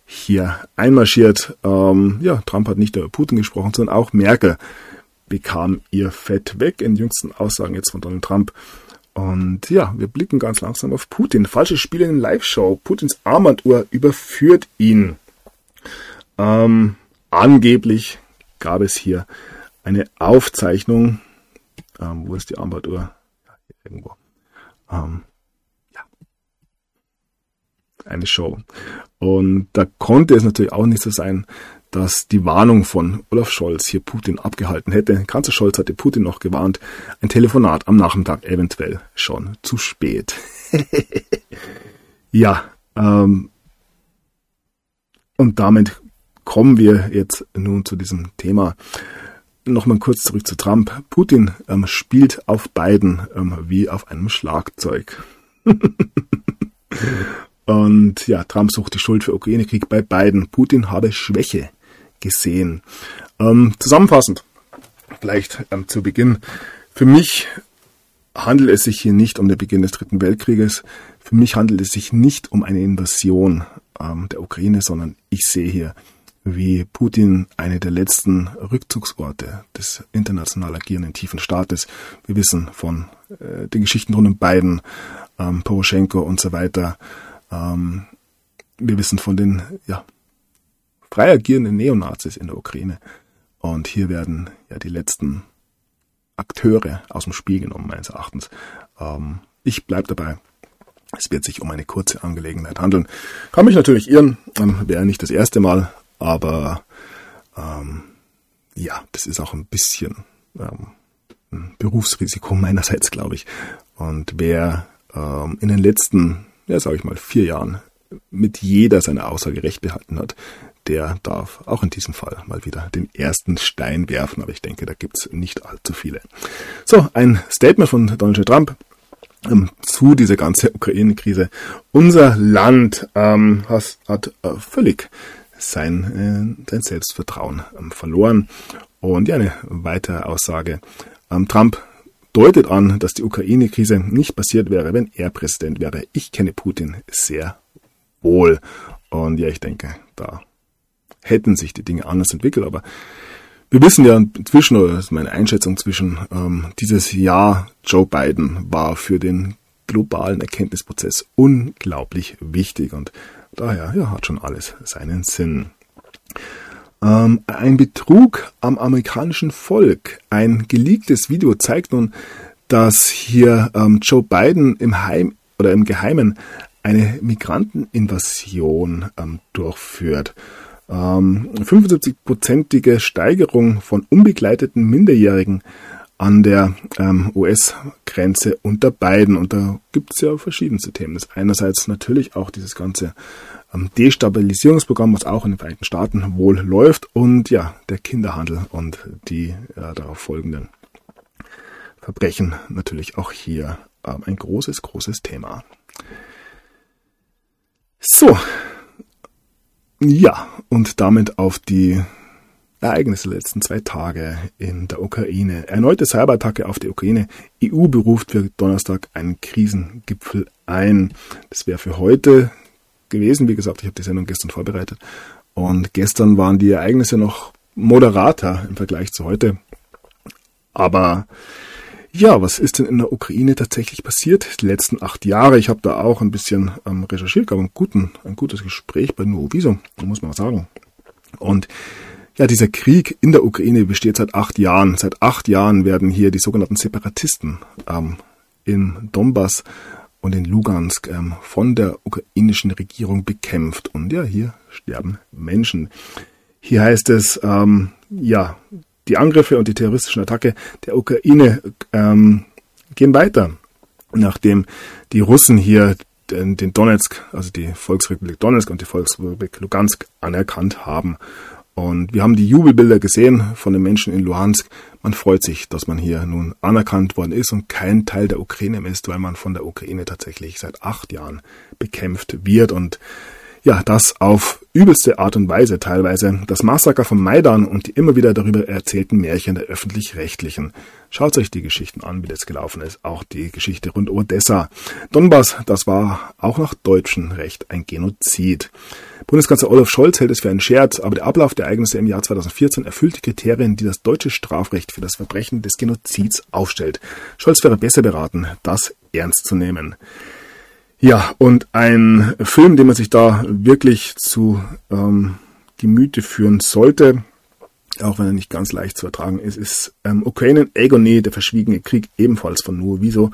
hier einmarschiert. Ähm, ja, Trump hat nicht nur über Putin gesprochen, sondern auch Merkel bekam ihr Fett weg in jüngsten Aussagen jetzt von Donald Trump. Und ja, wir blicken ganz langsam auf Putin. Falsches Spiel in Live-Show. Putins Armbanduhr überführt ihn. Ähm, angeblich gab es hier eine Aufzeichnung. Ähm, wo ist die Armbanduhr? Ja, irgendwo. Ähm, ja. Eine Show. Und da konnte es natürlich auch nicht so sein, dass die Warnung von Olaf Scholz hier Putin abgehalten hätte. Kanzler Scholz hatte Putin noch gewarnt. Ein Telefonat am Nachmittag eventuell schon zu spät. ja, ähm, und damit kommen wir jetzt nun zu diesem Thema. Nochmal kurz zurück zu Trump. Putin ähm, spielt auf beiden ähm, wie auf einem Schlagzeug. Und ja, Trump sucht die Schuld für Ukraine-Krieg bei beiden. Putin habe Schwäche gesehen. Ähm, zusammenfassend, vielleicht ähm, zu Beginn. Für mich handelt es sich hier nicht um den Beginn des Dritten Weltkrieges. Für mich handelt es sich nicht um eine Invasion ähm, der Ukraine, sondern ich sehe hier wie Putin eine der letzten Rückzugsorte des international agierenden tiefen Staates. Wir wissen von äh, den Geschichten rund um Biden, ähm, Poroschenko und so weiter. Ähm, wir wissen von den ja, frei agierenden Neonazis in der Ukraine. Und hier werden ja die letzten Akteure aus dem Spiel genommen, meines Erachtens. Ähm, ich bleibe dabei. Es wird sich um eine kurze Angelegenheit handeln. Kann mich natürlich irren, ähm, wäre nicht das erste Mal, aber ähm, ja, das ist auch ein bisschen ähm, ein Berufsrisiko meinerseits, glaube ich. Und wer ähm, in den letzten, ja, sage ich mal, vier Jahren mit jeder seine Aussage recht behalten hat, der darf auch in diesem Fall mal wieder den ersten Stein werfen. Aber ich denke, da gibt's nicht allzu viele. So, ein Statement von Donald Trump ähm, zu dieser ganzen Ukraine-Krise. Unser Land ähm, has, hat äh, völlig sein, äh, sein Selbstvertrauen ähm, verloren. Und ja, eine weitere Aussage. Ähm, Trump deutet an, dass die Ukraine-Krise nicht passiert wäre, wenn er Präsident wäre. Ich kenne Putin sehr wohl. Und ja, ich denke, da hätten sich die Dinge anders entwickelt, aber wir wissen ja inzwischen, oder das ist meine Einschätzung zwischen, ähm, dieses Jahr Joe Biden war für den globalen Erkenntnisprozess unglaublich wichtig und daher ja, hat schon alles seinen Sinn. Ähm, ein Betrug am amerikanischen Volk. Ein geleaktes Video zeigt nun, dass hier ähm, Joe Biden im Heim oder im Geheimen eine Migranteninvasion ähm, durchführt. 75-prozentige ähm, Steigerung von unbegleiteten Minderjährigen an der ähm, US-Grenze unter beiden. Und da gibt es ja verschiedenste Themen. Das einerseits natürlich auch dieses ganze ähm, Destabilisierungsprogramm, was auch in den Vereinigten Staaten wohl läuft. Und ja, der Kinderhandel und die ja, darauf folgenden Verbrechen natürlich auch hier ähm, ein großes, großes Thema. So, ja, und damit auf die Ereignisse der letzten zwei Tage in der Ukraine. Erneute Cyberattacke auf die Ukraine. EU beruft für Donnerstag einen Krisengipfel ein. Das wäre für heute gewesen. Wie gesagt, ich habe die Sendung gestern vorbereitet. Und gestern waren die Ereignisse noch moderater im Vergleich zu heute. Aber ja, was ist denn in der Ukraine tatsächlich passiert die letzten acht Jahre? Ich habe da auch ein bisschen ähm, recherchiert, gab ein, guten, ein gutes Gespräch bei Nuoviso, muss man sagen. Und ja, dieser Krieg in der Ukraine besteht seit acht Jahren. Seit acht Jahren werden hier die sogenannten Separatisten ähm, im Donbass und in Lugansk ähm, von der ukrainischen Regierung bekämpft. Und ja, hier sterben Menschen. Hier heißt es, ähm, ja, die Angriffe und die terroristischen Attacke der Ukraine ähm, gehen weiter, nachdem die Russen hier den, den Donetsk, also die Volksrepublik Donetsk und die Volksrepublik Lugansk anerkannt haben. Und wir haben die Jubelbilder gesehen von den Menschen in Luhansk. Man freut sich, dass man hier nun anerkannt worden ist und kein Teil der Ukraine ist, weil man von der Ukraine tatsächlich seit acht Jahren bekämpft wird. Und ja, das auf übelste Art und Weise teilweise. Das Massaker von Maidan und die immer wieder darüber erzählten Märchen der öffentlich-rechtlichen. Schaut euch die Geschichten an, wie das gelaufen ist. Auch die Geschichte rund um Odessa. Donbass, das war auch nach deutschem Recht ein Genozid. Bundeskanzler Olaf Scholz hält es für einen Scherz, aber der Ablauf der Ereignisse im Jahr 2014 erfüllt die Kriterien, die das deutsche Strafrecht für das Verbrechen des Genozids aufstellt. Scholz wäre besser beraten, das ernst zu nehmen. Ja, und ein Film, den man sich da wirklich zu ähm, Gemüte führen sollte, auch wenn er nicht ganz leicht zu ertragen ist, ist ähm, Ukraine Agony, der verschwiegene Krieg, ebenfalls von Noe Wieso.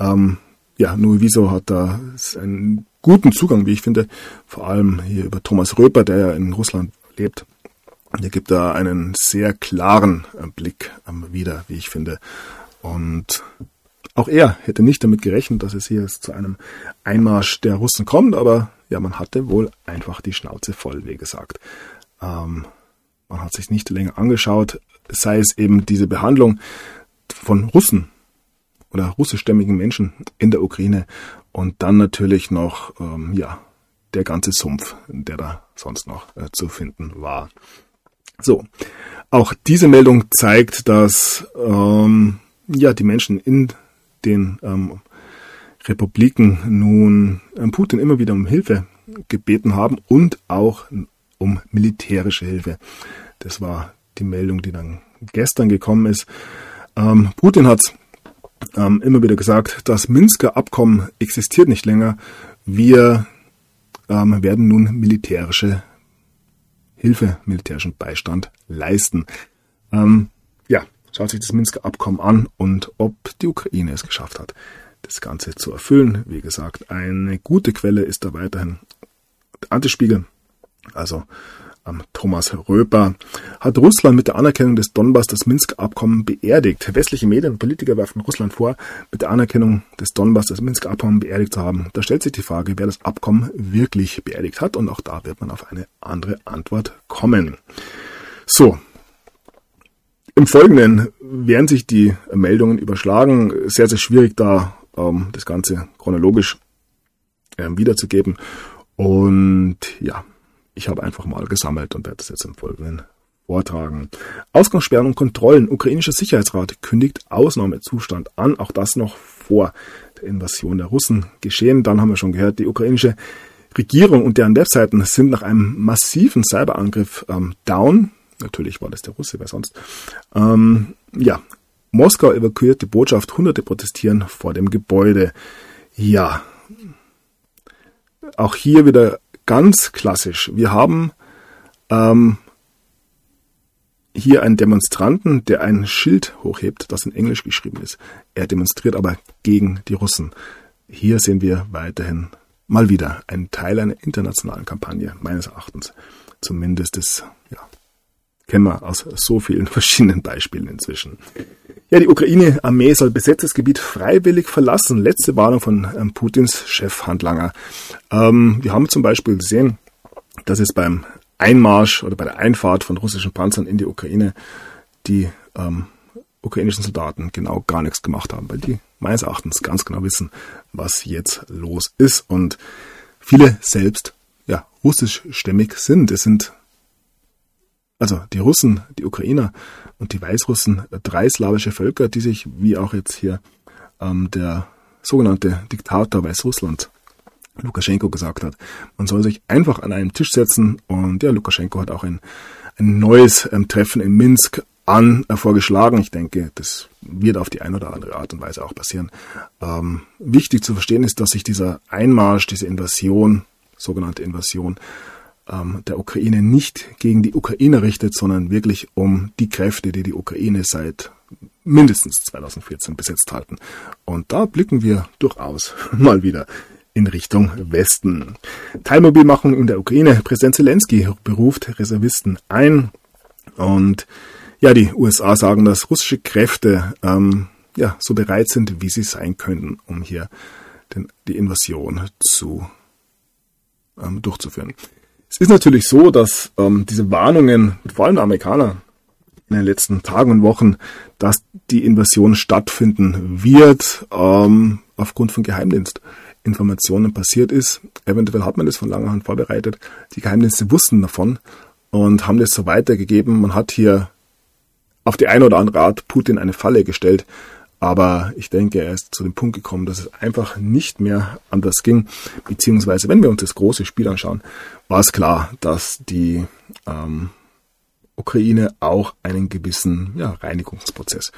Ähm, ja, Noe Wieso hat da einen guten Zugang, wie ich finde, vor allem hier über Thomas Röper, der ja in Russland lebt. Der gibt da einen sehr klaren äh, Blick ähm, wieder, wie ich finde. Und auch er hätte nicht damit gerechnet, dass es hier zu einem Einmarsch der Russen kommt, aber ja, man hatte wohl einfach die Schnauze voll, wie gesagt. Ähm, man hat sich nicht länger angeschaut, sei es eben diese Behandlung von Russen oder russischstämmigen Menschen in der Ukraine und dann natürlich noch, ähm, ja, der ganze Sumpf, der da sonst noch äh, zu finden war. So, auch diese Meldung zeigt, dass ähm, ja die Menschen in den ähm, Republiken nun ähm, Putin immer wieder um Hilfe gebeten haben und auch um militärische Hilfe. Das war die Meldung, die dann gestern gekommen ist. Ähm, Putin hat ähm, immer wieder gesagt, das Minsker Abkommen existiert nicht länger. Wir ähm, werden nun militärische Hilfe, militärischen Beistand leisten. Ähm, ja, schaut sich das Minsker Abkommen an und ob die Ukraine es geschafft hat, das Ganze zu erfüllen. Wie gesagt, eine gute Quelle ist da weiterhin der Antispiegel, also Thomas Röper, hat Russland mit der Anerkennung des Donbass das Minsker Abkommen beerdigt. Westliche Medien und Politiker werfen Russland vor, mit der Anerkennung des Donbass das Minsker Abkommen beerdigt zu haben. Da stellt sich die Frage, wer das Abkommen wirklich beerdigt hat und auch da wird man auf eine andere Antwort kommen. So, im Folgenden werden sich die Meldungen überschlagen. Sehr, sehr schwierig da ähm, das Ganze chronologisch ähm, wiederzugeben. Und ja, ich habe einfach mal gesammelt und werde das jetzt im Folgenden vortragen. Ausgangssperren und Kontrollen. Ukrainischer Sicherheitsrat kündigt Ausnahmezustand an. Auch das noch vor der Invasion der Russen geschehen. Dann haben wir schon gehört, die ukrainische Regierung und deren Webseiten sind nach einem massiven Cyberangriff ähm, down. Natürlich war das der Russe, wer sonst. Ähm, ja, Moskau evakuiert die Botschaft, Hunderte protestieren vor dem Gebäude. Ja, auch hier wieder ganz klassisch. Wir haben ähm, hier einen Demonstranten, der ein Schild hochhebt, das in Englisch geschrieben ist. Er demonstriert aber gegen die Russen. Hier sehen wir weiterhin mal wieder einen Teil einer internationalen Kampagne, meines Erachtens. Zumindest des ja, Kennen wir aus so vielen verschiedenen Beispielen inzwischen. Ja, die Ukraine-Armee soll besetztes Gebiet freiwillig verlassen. Letzte Warnung von ähm, Putins Chefhandlanger. Ähm, wir haben zum Beispiel gesehen, dass es beim Einmarsch oder bei der Einfahrt von russischen Panzern in die Ukraine die ähm, ukrainischen Soldaten genau gar nichts gemacht haben, weil die meines Erachtens ganz genau wissen, was jetzt los ist und viele selbst ja russischstämmig sind. Es sind also die Russen, die Ukrainer und die Weißrussen, drei slawische Völker, die sich, wie auch jetzt hier ähm, der sogenannte Diktator Weißrussland Lukaschenko gesagt hat, man soll sich einfach an einen Tisch setzen und ja, Lukaschenko hat auch ein, ein neues ähm, Treffen in Minsk an äh, vorgeschlagen. Ich denke, das wird auf die eine oder andere Art und Weise auch passieren. Ähm, wichtig zu verstehen ist, dass sich dieser Einmarsch, diese Invasion, sogenannte Invasion, ähm, der Ukraine nicht gegen die Ukraine richtet, sondern wirklich um die Kräfte, die die Ukraine seit mindestens 2014 besetzt halten. Und da blicken wir durchaus mal wieder in Richtung Westen. Teilmobilmachung in der Ukraine. Präsident Zelensky beruft Reservisten ein. Und ja, die USA sagen, dass russische Kräfte ähm, ja, so bereit sind, wie sie sein könnten, um hier den, die Invasion zu ähm, durchzuführen. Es ist natürlich so, dass ähm, diese Warnungen, vor allem der Amerikaner, in den letzten Tagen und Wochen, dass die Invasion stattfinden wird, ähm, aufgrund von Geheimdienstinformationen passiert ist. Eventuell hat man das von langer Hand vorbereitet. Die Geheimdienste wussten davon und haben das so weitergegeben. Man hat hier auf die eine oder andere Art Putin eine Falle gestellt, aber ich denke, er ist zu dem Punkt gekommen, dass es einfach nicht mehr anders ging. Beziehungsweise, wenn wir uns das große Spiel anschauen, war es klar, dass die ähm, Ukraine auch einen gewissen ja, Reinigungsprozess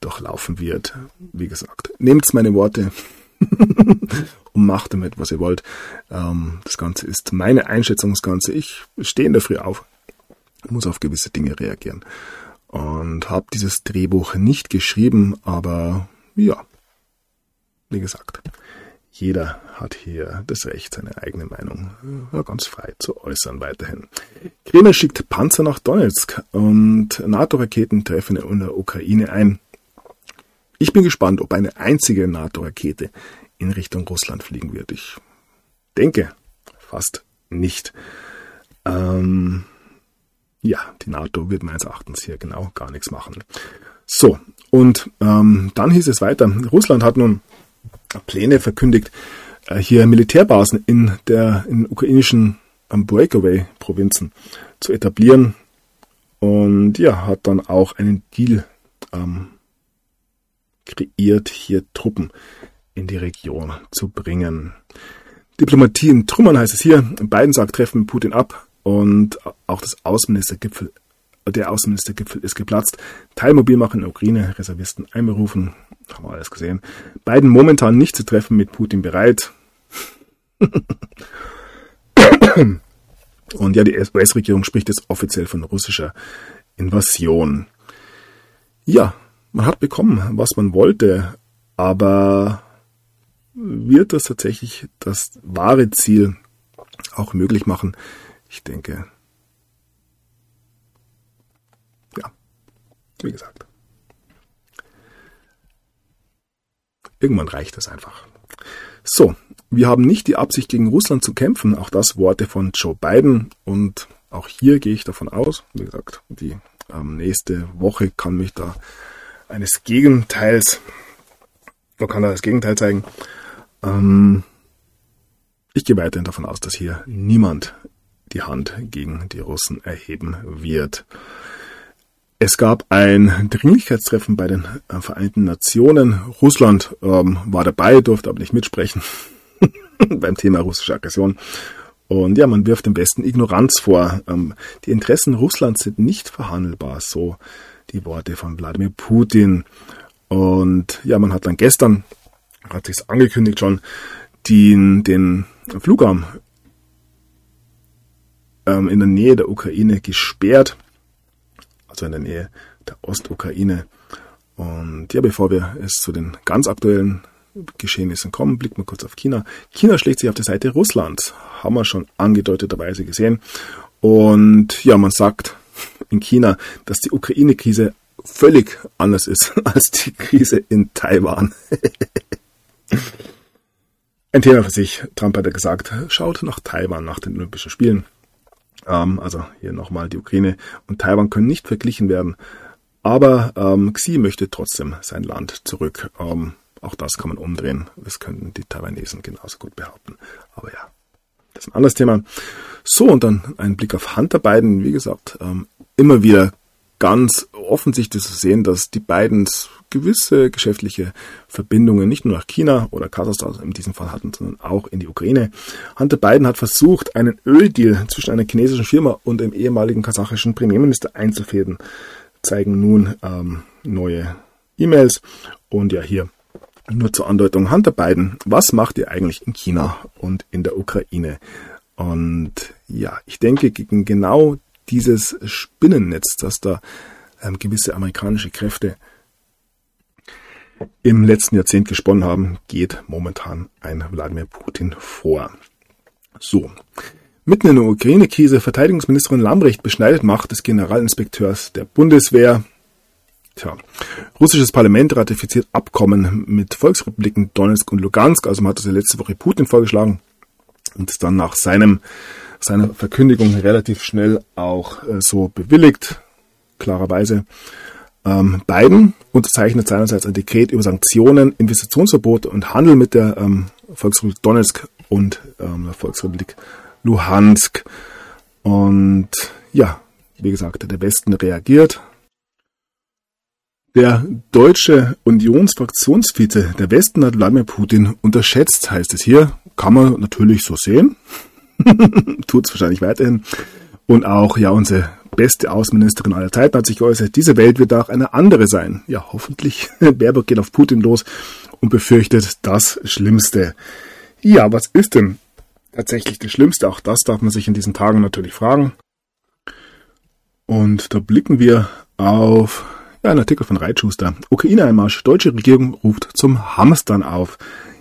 durchlaufen wird. Wie gesagt, nehmt meine Worte und macht damit, was ihr wollt. Ähm, das Ganze ist meine Einschätzung, das Ganze. Ich stehe in der Früh auf, muss auf gewisse Dinge reagieren und habe dieses Drehbuch nicht geschrieben, aber ja, wie gesagt, jeder hat hier das Recht, seine eigene Meinung ja, ganz frei zu äußern weiterhin. Kreml schickt Panzer nach Donetsk und NATO-Raketen treffen in der Ukraine ein. Ich bin gespannt, ob eine einzige NATO-Rakete in Richtung Russland fliegen wird. Ich denke fast nicht. Ähm, ja, die NATO wird meines Erachtens hier genau gar nichts machen. So, und ähm, dann hieß es weiter, Russland hat nun Pläne verkündigt, äh, hier Militärbasen in der in ukrainischen ähm, Breakaway-Provinzen zu etablieren und ja, hat dann auch einen Deal ähm, kreiert, hier Truppen in die Region zu bringen. Diplomatie in Trümmern heißt es hier. Biden sagt, treffen Putin ab. Und auch das Außenministergipfel, der Außenministergipfel ist geplatzt. Teilmobilmachen in der Ukraine, Reservisten einberufen. Haben wir alles gesehen. Beiden momentan nicht zu treffen, mit Putin bereit. Und ja, die US-Regierung spricht jetzt offiziell von russischer Invasion. Ja, man hat bekommen, was man wollte, aber wird das tatsächlich das wahre Ziel auch möglich machen? Ich denke, ja, wie gesagt. Irgendwann reicht es einfach. So, wir haben nicht die Absicht, gegen Russland zu kämpfen. Auch das Worte von Joe Biden. Und auch hier gehe ich davon aus, wie gesagt, die ähm, nächste Woche kann mich da eines Gegenteils, da kann er das Gegenteil zeigen. Ähm, ich gehe weiterhin davon aus, dass hier niemand die Hand gegen die Russen erheben wird. Es gab ein Dringlichkeitstreffen bei den Vereinten Nationen. Russland ähm, war dabei, durfte aber nicht mitsprechen beim Thema russische Aggression. Und ja, man wirft dem Westen Ignoranz vor. Ähm, die Interessen Russlands sind nicht verhandelbar, so die Worte von Wladimir Putin. Und ja, man hat dann gestern, hat sich angekündigt schon, den, den Flugarm ähm, in der Nähe der Ukraine gesperrt, also in der Nähe der Ostukraine. Und ja, bevor wir es zu den ganz aktuellen Geschehnissen kommen, blicken wir kurz auf China. China schlägt sich auf die Seite Russlands, haben wir schon angedeuteterweise gesehen. Und ja, man sagt in China, dass die Ukraine-Krise völlig anders ist als die Krise in Taiwan. Ein Thema für sich. Trump hat ja gesagt, schaut nach Taiwan nach den Olympischen Spielen. Ähm, also hier nochmal die Ukraine und Taiwan können nicht verglichen werden. Aber ähm, Xi möchte trotzdem sein Land zurück. Ähm, auch das kann man umdrehen. Das könnten die Taiwanesen genauso gut behaupten. Aber ja, das ist ein anderes Thema. So, und dann ein Blick auf Hunter Biden. Wie gesagt, ähm, immer wieder ganz offensichtlich zu sehen, dass die beiden gewisse geschäftliche Verbindungen nicht nur nach China oder Kasachstan in diesem Fall hatten, sondern auch in die Ukraine. Hunter Biden hat versucht, einen Öldeal zwischen einer chinesischen Firma und dem ehemaligen kasachischen Premierminister einzufäden. Zeigen nun ähm, neue E-Mails und ja hier nur zur Andeutung Hunter Biden. Was macht ihr eigentlich in China und in der Ukraine? Und ja, ich denke, gegen genau dieses Spinnennetz, das da ähm, gewisse amerikanische Kräfte im letzten Jahrzehnt gesponnen haben, geht momentan ein Wladimir Putin vor. So. Mitten in der Ukraine-Krise Verteidigungsministerin Lambrecht beschneidet Macht des Generalinspekteurs der Bundeswehr. Tja, russisches Parlament ratifiziert Abkommen mit Volksrepubliken Donetsk und Lugansk, also man hat das ja letzte Woche Putin vorgeschlagen und dann nach seinem, seiner Verkündigung relativ schnell auch äh, so bewilligt, klarerweise. Ähm, Biden unterzeichnet seinerseits ein Dekret über Sanktionen, Investitionsverbote und Handel mit der ähm, Volksrepublik Donetsk und ähm, der Volksrepublik Luhansk. Und ja, wie gesagt, der Westen reagiert. Der deutsche Unionsfraktionsvize der Westen hat Wladimir Putin unterschätzt, heißt es hier. Kann man natürlich so sehen. Tut es wahrscheinlich weiterhin. Und auch, ja, unsere beste Außenministerin aller Zeiten hat sich geäußert, diese Welt wird auch eine andere sein. Ja, hoffentlich. Baerbock geht auf Putin los und befürchtet das Schlimmste. Ja, was ist denn tatsächlich das Schlimmste? Auch das darf man sich in diesen Tagen natürlich fragen. Und da blicken wir auf ja, einen Artikel von Reitschuster. Ukraine-Einmarsch. Deutsche Regierung ruft zum Hamstern auf.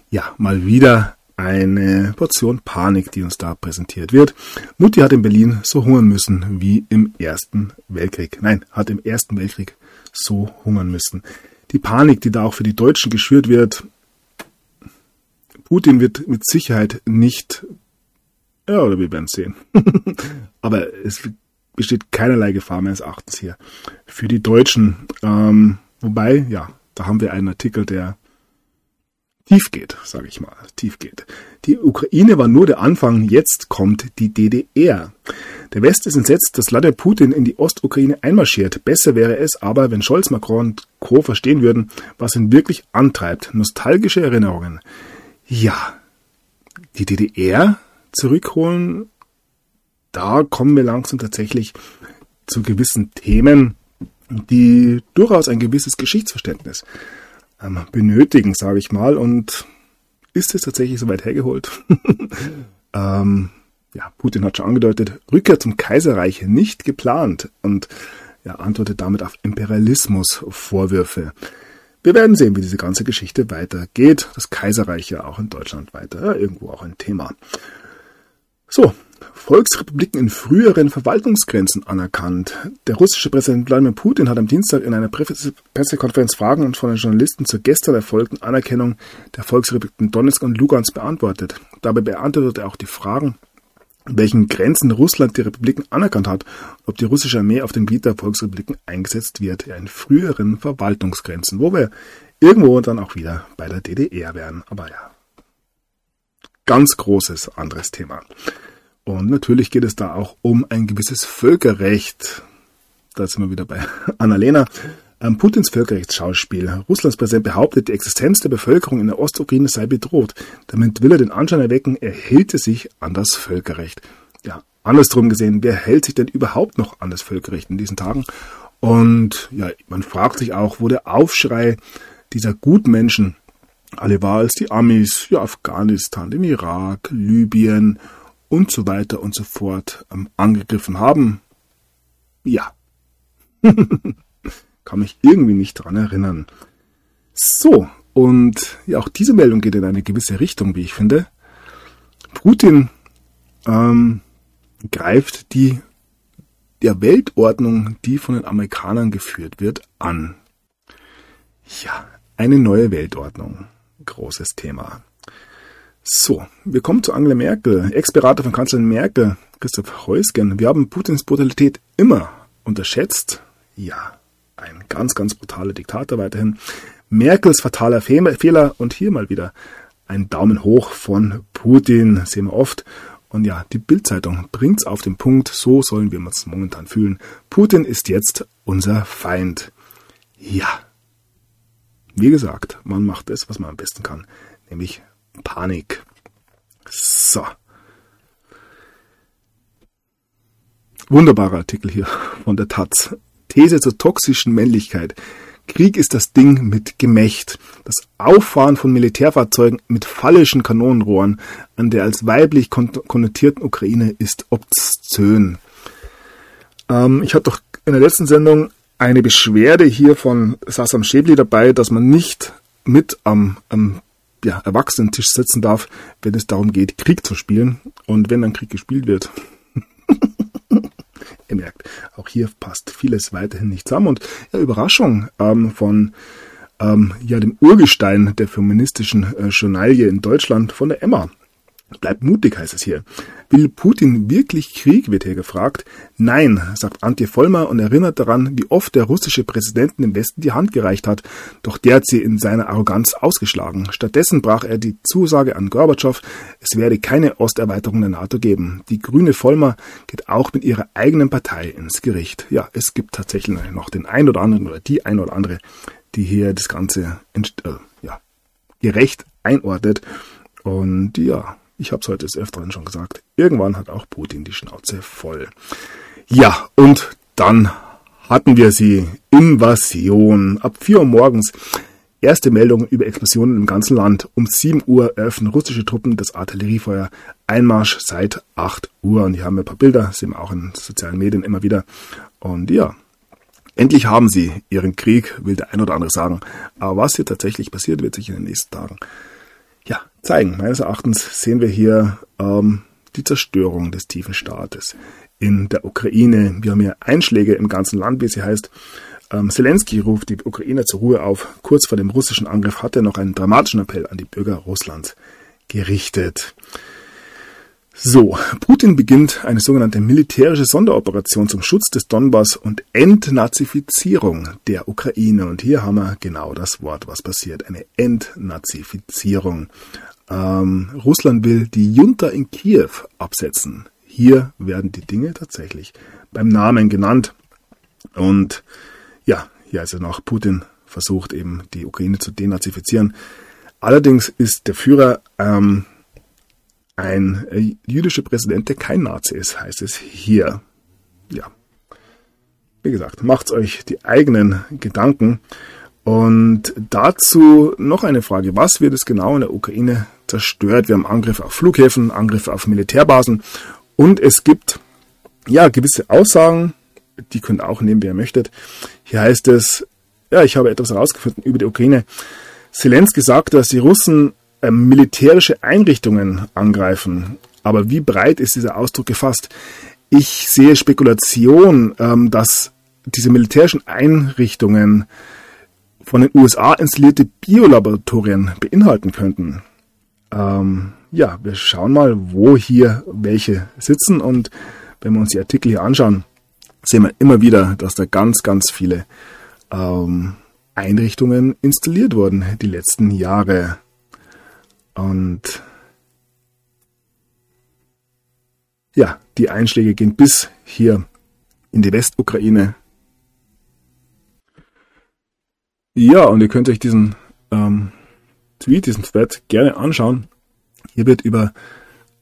Ja, mal wieder eine Portion Panik, die uns da präsentiert wird. Mutti hat in Berlin so hungern müssen wie im Ersten Weltkrieg. Nein, hat im Ersten Weltkrieg so hungern müssen. Die Panik, die da auch für die Deutschen geschürt wird, Putin wird mit Sicherheit nicht, ja, oder wir werden sehen. Aber es besteht keinerlei Gefahr meines Erachtens hier für die Deutschen. Ähm, wobei, ja, da haben wir einen Artikel, der tief geht, sage ich mal, tief geht. Die Ukraine war nur der Anfang, jetzt kommt die DDR. Der Westen ist entsetzt, dass Wladimir Putin in die Ostukraine einmarschiert. Besser wäre es aber, wenn Scholz, Macron und Co. verstehen würden, was ihn wirklich antreibt. Nostalgische Erinnerungen. Ja, die DDR zurückholen, da kommen wir langsam tatsächlich zu gewissen Themen, die durchaus ein gewisses Geschichtsverständnis ähm, benötigen, sage ich mal. Und ist es tatsächlich so weit hergeholt? ähm, ja, Putin hat schon angedeutet, Rückkehr zum Kaiserreich nicht geplant und ja, antwortet damit auf Imperialismus-Vorwürfe. Wir werden sehen, wie diese ganze Geschichte weitergeht. Das Kaiserreich ja auch in Deutschland weiter, ja, irgendwo auch ein Thema. So, Volksrepubliken in früheren Verwaltungsgrenzen anerkannt. Der russische Präsident Wladimir Putin hat am Dienstag in einer Pressekonferenz Fragen von den Journalisten zur gestern erfolgten Anerkennung der Volksrepubliken Donetsk und Lugansk beantwortet. Dabei beantwortete er auch die Fragen, welchen Grenzen Russland die Republiken anerkannt hat, ob die russische Armee auf dem Gebiet der Volksrepubliken eingesetzt wird, in früheren Verwaltungsgrenzen, wo wir irgendwo dann auch wieder bei der DDR wären. Aber ja, ganz großes anderes Thema. Und natürlich geht es da auch um ein gewisses Völkerrecht. Da sind wir wieder bei Annalena. Ähm, Putins Völkerrechtsschauspiel. Russlands Präsident behauptet, die Existenz der Bevölkerung in der Ostukraine sei bedroht. Damit will er den Anschein erwecken, er hält sich an das Völkerrecht. Ja, andersrum gesehen, wer hält sich denn überhaupt noch an das Völkerrecht in diesen Tagen? Und ja, man fragt sich auch, wo der Aufschrei dieser Gutmenschen alle war, als die Amis, ja, Afghanistan, den Irak, Libyen und so weiter und so fort ähm, angegriffen haben. Ja. Kann mich irgendwie nicht dran erinnern. So, und ja, auch diese Meldung geht in eine gewisse Richtung, wie ich finde. Putin ähm, greift die der Weltordnung, die von den Amerikanern geführt wird, an. Ja, eine neue Weltordnung. Großes Thema. So, wir kommen zu Angela Merkel, Ex-Berater von Kanzlerin Merkel, Christoph Heusgen. Wir haben Putins Brutalität immer unterschätzt. Ja, ein ganz, ganz brutaler Diktator weiterhin. Merkels fataler Fehler und hier mal wieder ein Daumen hoch von Putin, sehen wir oft. Und ja, die Bildzeitung bringt's auf den Punkt, so sollen wir uns momentan fühlen. Putin ist jetzt unser Feind. Ja. Wie gesagt, man macht es, was man am besten kann, nämlich Panik. So. Wunderbarer Artikel hier von der Taz. These zur toxischen Männlichkeit. Krieg ist das Ding mit Gemächt. Das Auffahren von Militärfahrzeugen mit fallischen Kanonenrohren an der als weiblich konnotierten Ukraine ist obszön. Ähm, ich hatte doch in der letzten Sendung eine Beschwerde hier von Sassam Schäbli dabei, dass man nicht mit am, am ja, Erwachsenentisch sitzen darf, wenn es darum geht, Krieg zu spielen. Und wenn dann Krieg gespielt wird, ihr merkt, auch hier passt vieles weiterhin nicht zusammen. Und ja, Überraschung ähm, von ähm, ja, dem Urgestein der feministischen äh, Journalie in Deutschland, von der Emma. Bleibt mutig, heißt es hier. Will Putin wirklich Krieg, wird hier gefragt. Nein, sagt Antje Vollmer und erinnert daran, wie oft der russische Präsident im Westen die Hand gereicht hat, doch der hat sie in seiner Arroganz ausgeschlagen. Stattdessen brach er die Zusage an Gorbatschow, es werde keine Osterweiterung der NATO geben. Die grüne Vollmer geht auch mit ihrer eigenen Partei ins Gericht. Ja, es gibt tatsächlich noch den ein oder anderen oder die ein oder andere, die hier das Ganze äh, ja, gerecht einordnet. Und ja, ich habe es heute des Öfteren schon gesagt. Irgendwann hat auch Putin die Schnauze voll. Ja, und dann hatten wir sie. Invasion. Ab 4 Uhr morgens. Erste Meldung über Explosionen im ganzen Land. Um 7 Uhr eröffnen russische Truppen das Artilleriefeuer. Einmarsch seit 8 Uhr. Und hier haben wir ein paar Bilder, sehen wir auch in sozialen Medien immer wieder. Und ja, endlich haben sie ihren Krieg, will der ein oder andere sagen. Aber was hier tatsächlich passiert, wird sich in den nächsten Tagen zeigen. Meines Erachtens sehen wir hier ähm, die Zerstörung des tiefen Staates in der Ukraine. Wir haben hier Einschläge im ganzen Land, wie sie heißt. Ähm, Zelensky ruft die Ukrainer zur Ruhe auf. Kurz vor dem russischen Angriff hat er noch einen dramatischen Appell an die Bürger Russlands gerichtet. So, Putin beginnt eine sogenannte militärische Sonderoperation zum Schutz des Donbass und Entnazifizierung der Ukraine. Und hier haben wir genau das Wort, was passiert. Eine Entnazifizierung. Ähm, Russland will die Junta in Kiew absetzen. Hier werden die Dinge tatsächlich beim Namen genannt. Und ja, hier ist ja noch Putin versucht eben die Ukraine zu denazifizieren. Allerdings ist der Führer ähm, ein äh, jüdischer Präsident, der kein Nazi ist, heißt es hier. Ja. Wie gesagt, macht euch die eigenen Gedanken. Und dazu noch eine Frage. Was wird es genau in der Ukraine zerstört? Wir haben Angriffe auf Flughäfen, Angriffe auf Militärbasen und es gibt ja gewisse Aussagen, die könnt ihr auch nehmen, wie ihr möchtet. Hier heißt es, ja, ich habe etwas herausgefunden über die Ukraine. Zelensky sagt, dass die Russen ähm, militärische Einrichtungen angreifen. Aber wie breit ist dieser Ausdruck gefasst? Ich sehe Spekulation, ähm, dass diese militärischen Einrichtungen von den USA installierte Biolaboratorien beinhalten könnten. Ähm, ja, wir schauen mal, wo hier welche sitzen und wenn wir uns die Artikel hier anschauen, sehen wir immer wieder, dass da ganz, ganz viele ähm, Einrichtungen installiert wurden die letzten Jahre. Und ja, die Einschläge gehen bis hier in die Westukraine. Ja, und ihr könnt euch diesen ähm, Tweet, diesen Thread gerne anschauen. Hier wird über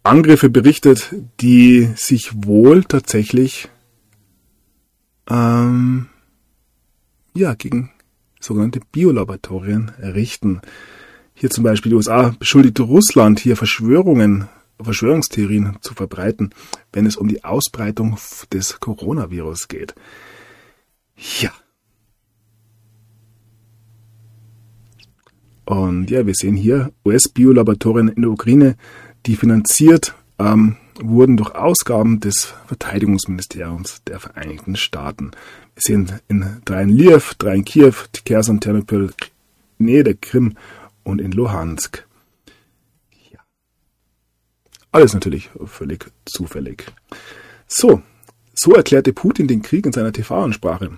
Angriffe berichtet, die sich wohl tatsächlich ähm, ja, gegen sogenannte Biolaboratorien richten. Hier zum Beispiel die USA beschuldigte Russland, hier Verschwörungen, Verschwörungstheorien zu verbreiten, wenn es um die Ausbreitung des Coronavirus geht. Ja. Und ja, wir sehen hier US-Biolaboratorien in der Ukraine, die finanziert ähm, wurden durch Ausgaben des Verteidigungsministeriums der Vereinigten Staaten. Wir sehen in drei in Lviv, drei in Kiew, Kherson, Ternopil, Nähe der Krim und in Luhansk. Ja. Alles natürlich völlig zufällig. So, so erklärte Putin den Krieg in seiner TV-Ansprache.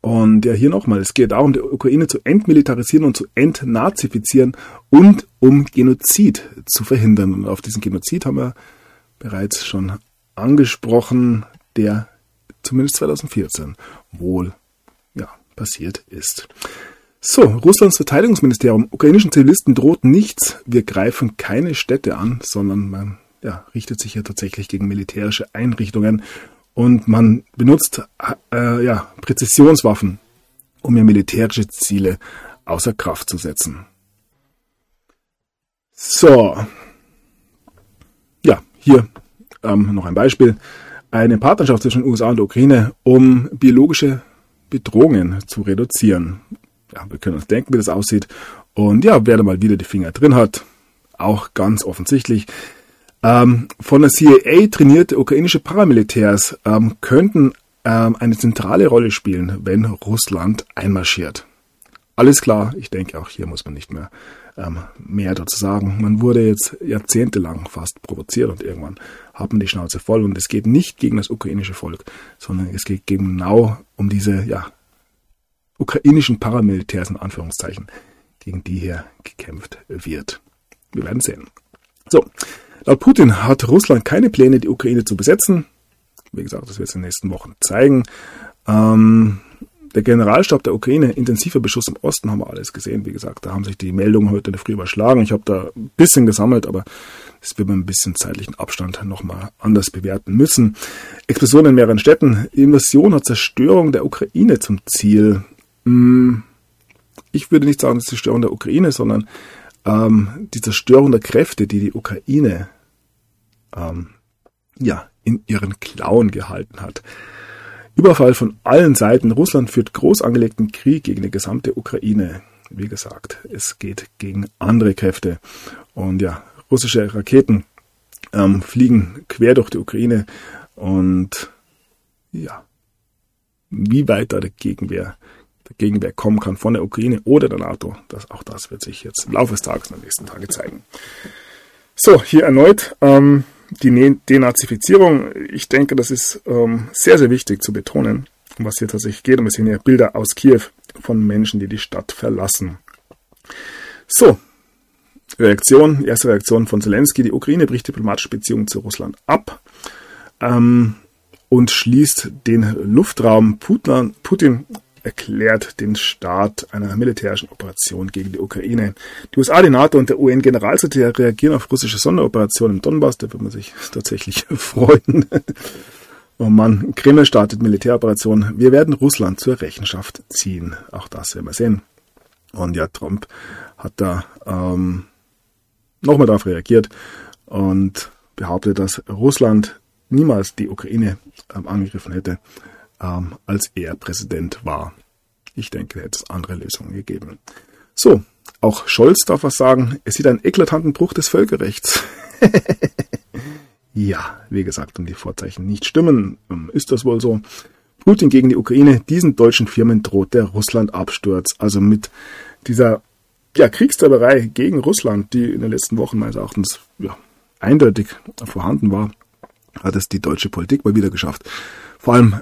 Und ja, hier nochmal, es geht darum, die Ukraine zu entmilitarisieren und zu entnazifizieren und um Genozid zu verhindern. Und auf diesen Genozid haben wir bereits schon angesprochen, der zumindest 2014 wohl ja, passiert ist. So, Russlands Verteidigungsministerium. Ukrainischen Zivilisten droht nichts. Wir greifen keine Städte an, sondern man ja, richtet sich hier tatsächlich gegen militärische Einrichtungen und man benutzt äh, ja, Präzisionswaffen, um ja militärische Ziele außer Kraft zu setzen. So. Ja, hier ähm, noch ein Beispiel. Eine Partnerschaft zwischen USA und Ukraine, um biologische Bedrohungen zu reduzieren. Ja, wir können uns denken, wie das aussieht. Und ja, wer da mal wieder die Finger drin hat, auch ganz offensichtlich. Ähm, von der CIA trainierte ukrainische Paramilitärs ähm, könnten ähm, eine zentrale Rolle spielen, wenn Russland einmarschiert. Alles klar, ich denke auch hier muss man nicht mehr ähm, mehr dazu sagen. Man wurde jetzt jahrzehntelang fast provoziert und irgendwann hat man die Schnauze voll und es geht nicht gegen das ukrainische Volk, sondern es geht genau um diese ja, ukrainischen Paramilitärs in Anführungszeichen, gegen die hier gekämpft wird. Wir werden sehen. So, laut Putin hat Russland keine Pläne, die Ukraine zu besetzen. Wie gesagt, das wird es in den nächsten Wochen zeigen. Ähm, der Generalstab der Ukraine, intensiver Beschuss im Osten, haben wir alles gesehen. Wie gesagt, da haben sich die Meldungen heute Früh überschlagen. Ich habe da ein bisschen gesammelt, aber das wird man ein bisschen zeitlichen Abstand nochmal anders bewerten müssen. Explosionen in mehreren Städten. Die Invasion hat Zerstörung der Ukraine zum Ziel. Hm, ich würde nicht sagen, Zerstörung der Ukraine, sondern ähm, die Zerstörung der Kräfte, die die Ukraine ähm, ja, in ihren Klauen gehalten hat. Überfall von allen Seiten. Russland führt groß angelegten Krieg gegen die gesamte Ukraine. Wie gesagt, es geht gegen andere Kräfte. Und ja, russische Raketen ähm, fliegen quer durch die Ukraine. Und ja, wie weit da der Gegenwehr, Gegenwehr kommen kann von der Ukraine oder der NATO, das, auch das wird sich jetzt im Laufe des Tages in den nächsten Tagen zeigen. So, hier erneut ähm, die ne-, Denazifizierung, ich denke, das ist ähm, sehr, sehr wichtig zu betonen, um was hier tatsächlich geht. Und wir sehen hier Bilder aus Kiew von Menschen, die die Stadt verlassen. So, Reaktion, erste Reaktion von Zelensky. Die Ukraine bricht diplomatische Beziehungen zu Russland ab ähm, und schließt den Luftraum. Putin, Putin erklärt den Start einer militärischen Operation gegen die Ukraine. Die USA, die NATO und der UN-Generalsekretär reagieren auf russische Sonderoperationen im Donbass. Da wird man sich tatsächlich freuen. oh Mann, Kreml startet Militäroperationen. Wir werden Russland zur Rechenschaft ziehen. Auch das werden wir sehen. Und ja, Trump hat da ähm, nochmal darauf reagiert und behauptet, dass Russland niemals die Ukraine ähm, angegriffen hätte ähm, als er Präsident war. Ich denke, hätte es andere Lösungen gegeben. So, auch Scholz darf was sagen. Es sieht einen eklatanten Bruch des Völkerrechts. ja, wie gesagt, um die Vorzeichen nicht stimmen, ähm, ist das wohl so. Putin gegen die Ukraine, diesen deutschen Firmen droht der Russland-Absturz. Also mit dieser ja, Kriegstreiberei gegen Russland, die in den letzten Wochen meines Erachtens ja, eindeutig vorhanden war, hat es die deutsche Politik mal wieder geschafft. Vor allem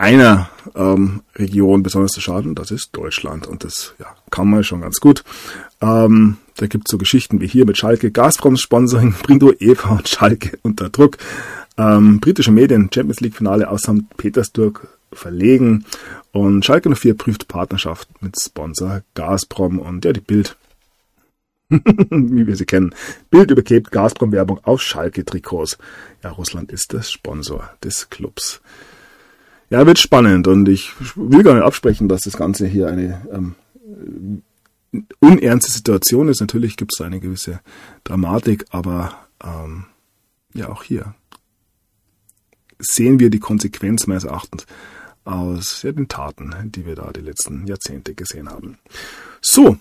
einer ähm, Region besonders zu schaden, das ist Deutschland. Und das ja, kann man schon ganz gut. Ähm, da gibt es so Geschichten wie hier mit Schalke. Gazproms Sponsoring bringt UEFA und Schalke unter Druck. Ähm, britische Medien, Champions League Finale aus St. Petersburg verlegen. Und Schalke 04 prüft Partnerschaft mit Sponsor Gazprom. Und ja, die Bild, wie wir sie kennen. Bild überklebt Gazprom-Werbung auf Schalke-Trikots. Ja, Russland ist der Sponsor des Clubs. Ja, wird spannend und ich will gar nicht absprechen, dass das Ganze hier eine ähm, unernste Situation ist. Natürlich gibt es eine gewisse Dramatik, aber ähm, ja, auch hier sehen wir die Konsequenz meines Erachtens aus ja, den Taten, die wir da die letzten Jahrzehnte gesehen haben. So,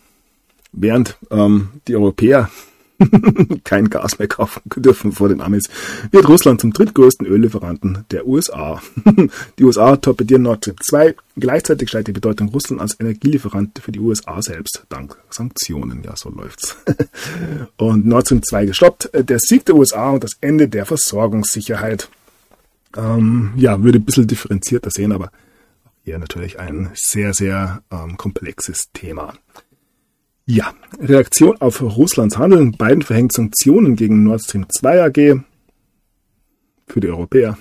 während ähm, die Europäer kein Gas mehr kaufen dürfen vor den Amis, wird Russland zum drittgrößten Öllieferanten der USA. die USA torpedieren Nord Stream 2. Gleichzeitig steigt die Bedeutung Russland als Energielieferant für die USA selbst, dank Sanktionen. Ja, so läuft's. und Nord Stream 2 gestoppt. Der Sieg der USA und das Ende der Versorgungssicherheit. Ähm, ja, würde ein bisschen differenzierter sehen, aber hier natürlich ein sehr, sehr ähm, komplexes Thema. Ja, Reaktion auf Russlands Handeln. Biden verhängt Sanktionen gegen Nord Stream 2 AG. für die Europäer.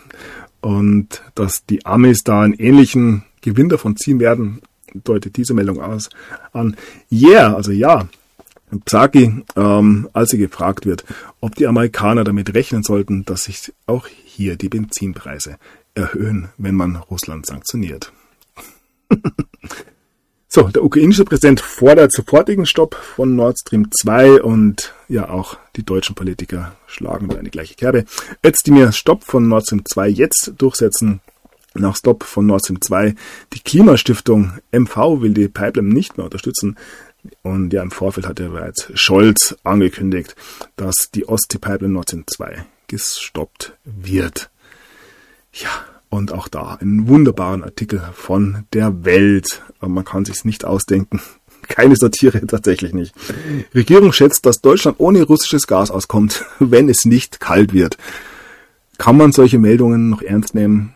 Und dass die Amis da einen ähnlichen Gewinn davon ziehen werden, deutet diese Meldung aus an. Yeah, also ja. Psaki, ähm, als sie gefragt wird, ob die Amerikaner damit rechnen sollten, dass sich auch hier die Benzinpreise erhöhen, wenn man Russland sanktioniert. so, der ukrainische Präsident fordert sofortigen Stopp von Nord Stream 2 und ja, auch die deutschen Politiker schlagen da eine gleiche Kerbe. Özdemir Stopp von Nord Stream 2 jetzt durchsetzen. Nach Stopp von Nord Stream 2. Die Klimastiftung MV will die Pipeline nicht mehr unterstützen. Und ja, im Vorfeld hat ja bereits Scholz angekündigt, dass die Ostsee-Pipeline Nord Stream 2 gestoppt wird. Ja, und auch da einen wunderbaren Artikel von der Welt. Man kann sich's nicht ausdenken. Keine Satire tatsächlich nicht. Regierung schätzt, dass Deutschland ohne russisches Gas auskommt, wenn es nicht kalt wird. Kann man solche Meldungen noch ernst nehmen?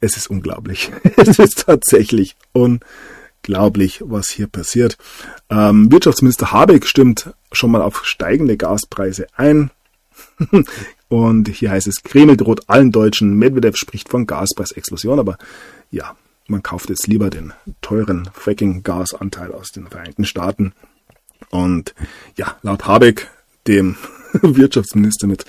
Es ist unglaublich. Es ist tatsächlich unglaublich, was hier passiert. Ähm, Wirtschaftsminister Habeck stimmt schon mal auf steigende Gaspreise ein. Und hier heißt es, Kreml droht allen Deutschen. Medvedev spricht von Gaspreisexplosion, aber ja, man kauft jetzt lieber den teuren Fracking-Gasanteil aus den Vereinigten Staaten. Und ja, laut Habeck, dem Wirtschaftsminister mit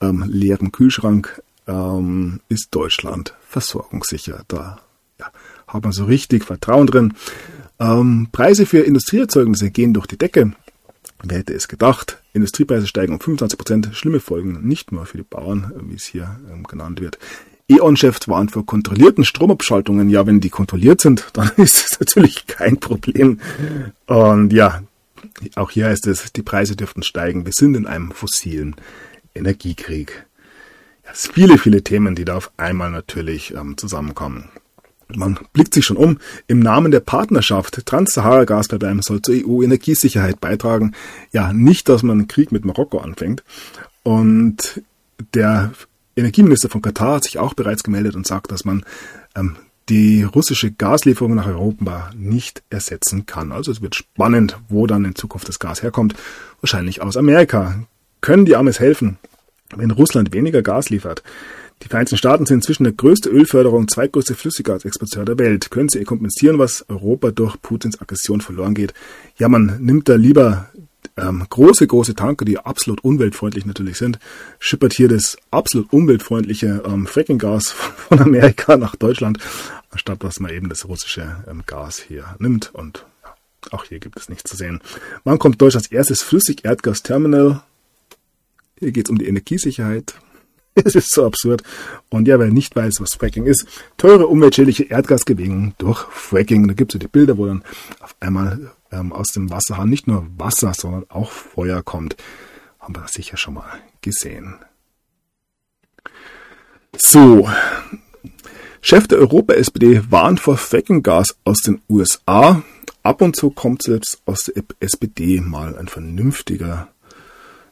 ähm, leerem Kühlschrank, ähm, ist Deutschland versorgungssicher. Da ja, hat man so richtig Vertrauen drin. Ähm, Preise für Industrieerzeugnisse gehen durch die Decke. Wer hätte es gedacht? Industriepreise steigen um 25 Prozent. Schlimme Folgen nicht nur für die Bauern, wie es hier ähm, genannt wird. E.ON-Chef warnt vor kontrollierten Stromabschaltungen. Ja, wenn die kontrolliert sind, dann ist es natürlich kein Problem. Und ja, auch hier heißt es, die Preise dürften steigen. Wir sind in einem fossilen Energiekrieg. Ja, viele, viele Themen, die da auf einmal natürlich ähm, zusammenkommen. Man blickt sich schon um. Im Namen der Partnerschaft Trans-Sahara-Gaspipeline soll zur EU-Energiesicherheit beitragen. Ja, nicht, dass man einen Krieg mit Marokko anfängt. Und der Energieminister von Katar hat sich auch bereits gemeldet und sagt, dass man ähm, die russische Gaslieferung nach Europa nicht ersetzen kann. Also es wird spannend, wo dann in Zukunft das Gas herkommt. Wahrscheinlich aus Amerika. Können die Amis helfen, wenn Russland weniger Gas liefert? Die Vereinigten Staaten sind inzwischen der größte Ölförderung, zweitgrößte Flüssiggasexporteur der Welt. Können sie kompensieren, was Europa durch Putins Aggression verloren geht? Ja, man nimmt da lieber ähm, große, große Tanker, die absolut umweltfreundlich natürlich sind, schippert hier das absolut umweltfreundliche ähm, Frackinggas von Amerika nach Deutschland, anstatt dass man eben das russische ähm, Gas hier nimmt. Und ja, auch hier gibt es nichts zu sehen. Wann kommt Deutschlands erstes Flüssig-Erdgas-Terminal? Hier geht es um die Energiesicherheit. Es ist so absurd. Und ja, wer nicht weiß, was Fracking ist, teure umweltschädliche Erdgasgewinnung durch Fracking. Da gibt es so die Bilder, wo dann auf einmal ähm, aus dem Wasserhahn nicht nur Wasser, sondern auch Feuer kommt. Haben wir das sicher schon mal gesehen. So. Chef der Europa-SPD warnt vor Fracking-Gas aus den USA. Ab und zu kommt selbst aus der SPD mal ein vernünftiger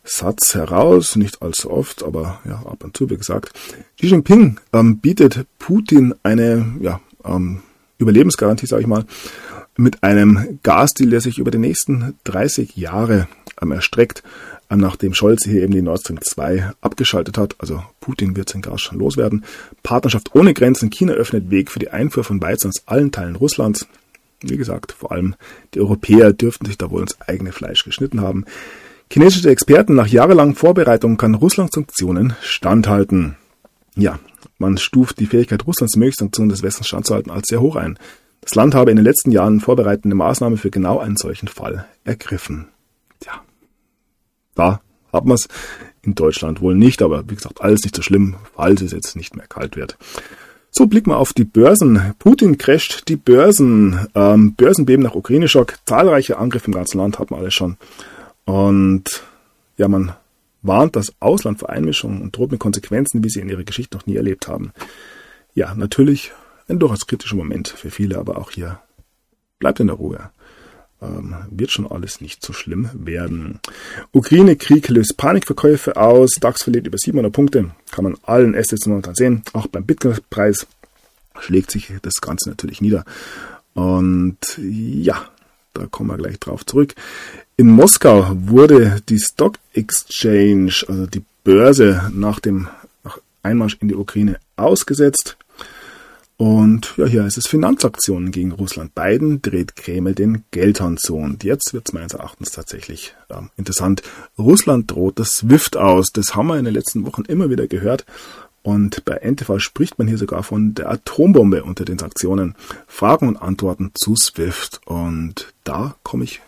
Satz heraus, nicht allzu oft, aber ja, ab und zu, wie gesagt. Xi Jinping ähm, bietet Putin eine ja, ähm, Überlebensgarantie, sage ich mal, mit einem Gasdeal, der sich über die nächsten 30 Jahre ähm, erstreckt, ähm, nachdem Scholz hier eben die Nord Stream 2 abgeschaltet hat. Also Putin wird sein Gas schon loswerden. Partnerschaft ohne Grenzen. China öffnet Weg für die Einfuhr von Weizen aus allen Teilen Russlands. Wie gesagt, vor allem die Europäer dürften sich da wohl ins eigene Fleisch geschnitten haben. Chinesische Experten nach jahrelangen Vorbereitungen kann Russland Sanktionen standhalten. Ja, man stuft die Fähigkeit Russlands, mögliche Sanktionen des Westens standzuhalten, als sehr hoch ein. Das Land habe in den letzten Jahren vorbereitende Maßnahmen für genau einen solchen Fall ergriffen. Ja, da hat man es in Deutschland wohl nicht, aber wie gesagt, alles nicht so schlimm, falls es jetzt nicht mehr kalt wird. So, blicken wir auf die Börsen. Putin crasht die Börsen. Ähm, Börsenbeben nach Ukraine-Schock. Zahlreiche Angriffe im ganzen Land hat man alles schon. Und ja, man warnt das Ausland vor Einmischung und droht mit Konsequenzen, wie sie in ihrer Geschichte noch nie erlebt haben. Ja, natürlich ein durchaus kritischer Moment für viele, aber auch hier bleibt in der Ruhe. Ähm, wird schon alles nicht so schlimm werden. Ukraine-Krieg löst Panikverkäufe aus. DAX verliert über 700 Punkte. Kann man allen Assets momentan sehen. Auch beim Bitcoin-Preis schlägt sich das Ganze natürlich nieder. Und ja, da kommen wir gleich drauf zurück. In Moskau wurde die Stock Exchange, also die Börse nach dem Einmarsch in die Ukraine ausgesetzt. Und ja, hier heißt es Finanzaktionen gegen Russland. Biden dreht Kreml den Geldhahn zu. Und jetzt wird es meines Erachtens tatsächlich äh, interessant. Russland droht das SWIFT aus. Das haben wir in den letzten Wochen immer wieder gehört. Und bei NTV spricht man hier sogar von der Atombombe unter den Sanktionen. Fragen und Antworten zu SWIFT. Und da komme ich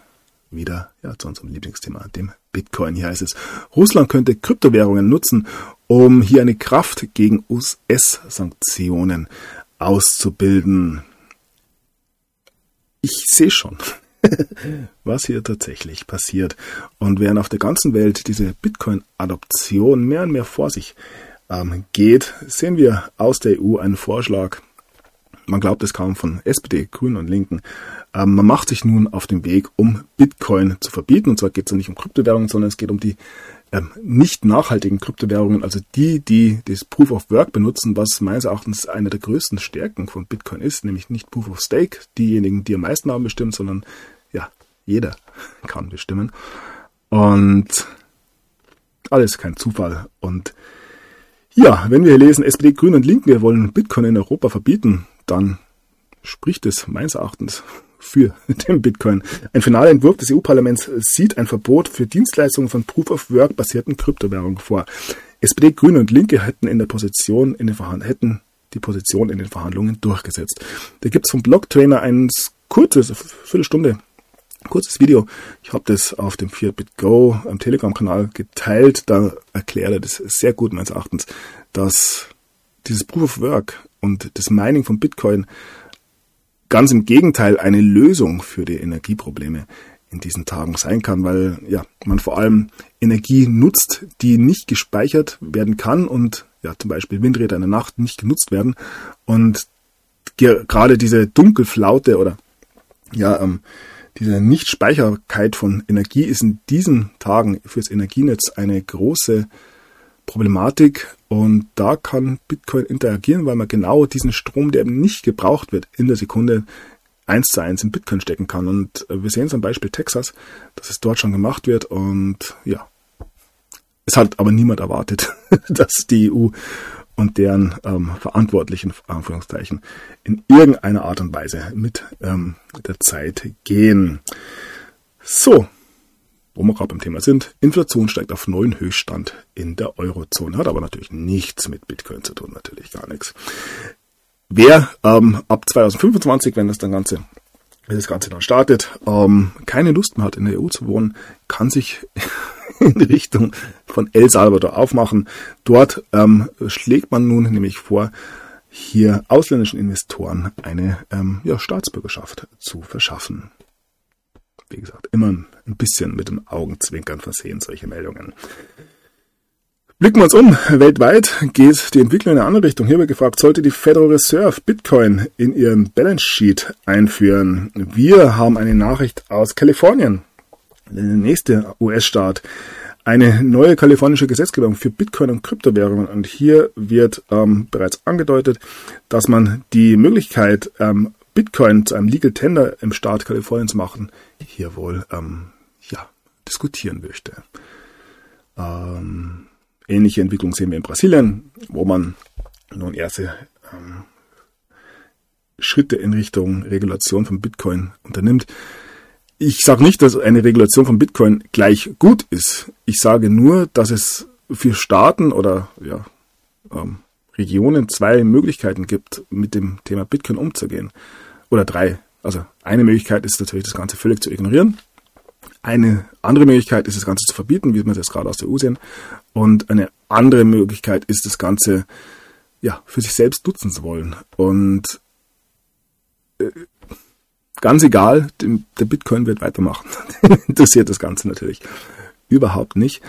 wieder ja, zu unserem Lieblingsthema, dem Bitcoin. Hier heißt es, Russland könnte Kryptowährungen nutzen, um hier eine Kraft gegen US-Sanktionen auszubilden. Ich sehe schon, was hier tatsächlich passiert. Und während auf der ganzen Welt diese Bitcoin-Adoption mehr und mehr vor sich ähm, geht, sehen wir aus der EU einen Vorschlag, man glaubt es kaum von SPD, Grünen und Linken, ähm, man macht sich nun auf den Weg, um Bitcoin zu verbieten. Und zwar geht es ja nicht um Kryptowährungen, sondern es geht um die ähm, nicht nachhaltigen Kryptowährungen, also die, die das Proof of Work benutzen, was meines Erachtens eine der größten Stärken von Bitcoin ist, nämlich nicht Proof of Stake, diejenigen, die am meisten haben, bestimmt, sondern ja, jeder kann bestimmen. Und alles kein Zufall. Und ja, wenn wir hier lesen, SPD, Grüne und Linken, wir wollen Bitcoin in Europa verbieten, dann spricht es meines Erachtens für den Bitcoin. Ein finaler Entwurf des EU-Parlaments sieht ein Verbot für Dienstleistungen von Proof-of-Work basierten Kryptowährungen vor. SPD, Grüne und Linke hätten in der Position in den Verhandlungen hätten die Position in den Verhandlungen durchgesetzt. Da gibt es vom Blocktrainer ein kurzes, Viertelstunde, kurzes Video. Ich habe das auf dem 4BitGo am Telegram-Kanal geteilt. Da erklärt er das sehr gut meines Erachtens, dass dieses Proof of Work und das Mining von Bitcoin ganz im Gegenteil eine Lösung für die Energieprobleme in diesen Tagen sein kann, weil ja, man vor allem Energie nutzt, die nicht gespeichert werden kann und ja, zum Beispiel Windräder in der Nacht nicht genutzt werden. Und gerade diese Dunkelflaute oder ja, ähm, diese Nichtspeicherbarkeit von Energie ist in diesen Tagen fürs Energienetz eine große Problematik und da kann Bitcoin interagieren, weil man genau diesen Strom, der eben nicht gebraucht wird, in der Sekunde eins zu eins in Bitcoin stecken kann. Und äh, wir sehen zum Beispiel Texas, dass es dort schon gemacht wird und ja, es hat aber niemand erwartet, dass die EU und deren ähm, Verantwortlichen, Anführungszeichen, in irgendeiner Art und Weise mit ähm, der Zeit gehen. So, wo wir gerade beim Thema sind, Inflation steigt auf neuen Höchststand in der Eurozone, hat aber natürlich nichts mit Bitcoin zu tun, natürlich gar nichts. Wer ähm, ab 2025, wenn das dann Ganze wenn das Ganze dann startet, ähm, keine Lust mehr hat, in der EU zu wohnen, kann sich in Richtung von El Salvador aufmachen. Dort ähm, schlägt man nun nämlich vor, hier ausländischen Investoren eine ähm, ja, Staatsbürgerschaft zu verschaffen wie gesagt, immer ein bisschen mit dem Augenzwinkern versehen, solche Meldungen. Blicken wir uns um. Weltweit geht die Entwicklung in eine andere Richtung. Hier wird gefragt, sollte die Federal Reserve Bitcoin in ihren Balance Sheet einführen? Wir haben eine Nachricht aus Kalifornien, der nächste US-Staat. Eine neue kalifornische Gesetzgebung für Bitcoin und Kryptowährungen. Und hier wird ähm, bereits angedeutet, dass man die Möglichkeit, ähm, Bitcoin zu einem Legal Tender im Staat Kalifornien zu machen, hier wohl ähm, ja, diskutieren möchte. Ähm, ähnliche Entwicklung sehen wir in Brasilien, wo man nun erste ähm, Schritte in Richtung Regulation von Bitcoin unternimmt. Ich sage nicht, dass eine Regulation von Bitcoin gleich gut ist. Ich sage nur, dass es für Staaten oder ja, ähm, Regionen zwei Möglichkeiten gibt, mit dem Thema Bitcoin umzugehen. Oder drei. Also eine Möglichkeit ist natürlich, das Ganze völlig zu ignorieren. Eine andere Möglichkeit ist, das Ganze zu verbieten, wie wir das gerade aus der EU sehen. Und eine andere Möglichkeit ist, das Ganze ja, für sich selbst nutzen zu wollen. Und äh, ganz egal, dem, der Bitcoin wird weitermachen. Interessiert das Ganze natürlich überhaupt nicht.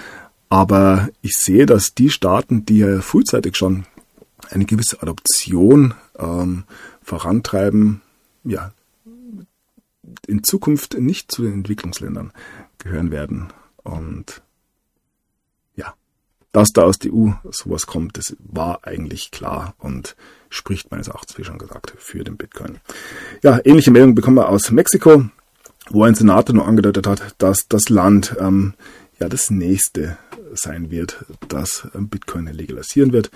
Aber ich sehe, dass die Staaten, die ja frühzeitig schon eine gewisse Adoption ähm, vorantreiben, ja, in Zukunft nicht zu den Entwicklungsländern gehören werden. Und ja, dass da aus der EU sowas kommt, das war eigentlich klar und spricht meines Erachtens, wie schon gesagt, für den Bitcoin. Ja, ähnliche Meldung bekommen wir aus Mexiko, wo ein Senator nur angedeutet hat, dass das Land ähm, ja das nächste sein wird, das Bitcoin legalisieren wird.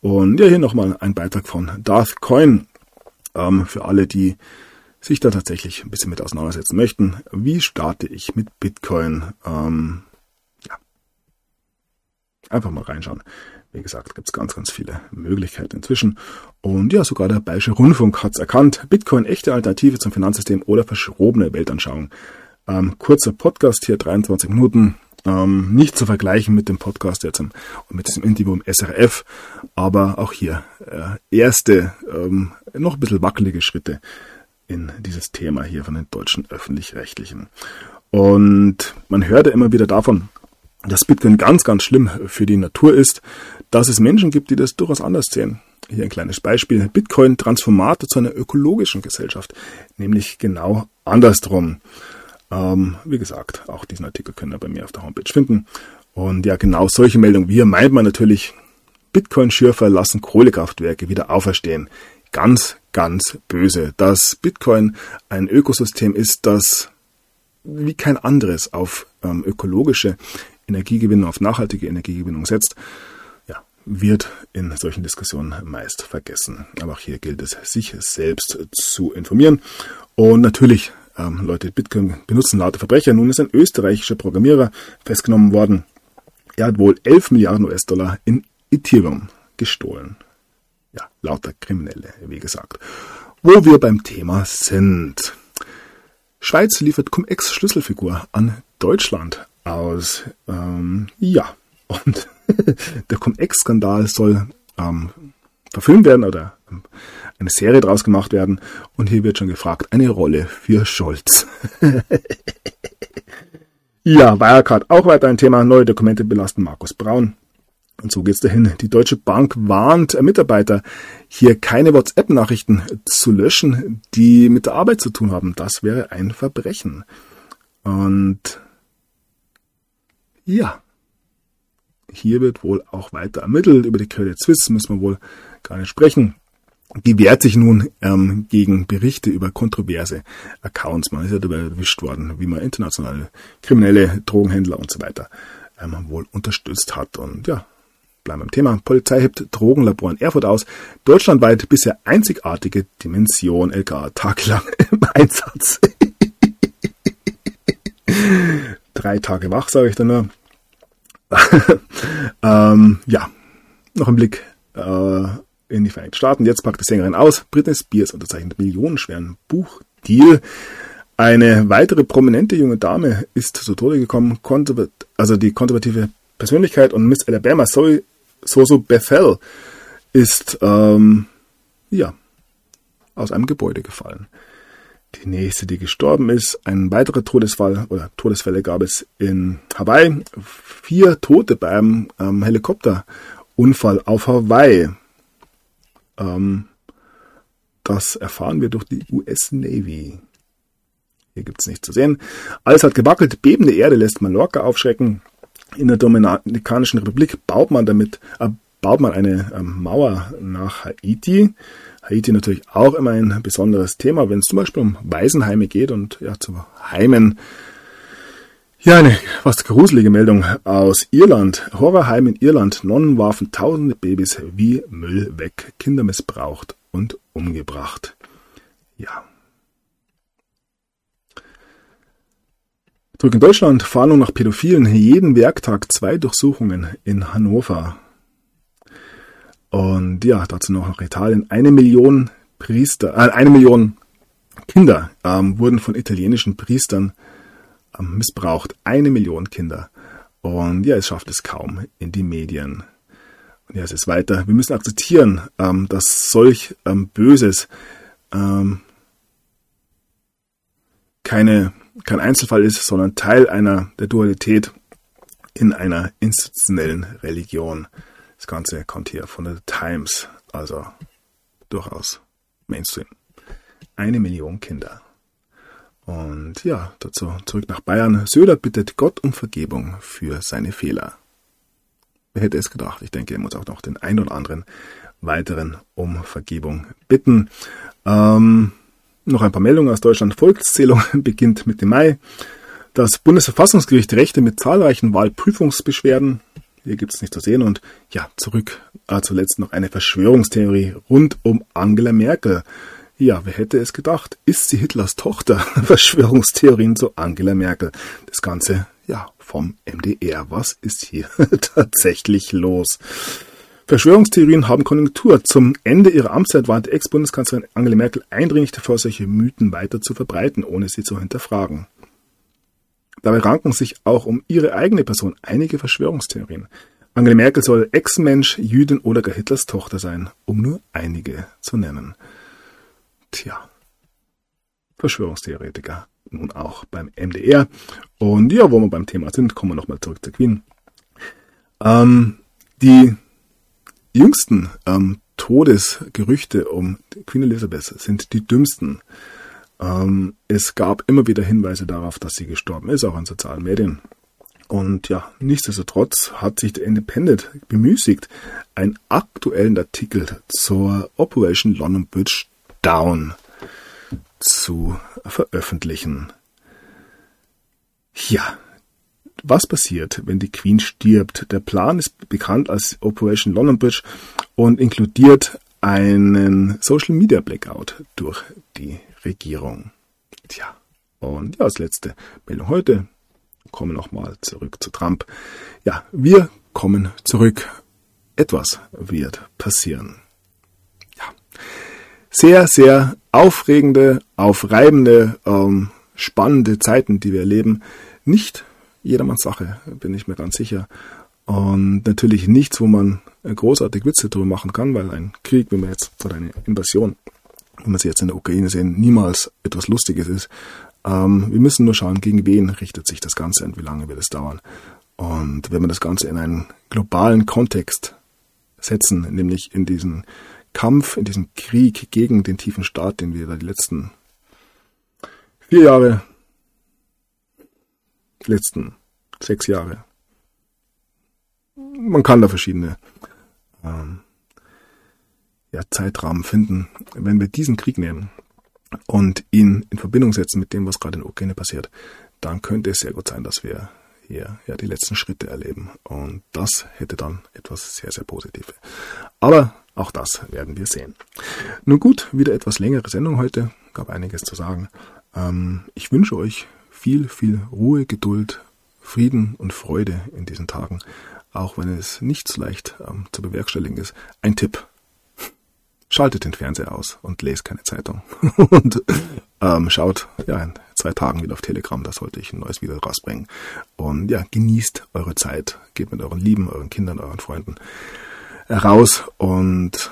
Und ja, hier nochmal ein Beitrag von Darth Coin ähm, für alle, die sich da tatsächlich ein bisschen mit auseinandersetzen möchten. Wie starte ich mit Bitcoin? Ähm, ja. Einfach mal reinschauen. Wie gesagt, gibt es ganz, ganz viele Möglichkeiten inzwischen. Und ja, sogar der Bayerische Rundfunk hat es erkannt. Bitcoin echte Alternative zum Finanzsystem oder verschrobene Weltanschauung. Ähm, kurzer Podcast hier, 23 Minuten. Ähm, nicht zu vergleichen mit dem Podcast jetzt im, mit diesem Interview im SRF, aber auch hier äh, erste, ähm, noch ein bisschen wackelige Schritte in dieses Thema hier von den deutschen öffentlich-rechtlichen. Und man hört ja immer wieder davon, dass Bitcoin ganz, ganz schlimm für die Natur ist, dass es Menschen gibt, die das durchaus anders sehen. Hier ein kleines Beispiel. Bitcoin transformiert zu einer ökologischen Gesellschaft, nämlich genau andersrum. Ähm, wie gesagt, auch diesen Artikel können ihr bei mir auf der Homepage finden. Und ja, genau solche Meldungen. Wie meint man natürlich, Bitcoin-Schürfer lassen Kohlekraftwerke wieder auferstehen. Ganz, ganz böse. Dass Bitcoin ein Ökosystem ist, das wie kein anderes auf ähm, ökologische Energiegewinnung, auf nachhaltige Energiegewinnung setzt, ja, wird in solchen Diskussionen meist vergessen. Aber auch hier gilt es, sich selbst zu informieren. Und natürlich ähm, Leute Bitcoin benutzen lauter Verbrecher. Nun ist ein österreichischer Programmierer festgenommen worden. Er hat wohl 11 Milliarden US-Dollar in Ethereum gestohlen. Ja, lauter Kriminelle, wie gesagt. Wo wir beim Thema sind. Schweiz liefert Cum-Ex-Schlüsselfigur an Deutschland aus. Ähm, ja, und der Cum-Ex-Skandal soll ähm, verfilmt werden oder ähm, eine Serie draus gemacht werden. Und hier wird schon gefragt, eine Rolle für Scholz. ja, Wirecard auch weiter ein Thema. Neue Dokumente belasten Markus Braun. Und so geht's dahin. Die Deutsche Bank warnt Mitarbeiter, hier keine WhatsApp-Nachrichten zu löschen, die mit der Arbeit zu tun haben. Das wäre ein Verbrechen. Und ja, hier wird wohl auch weiter ermittelt. Über die Credit Suisse müssen wir wohl gar nicht sprechen. Die wehrt sich nun ähm, gegen Berichte über kontroverse Accounts. Man ist ja dabei erwischt worden, wie man internationale kriminelle Drogenhändler und so weiter ähm, wohl unterstützt hat. Und ja, bleiben beim Thema. Polizei hebt Drogenlabor in Erfurt aus. Deutschlandweit bisher einzigartige Dimension LK tagelang im Einsatz. Drei Tage wach, sage ich dann nur. ähm, ja, noch ein Blick äh, in die Vereinigten Staaten. Jetzt packt die Sängerin aus. Britney Spears unterzeichnet millionenschweren Buchdeal. Eine weitere prominente junge Dame ist zu Tode gekommen. also die konservative Persönlichkeit und Miss Alabama Soso Bethel ist ähm, ja aus einem Gebäude gefallen. Die nächste, die gestorben ist, ein weiterer Todesfall oder Todesfälle gab es in Hawaii. Vier Tote beim ähm, Helikopterunfall auf Hawaii. Ähm, das erfahren wir durch die US Navy. Hier gibt es nichts zu sehen. Alles hat gewackelt. Bebende Erde lässt Mallorca aufschrecken. In der Dominikanischen Republik baut man damit, äh, baut man eine äh, Mauer nach Haiti. Haiti natürlich auch immer ein besonderes Thema, wenn es zum Beispiel um Waisenheime geht und ja, zu Heimen. Ja, eine fast gruselige Meldung aus Irland. Horrorheim in Irland. Nonnen warfen tausende Babys wie Müll weg. Kinder missbraucht und umgebracht. Ja. Zurück in Deutschland. Fahndung nach Pädophilen. Jeden Werktag zwei Durchsuchungen in Hannover. Und ja, dazu noch nach Italien. Eine Million Priester, äh, eine Million Kinder ähm, wurden von italienischen Priestern missbraucht. Eine Million Kinder. Und ja, es schafft es kaum in die Medien. Und ja, es ist weiter. Wir müssen akzeptieren, ähm, dass solch ähm, Böses ähm, keine, kein Einzelfall ist, sondern Teil einer der Dualität in einer institutionellen Religion. Das Ganze kommt hier von der Times, also durchaus Mainstream. Eine Million Kinder. Und ja, dazu zurück nach Bayern. Söder bittet Gott um Vergebung für seine Fehler. Wer hätte es gedacht? Ich denke, er muss auch noch den ein oder anderen weiteren um Vergebung bitten. Ähm, noch ein paar Meldungen aus Deutschland. Volkszählung beginnt Mitte Mai. Das Bundesverfassungsgericht Rechte mit zahlreichen Wahlprüfungsbeschwerden hier gibt's nicht zu sehen. Und ja, zurück äh, zuletzt noch eine Verschwörungstheorie rund um Angela Merkel. Ja, wer hätte es gedacht? Ist sie Hitlers Tochter? Verschwörungstheorien zu Angela Merkel. Das Ganze, ja, vom MDR. Was ist hier tatsächlich los? Verschwörungstheorien haben Konjunktur. Zum Ende ihrer Amtszeit warnte Ex-Bundeskanzlerin Angela Merkel eindringlich davor, solche Mythen weiter zu verbreiten, ohne sie zu hinterfragen. Dabei ranken sich auch um ihre eigene Person einige Verschwörungstheorien. Angela Merkel soll Ex-Mensch, Jüdin oder gar Hitlers Tochter sein, um nur einige zu nennen. Tja, Verschwörungstheoretiker nun auch beim MDR. Und ja, wo wir beim Thema sind, kommen wir nochmal zurück zur Queen. Ähm, die jüngsten ähm, Todesgerüchte um Queen Elizabeth sind die dümmsten. Ähm, es gab immer wieder Hinweise darauf, dass sie gestorben ist, auch in sozialen Medien. Und ja, nichtsdestotrotz hat sich der Independent bemüßigt, einen aktuellen Artikel zur Operation London Bridge Down zu veröffentlichen. Ja, was passiert, wenn die Queen stirbt? Der Plan ist bekannt als Operation London Bridge und inkludiert einen Social Media Blackout durch die Regierung. Tja, und ja, als letzte Meldung heute kommen nochmal zurück zu Trump. Ja, wir kommen zurück. Etwas wird passieren. Ja. Sehr, sehr aufregende, aufreibende, ähm, spannende Zeiten, die wir erleben. Nicht jedermanns Sache, bin ich mir ganz sicher. Und natürlich nichts, wo man großartig Witze drüber machen kann, weil ein Krieg, wenn man jetzt, oder eine Invasion, wenn wir sie jetzt in der Ukraine sehen, niemals etwas Lustiges ist. Ähm, wir müssen nur schauen, gegen wen richtet sich das Ganze und wie lange wird es dauern. Und wenn wir das Ganze in einen globalen Kontext setzen, nämlich in diesen Kampf, in diesem Krieg gegen den tiefen Staat, den wir da die letzten vier Jahre letzten sechs Jahre. Man kann da verschiedene ähm, ja, Zeitrahmen finden. Wenn wir diesen Krieg nehmen und ihn in Verbindung setzen mit dem, was gerade in der Ukraine passiert, dann könnte es sehr gut sein, dass wir hier ja die letzten Schritte erleben. Und das hätte dann etwas sehr, sehr Positives. Aber auch das werden wir sehen. Nun gut, wieder etwas längere Sendung heute. Gab einiges zu sagen. Ähm, ich wünsche euch viel, viel Ruhe, Geduld, Frieden und Freude in diesen Tagen, auch wenn es nicht so leicht ähm, zu bewerkstelligen ist. Ein Tipp. Schaltet den Fernseher aus und lest keine Zeitung. und ähm, schaut ja in zwei Tagen wieder auf Telegram, da sollte ich ein neues Video rausbringen. Und ja, genießt eure Zeit. Geht mit euren Lieben, euren Kindern, euren Freunden raus und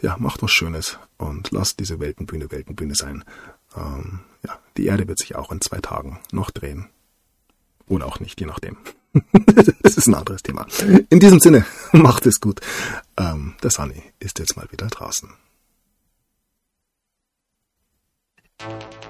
ja, macht was Schönes und lasst diese Weltenbühne Weltenbühne sein. Ähm, ja, die Erde wird sich auch in zwei Tagen noch drehen. Oder auch nicht, je nachdem. das ist ein anderes Thema. In diesem Sinne, macht es gut. Ähm, der Sunny ist jetzt mal wieder draußen. Thank.